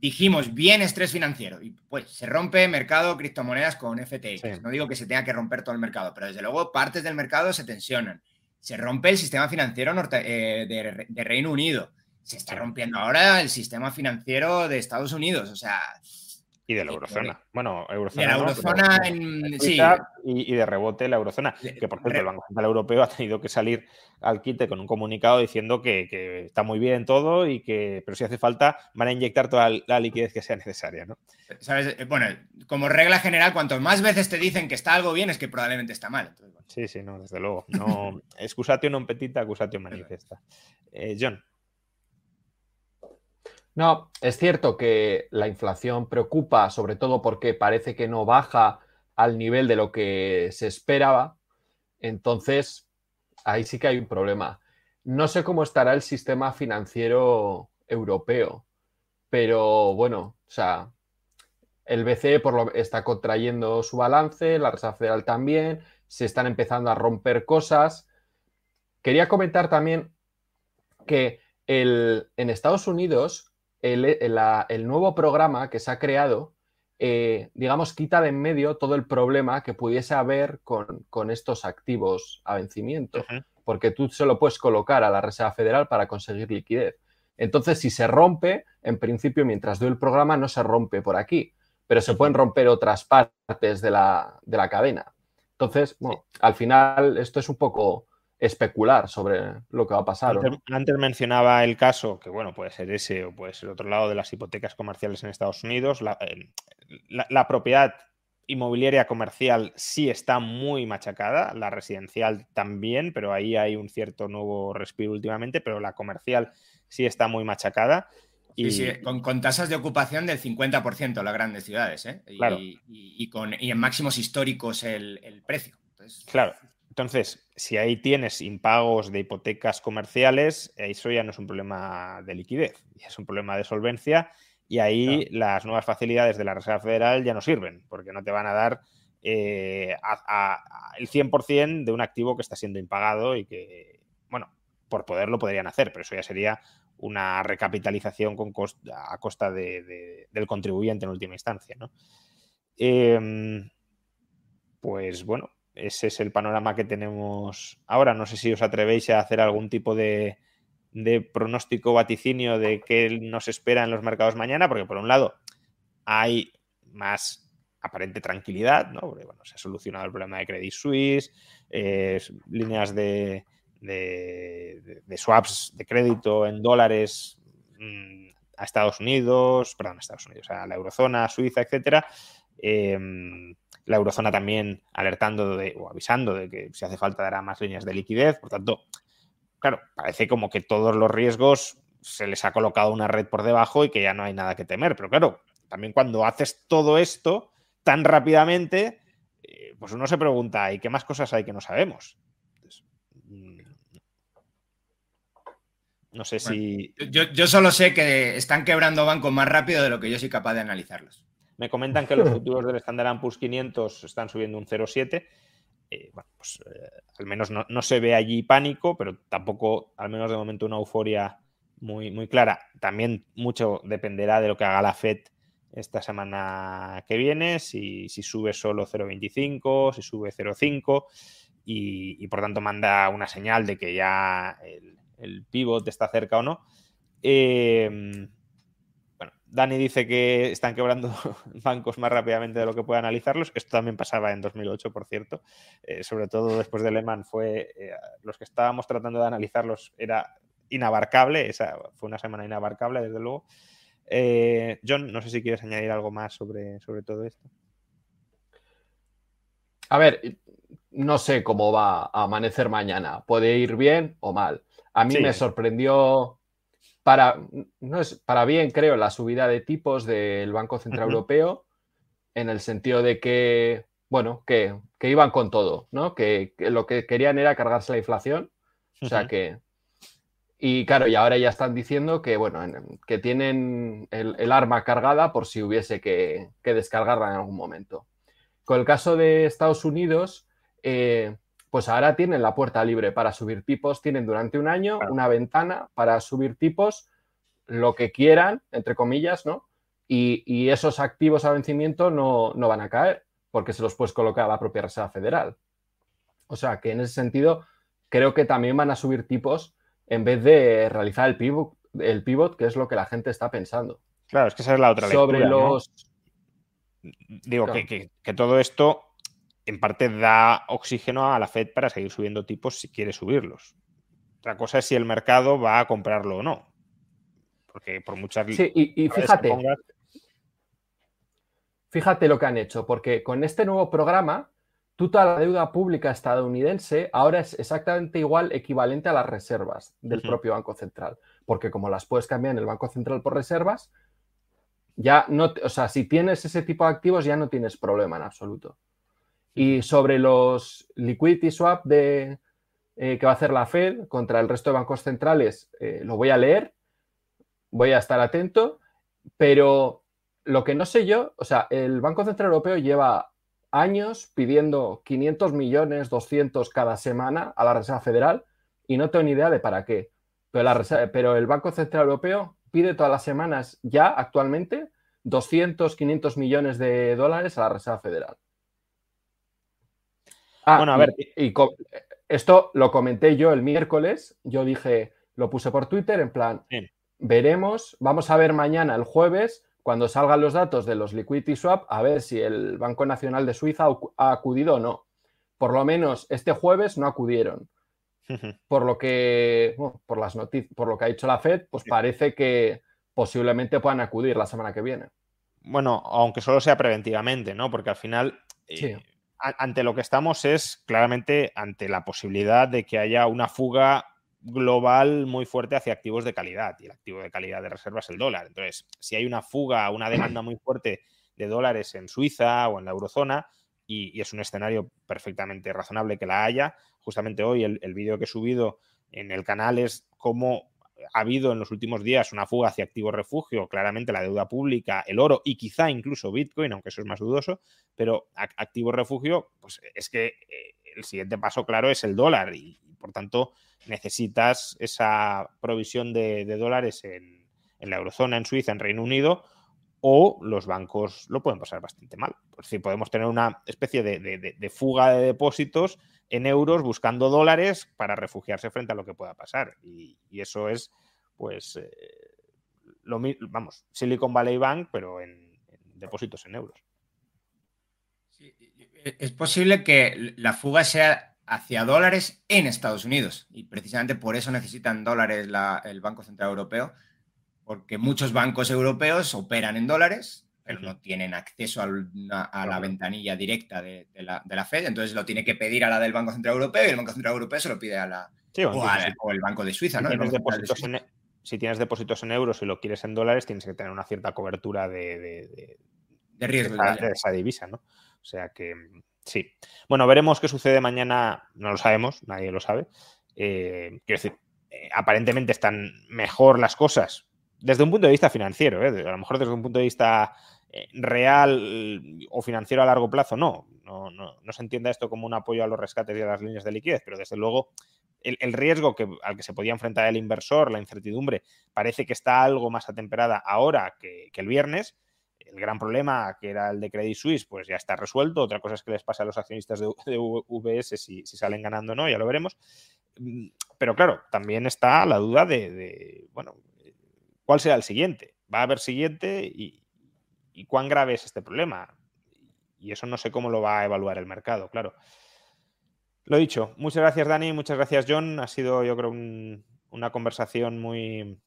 Dijimos bien estrés financiero y pues se rompe mercado criptomonedas con FTX. No digo que se tenga que romper todo el mercado, pero desde luego partes del mercado se tensionan. Se rompe el sistema financiero eh, de Reino Unido. Se está rompiendo ahora el sistema financiero de Estados Unidos, o sea... Y de la eurozona. Bueno, eurozona. De la eurozona en. Sí. Y, de rebote la eurozona. Que por cierto, el Banco Central Europeo ha tenido que salir al quite con un comunicado diciendo que, está muy bien todo y que, pero si hace falta, van a inyectar toda la liquidez que sea necesaria, ¿no? ¿Sabes? Eh, bueno, como regla general, cuanto más veces te dicen que está algo bien, es que probablemente está mal. Sí, sí, no, desde luego. No, <laughs> excusatio non petita, accusatio manifesta. Eh, John. No, es cierto que la inflación preocupa, sobre todo porque parece que no baja al nivel de lo que se esperaba. Entonces, ahí sí que hay un problema. No sé cómo estará el sistema financiero europeo, pero bueno, o sea, el BCE por lo, está contrayendo su balance, la Reserva Federal también, se están empezando a romper cosas. Quería comentar también que el, en Estados Unidos el, nuevo programa que se ha creado, eh, digamos, quita de en medio todo el problema que pudiese haber con, estos activos a vencimiento, porque tú se lo puedes colocar a la Reserva Federal para conseguir liquidez. Entonces, si se rompe, en principio, mientras doy el programa, no se rompe por aquí, pero se pueden romper otras partes de la, de la cadena. Entonces, bueno, al final esto es un poco especular sobre lo que va a pasar. Antes, mencionaba el caso, que bueno, puede ser ese o puede ser otro lado de las hipotecas comerciales en Estados Unidos. La, la, propiedad inmobiliaria comercial sí está muy machacada, la residencial también, pero ahí hay un cierto nuevo respiro últimamente, pero la comercial sí está muy machacada. Y... con, tasas de ocupación del 50% en las grandes ciudades, ¿eh? y, con, y en máximos históricos el, el precio. claro, entonces, si ahí tienes impagos de hipotecas comerciales, eso ya no es un problema de liquidez, es un problema de solvencia y ahí las nuevas facilidades de la Reserva Federal ya no sirven, porque no te van a dar eh, el 100% de un activo que está siendo impagado y que, bueno, por poder lo podrían hacer, pero eso ya sería una recapitalización con a costa del contribuyente en última instancia. ¿no? Em, pues bueno, ese es el panorama que tenemos ahora. No sé si os atrevéis a hacer algún tipo de, pronóstico vaticinio de qué nos espera en los mercados mañana, porque por un lado hay más aparente tranquilidad, ¿no? Porque bueno, se ha solucionado el problema de Credit Suisse, líneas de, swaps de crédito en dólares mm, a Estados Unidos, perdón, a Estados Unidos, a la eurozona, Suiza, etcétera. Em, la eurozona también alertando o avisando de que si hace falta dará más líneas de liquidez. Por tanto, claro, parece como que todos los riesgos se les ha colocado una red por debajo y que ya no hay nada que temer. Pero claro, también cuando haces todo esto tan rápidamente, eh, pues uno se pregunta, ¿y qué más cosas hay que no sabemos? Mm, no sé si. Yo, yo, solo sé que están quebrando bancos más rápido de lo que yo soy capaz de analizarlos. Me comentan que los <laughs> futuros del Standard Poor's 500 están subiendo un 0,7. Eh, bueno, pues eh, al menos no, se ve allí pánico, pero tampoco, al menos de momento, una euforia muy, muy clara. También mucho dependerá de lo que haga la Fed esta semana que viene, si, sube solo 0,25, si sube 0,5 y, por tanto manda una señal de que ya el, el pivot está cerca o no. Eh, Dani dice que están quebrando <laughs> bancos más rápidamente de lo que puede analizarlos. Esto también pasaba en 2008, por cierto. Eh, sobre todo después de Lehman fue eh, los que estábamos tratando de analizarlos era inabarcable. Esa fue una semana inabarcable, desde luego. Eh, John, no sé si quieres añadir algo más sobre, sobre todo esto. A ver, no sé cómo va a amanecer mañana. Puede ir bien o mal. A mí me sorprendió para, no es, para bien, creo, la subida de tipos del Banco Central Europeo, en el sentido de que, bueno, que, iban con todo, ¿no? Que, lo que querían era cargarse la inflación. O sea que. Y claro, y ahora ya están diciendo que, bueno, que tienen el, arma cargada por si hubiese que, descargarla en algún momento. Con el caso de Estados Unidos, eh, pues ahora tienen la puerta libre para subir tipos, tienen durante un año una ventana para subir tipos lo que quieran, entre comillas, ¿no? Y, esos activos a vencimiento no, no, van a caer porque se los puedes colocar a la propia Reserva Federal. O sea que en ese sentido creo que también van a subir tipos en vez de realizar el pivot, el pivot, que es lo que la gente está pensando. Claro, es que esa es la otra Sobre los. Digo que, todo esto en parte da oxígeno a la Fed para seguir subiendo tipos si quiere subirlos. Otra cosa es si el mercado va a comprarlo o no. Porque por muchas. Sí, y, fíjate. Fíjate lo que han hecho, porque con este nuevo programa toda la deuda pública estadounidense ahora es exactamente igual, equivalente a las reservas del propio Banco Central, porque como las puedes cambiar en el Banco Central por reservas, ya no, o sea, si tienes ese tipo de activos ya no tienes problema en absoluto. Y sobre los liquidity swap de, eh, que va a hacer la Fed contra el resto de bancos centrales, eh, lo voy a leer, voy a estar atento, pero lo que no sé yo, o sea, el Banco Central Europeo lleva años pidiendo 500 millones, 200 cada semana a la Reserva Federal y no tengo ni idea de para qué. Pero, el Banco Central Europeo pide todas las semanas ya actualmente 200, 500 millones de dólares a la Reserva Federal. Ah, bueno, a ver. Y, esto lo comenté yo el miércoles. Yo dije, lo puse por Twitter en plan, veremos, vamos a ver mañana, el jueves, cuando salgan los datos de los liquidity swap, a ver si el Banco Nacional de Suiza ha acudido o no. Por lo menos este jueves no acudieron. <laughs> Por lo que, por las noticias, por lo que ha dicho la Fed, pues parece que posiblemente puedan acudir la semana que viene. Bueno, aunque solo sea preventivamente, ¿no? Porque al final, eh, ante lo que estamos es claramente ante la posibilidad de que haya una fuga global muy fuerte hacia activos de calidad y el activo de calidad de reserva es el dólar. Entonces, si hay una fuga, una demanda muy fuerte de dólares en Suiza o en la eurozona, y, es un escenario perfectamente razonable que la haya, justamente hoy el, vídeo que he subido en el canal es cómo ha habido en los últimos días una fuga hacia activos refugio, claramente la deuda pública, el oro y quizá incluso Bitcoin, aunque eso es más dudoso, pero activos refugio, pues es que eh, el siguiente paso claro es el dólar y por tanto necesitas esa provisión de, dólares en, la eurozona, en Suiza, en Reino Unido, o los bancos lo pueden pasar bastante mal. Por si podemos tener una especie de, fuga de depósitos en euros buscando dólares para refugiarse frente a lo que pueda pasar. Y, eso es, pues, eh, lo vamos, Silicon Valley Bank, pero en, depósitos en euros. es posible que la fuga sea hacia dólares en Estados Unidos. Y precisamente por eso necesitan dólares el Banco Central Europeo, porque muchos bancos europeos operan en dólares, pero no tienen acceso a, la ventanilla directa de, la, Fed, entonces lo tiene que pedir a la del Banco Central Europeo y el Banco Central Europeo se lo pide a la... o, el Banco de Suiza, si ¿no? Tienes depósitos En, si tienes depósitos en euros y lo quieres en dólares, tienes que tener una cierta cobertura de, de riesgo. De, esa divisa, ¿no? O sea que Sí. Bueno, veremos qué sucede mañana. No lo sabemos, nadie lo sabe. Eh, quiero decir, eh, aparentemente están mejor las cosas desde un punto de vista financiero. ¿eh? A lo mejor desde un punto de vista real o financiero a largo plazo, no. No, no. no, se entienda esto como un apoyo a los rescates y a las líneas de liquidez, pero desde luego el, riesgo que, al que se podía enfrentar el inversor, la incertidumbre, parece que está algo más atemperada ahora que el viernes el gran problema, que era el de Credit Suisse, pues ya está resuelto. Otra cosa es que les pasa a los accionistas de, VS si, salen ganando o no, ya lo veremos. Mm, pero claro, también está la duda de, bueno, ¿cuál será el siguiente? ¿Va a haber siguiente? ¿Y, cuán grave es este problema? Y eso no sé cómo lo va a evaluar el mercado, claro. Lo dicho, muchas gracias Dani, muchas gracias John. Ha sido yo creo una conversación muy,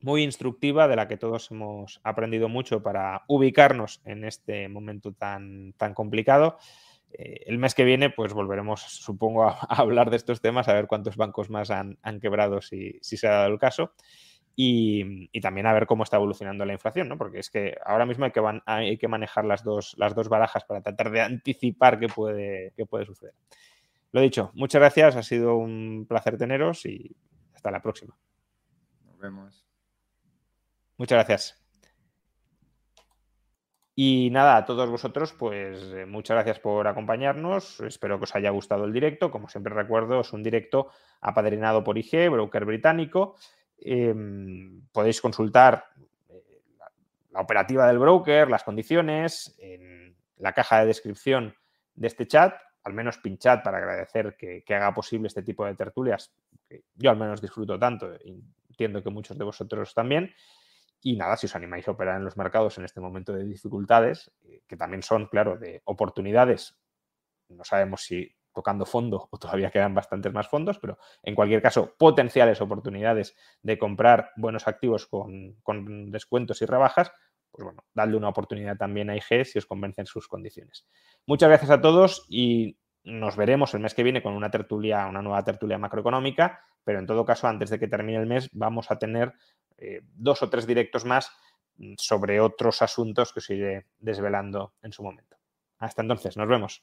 muy instructiva de la que todos hemos aprendido mucho para ubicarnos en este momento tan, tan complicado. Eh, el mes que viene, pues volveremos, supongo, a, hablar de estos temas, a ver cuántos bancos más han, quebrado si, si, se ha dado el caso. Y, también a ver cómo está evolucionando la inflación, ¿no? Porque es que ahora mismo hay que, hay que manejar las dos, las dos barajas para tratar de anticipar qué puede, qué puede suceder. Lo dicho, muchas gracias, ha sido un placer teneros y hasta la próxima. Nos vemos. Muchas gracias. Y nada, a todos vosotros, pues eh, muchas gracias por acompañarnos. Espero que os haya gustado el directo. Como siempre recuerdo, es un directo apadrinado por IG, broker británico. Em, podéis consultar eh, la, operativa del broker, las condiciones, en la caja de descripción de este chat. Al menos pinchad para agradecer que, haga posible este tipo de tertulias. Que yo al menos disfruto tanto. Entiendo que muchos de vosotros también. Y nada, si os animáis a operar en los mercados en este momento de dificultades, eh, que también son, claro, de oportunidades, no sabemos si tocando fondo o todavía quedan bastantes más fondos, pero en cualquier caso, potenciales oportunidades de comprar buenos activos con, con descuentos y rebajas, pues bueno, dadle una oportunidad también a IG si os convencen sus condiciones. Muchas gracias a todos y nos veremos el mes que viene con una tertulia, una nueva tertulia macroeconómica, pero en todo caso, antes de que termine el mes, vamos a tener eh, dos o tres directos más sobre otros asuntos que os iré desvelando en su momento. Hasta entonces, nos vemos.